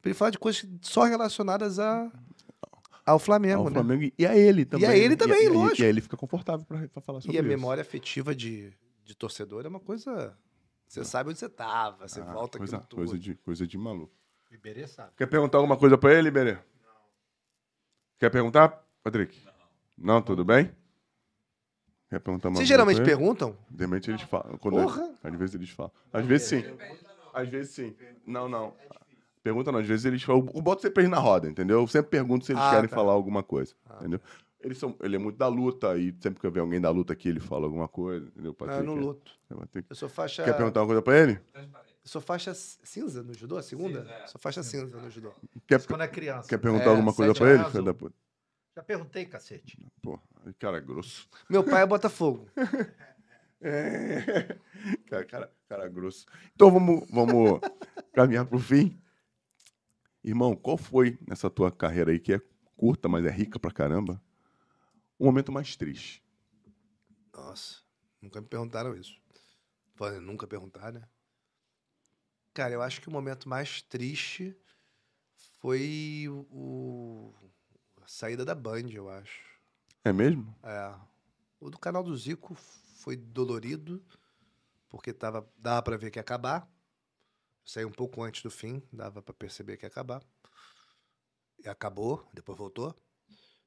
Pra ele falar de coisas só relacionadas a, ao Flamengo, Ao né? Flamengo e a ele também. a ele né? também, e, lógico. E aí ele fica confortável pra, pra falar sobre E a isso. memória afetiva de, de torcedor é uma coisa. Você sabe onde você tava, você Ah, volta coisa, aquilo tudo. coisa, de, coisa de maluco. Iberê sabe. Quer perguntar alguma coisa pra ele, Berê? Quer perguntar, Patrick? Não. tudo bem? Quer perguntar uma Vocês coisa geralmente ele? perguntam? De repente eles falam. Quando Porra! Às vezes eles falam. Às vezes sim. Às vezes sim. Não, não. Pergunta não. Às vezes eles falam. Eu boto sempre eles na roda, entendeu? Eu sempre pergunto se eles Ah, querem tá. falar alguma coisa. Ah, entendeu? Eles são, ele é muito da luta e sempre que eu ver alguém da luta aqui, ele fala alguma coisa. Entendeu? Não, eu não é- luto. é Patrick. Eu sou faixa. Quer perguntar uma coisa pra ele? Eu sou faixa cinza no judô, a segunda? Sou faixa cinza no judô. Quer, quando é criança. quer perguntar É, alguma coisa pra ele? filho da puta? Já perguntei, cacete. Pô, cara grosso. Meu pai é Botafogo. É. Cara, cara, cara grosso. Então vamos, vamos caminhar pro fim. Irmão, qual foi nessa tua carreira aí, que é curta, mas é rica pra caramba, o momento mais triste? Nossa, nunca me perguntaram isso. Podem nunca perguntar, né? Cara, eu acho que o momento mais triste foi o, saída da Band, eu acho. É mesmo? É. O do canal do Zico foi dolorido, porque tava, dava pra ver que ia acabar. Saiu um pouco antes do fim, dava pra perceber que ia acabar. E acabou, depois voltou.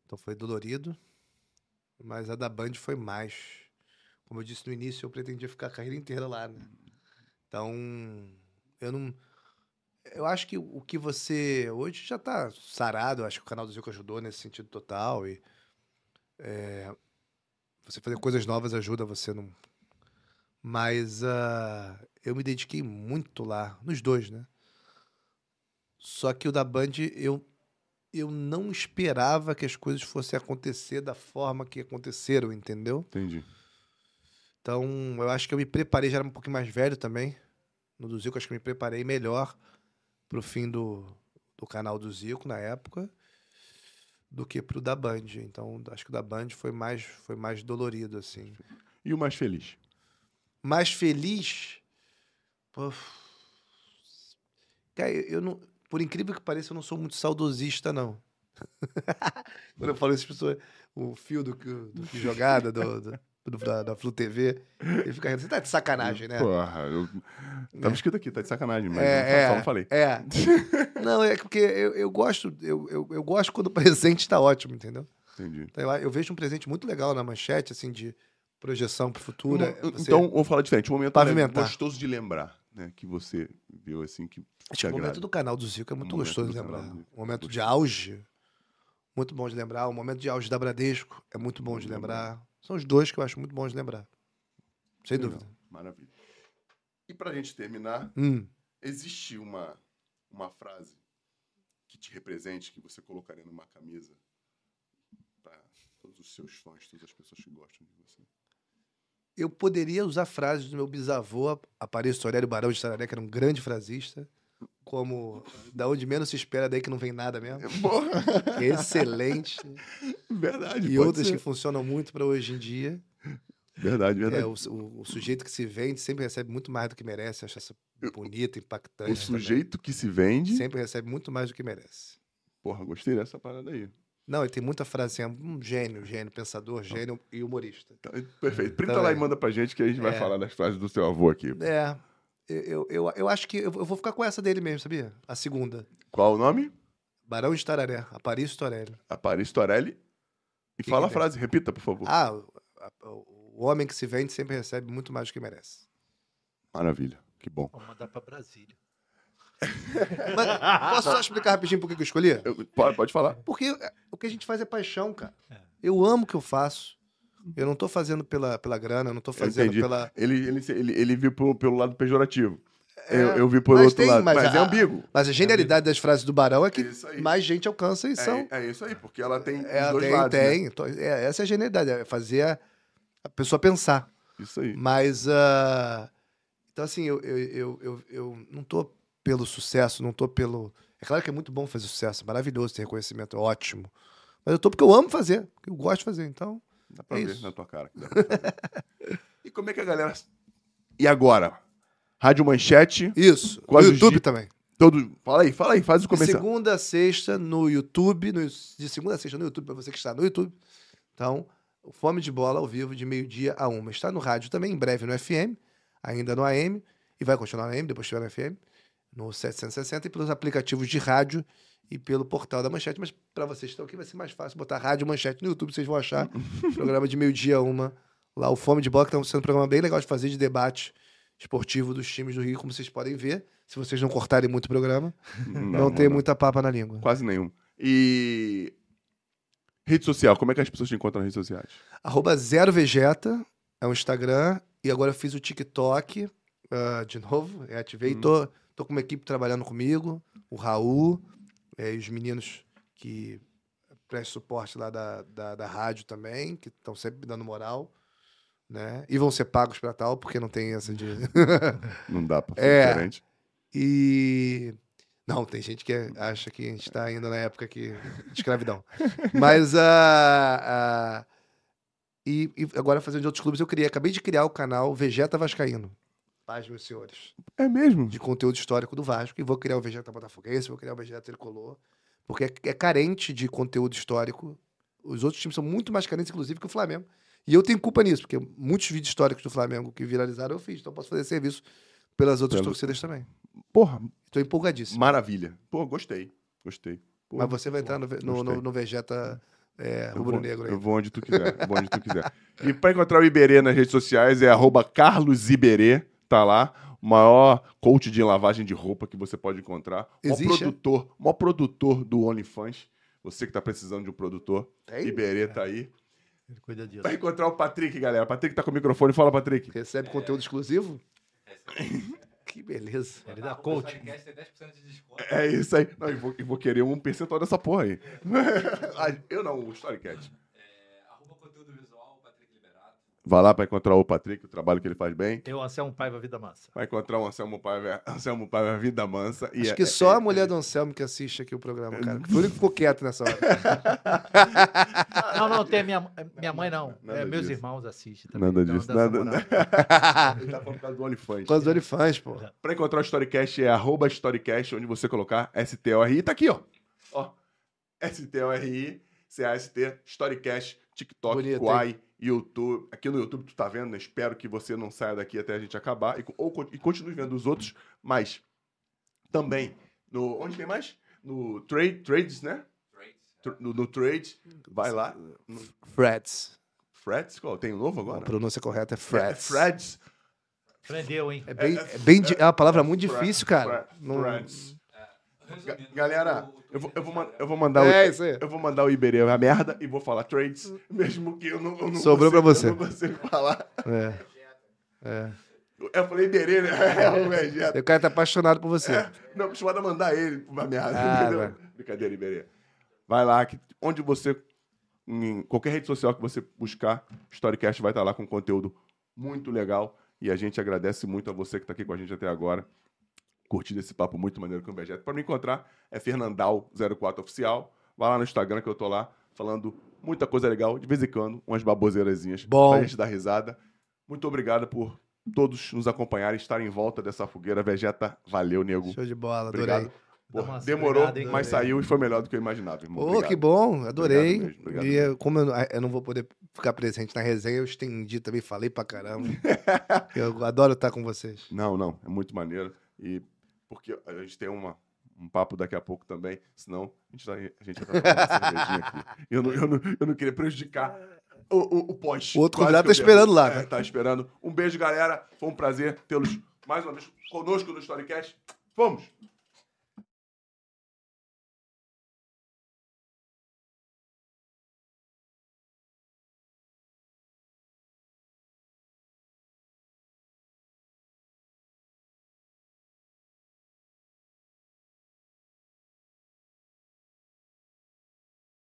Então foi dolorido. Mas a da Band foi mais. Como eu disse no início, eu pretendia ficar a carreira inteira lá, né? Então, eu não. Eu acho que o que você. Hoje já tá sarado, eu acho que o canal do Zico ajudou nesse sentido total. E você fazer coisas novas ajuda você não. Mas ah, eu me dediquei muito lá, nos dois, né? Só que o da Band eu, eu não esperava que as coisas fossem acontecer da forma que aconteceram, entendeu? Entendi. Então eu acho que eu me preparei, já era um pouquinho mais velho também. No do Zico, acho que eu me preparei melhor pro fim do, do canal do Zico na época do que pro da Band. Então acho que o da Band foi mais, foi mais dolorido, assim. E o mais feliz? mais feliz. Pô, Cara, eu não, por incrível que pareça, eu não sou muito saudosista, não. Quando eu falo isso, as pessoas, o fio do, que- do que jogada do, do- do- da, da Flu TV, ele fica rindo. Você tá de sacanagem, né? Porra, eu... Tava escrito aqui, tá de sacanagem, mas É, eu só é, não falei. É. Não, é porque eu, eu gosto, eu, eu, eu gosto quando o presente tá ótimo, entendeu? Entendi. Então, eu, vejo um presente muito legal na manchete, assim, de projeção pro futuro. é Um- você- Então, vou falar diferente. Um momento Pavimentar. gostoso de lembrar, né? Que você viu assim que. Acho que o momento do canal do Zico é muito gostoso de lembrar. canal. O momento de auge, muito bom de lembrar. O momento de auge da Bradesco é muito bom de lembrar. São os dois que eu acho muito bons de lembrar. Sem Legal. dúvida. Maravilha. E pra gente terminar, Hum. existe uma, uma frase que te represente, que você colocaria numa camisa para todos os seus fãs, todas as pessoas que gostam de você? Eu poderia usar frases do meu bisavô, Apareço Aurélio Barão de Sararé, que era um grande frasista, como da onde menos se espera, daí que não vem nada mesmo. Que é excelente. Verdade, e outras ser. que funcionam muito para hoje em dia. Verdade, verdade. É, o, o- o sujeito que se vende sempre recebe muito mais do que merece. Acho essa bonita, impactante. o também. sujeito que se vende. sempre recebe muito mais do que merece. Porra, gostei dessa parada aí. Não, ele tem muita frase assim, um gênio, gênio, pensador, gênio e humorista. Então, Perfeito. Printa Também. lá e manda pra gente que a gente vai É. falar das frases do seu avô aqui. É, eu, eu, eu acho que eu vou ficar com essa dele mesmo, sabia? A segunda. Qual o nome? Barão de Tararé, Aparício Torelli. Paris Torelli. E Que fala a que tem? frase, repita, por favor. Ah, o, a- homem que se vende sempre recebe muito mais do que merece. Maravilha. Que bom. Vou mandar pra Brasília. Mas posso só explicar rapidinho por que que eu escolhi? Eu- pode, pode falar. Porque é, o que a gente faz é paixão, cara. É. Eu amo o que eu faço. Eu não tô fazendo pela, pela grana, eu não tô fazendo entendi. pela. Ele, ele, ele, ele viu pelo, pelo lado pejorativo. É, eu, eu vi por outro tem- lado. mas Mas, é a- ambíguo. Mas a genialidade das frases do Barão é que aí. mais gente alcança e são. É, é isso aí, porque ela tem É, dois tem, lados. né? tem. Então, é, essa é a genialidade, é fazer a, a pessoa pensar. Isso aí. Mas. ah, então, assim, eu, eu, eu, eu, eu não tô pelo sucesso, não tô pelo. É claro que é muito bom fazer sucesso, maravilhoso, ter reconhecimento, é ótimo. Mas eu tô porque eu amo fazer, porque eu gosto de fazer. Então, Dá pra É ver isso. na tua cara. pra e como é que a galera. E agora? Rádio Manchete, isso. No YouTube di- também. todo. Fala aí, fala aí, faz o De comercial. segunda a sexta no YouTube, no- de segunda a sexta no YouTube, para você que está no YouTube. Então, Fome de Bola ao vivo de meio-dia a uma. Está no rádio também, em breve no FM, ainda no AM, e vai continuar no AM, depois estiver no FM, no 760, e pelos aplicativos de rádio e pelo portal da Manchete. Mas para vocês que estão aqui, vai ser mais fácil botar Rádio Manchete no YouTube, vocês vão achar programa de meio-dia uma. Lá, o Fome de Bola, que está sendo um programa bem legal de fazer, de debate esportivo dos times do Rio, como vocês podem ver. Se vocês não cortarem muito o programa, não, tem muita papa na língua. Quase nenhum. E. Rede social, como é que as pessoas te encontram nas redes sociais? Arroba Zero Vegeta é o Instagram. E agora eu fiz o TikTok ah, de novo. Ativei. Hum. Tô, tô com uma equipe trabalhando comigo. O Raul eh, e os meninos que prestam suporte lá da, da, da rádio também, que estão sempre me dando moral. Né? E vão ser pagos para tal, porque não tem essa de. Não dá fazer É. diferente. E. Não, tem gente que acha que a gente está ainda na época que... de escravidão. Mas a. a- E, e agora fazendo de outros clubes, eu criei, acabei de criar o canal Vegeta Vascaíno. Paz, meus senhores. É mesmo? De conteúdo histórico do Vasco. E vou criar o Vegeta Botafoguense, vou criar o Vegeta Tricolor. Porque é, é carente de conteúdo histórico. Os outros times são muito mais carentes, inclusive, que o Flamengo. E eu tenho culpa nisso, porque muitos vídeos históricos do Flamengo que viralizaram eu fiz. Então eu posso fazer serviço pelas outras Pelo- torcidas também. Porra, Estou empolgadíssimo. maravilha. Pô, gostei. Gostei. Pô, Mas você vai entrar no, no, no, no Vegeta é, rubro-negro aí. Eu vou onde tu quiser. vou onde tu quiser. E pra encontrar o Iberê nas redes sociais é arroba Carlos Iberê, tá lá. O maior coach de lavagem de roupa que você pode encontrar. O maior Existe, é? produtor, o maior produtor do OnlyFans. Você que tá precisando de um produtor. Tem? Iberê tá aí. Ele cuida disso. Vai encontrar o Patrick, galera. Patrick tá com o microfone. Fala, Patrick. Recebe conteúdo exclusivo? que beleza. Ele dá coach. É isso aí. Não, eu vou, eu vou querer um percentual dessa porra aí. Ah, eu não, o Storycat. Arroba conteúdo visual, Patrick Liberato. Vai lá pra encontrar o Patrick, o trabalho que ele faz bem. Tem o Anselmo Paiva Vida Mansa. Vai encontrar o Anselmo Paiva, Anselmo Paiva Vida Mansa. E Acho é- que só é- a mulher do Anselmo que assiste aqui o programa, cara. Foi o único que ficou quieto nessa hora. Não, não, tem minha, minha mãe não. Nada É, meus disso. irmãos assistem também. Nada então disso. Nada, moral. Ele tá falando por causa do OnlyFans. Com os OnlyFans, pô. Pra encontrar o Storycast é arroba Storycast, onde você colocar STORI. Tá aqui, ó. Ó. STORI, C-A-S-T, Storycast, TikTok, Bonito, Quai, YouTube. Aqui no YouTube tu tá vendo, né? Espero que você não saia daqui até a gente acabar. E, ou, e continue vendo os outros, mas também no. Onde tem mais? No Trade, Trades, né? Trades. Tr- No, no Trade. Vai lá. No Freds. Freds, qual? Tem um novo A agora? pronúncia correta é É, Freds. Freds. Prendeu, hein? É bem, é bem di- é uma palavra muito difícil, cara. Fre- Não- Freds. Resumindo, Galera, o eu vou, eu, vou, man- eu vou mandar É o, isso aí. eu vou mandar o Iberê a merda e vou falar trades, mesmo que eu não, eu não Sobrou pra consiga- você. Eu não consigo falar. É. É. Eu falei Iberê, né? É o Vegeta. O cara tá apaixonado por você. É, não, acostumado a mandar ele uma merda. Ah, entendeu? vai. Brincadeira, Iberê. Vai lá, que onde você, em qualquer rede social que você buscar, Storycast vai estar lá com conteúdo muito legal. E a gente agradece muito a você que está aqui com a gente até agora, curtindo esse papo muito maneiro com o Vegeta. Para me encontrar, é Fernandal04 Oficial. Vai lá no Instagram que eu tô lá falando muita coisa legal, de vez em quando, umas baboseirazinhas Bom. pra gente dar risada. Muito obrigado por todos nos acompanharem, estarem em volta dessa fogueira. Vegeta, valeu, nego. Show de bola, Obrigado. adorei. Pô, Nossa, demorou, obrigado, hein, mas saiu e foi melhor do que eu imaginava, irmão. Pô, Obrigado. que bom, adorei. mesmo, obrigado e eh, como eu, não- eu não vou poder ficar presente na resenha, eu estendi também, falei pra caramba. eu adoro estar com vocês. Não, não, é muito maneiro. E porque a gente tem uma, um papo daqui a pouco também, senão a gente, vai- a gente tá uma cervejinha aqui. Eu não, eu, não, eu não queria prejudicar o, o, o pós. O outro convidado tá esperando lá, É, né? tá esperando. Um beijo, galera. Foi um prazer tê-los mais uma vez conosco no Storycast. Vamos!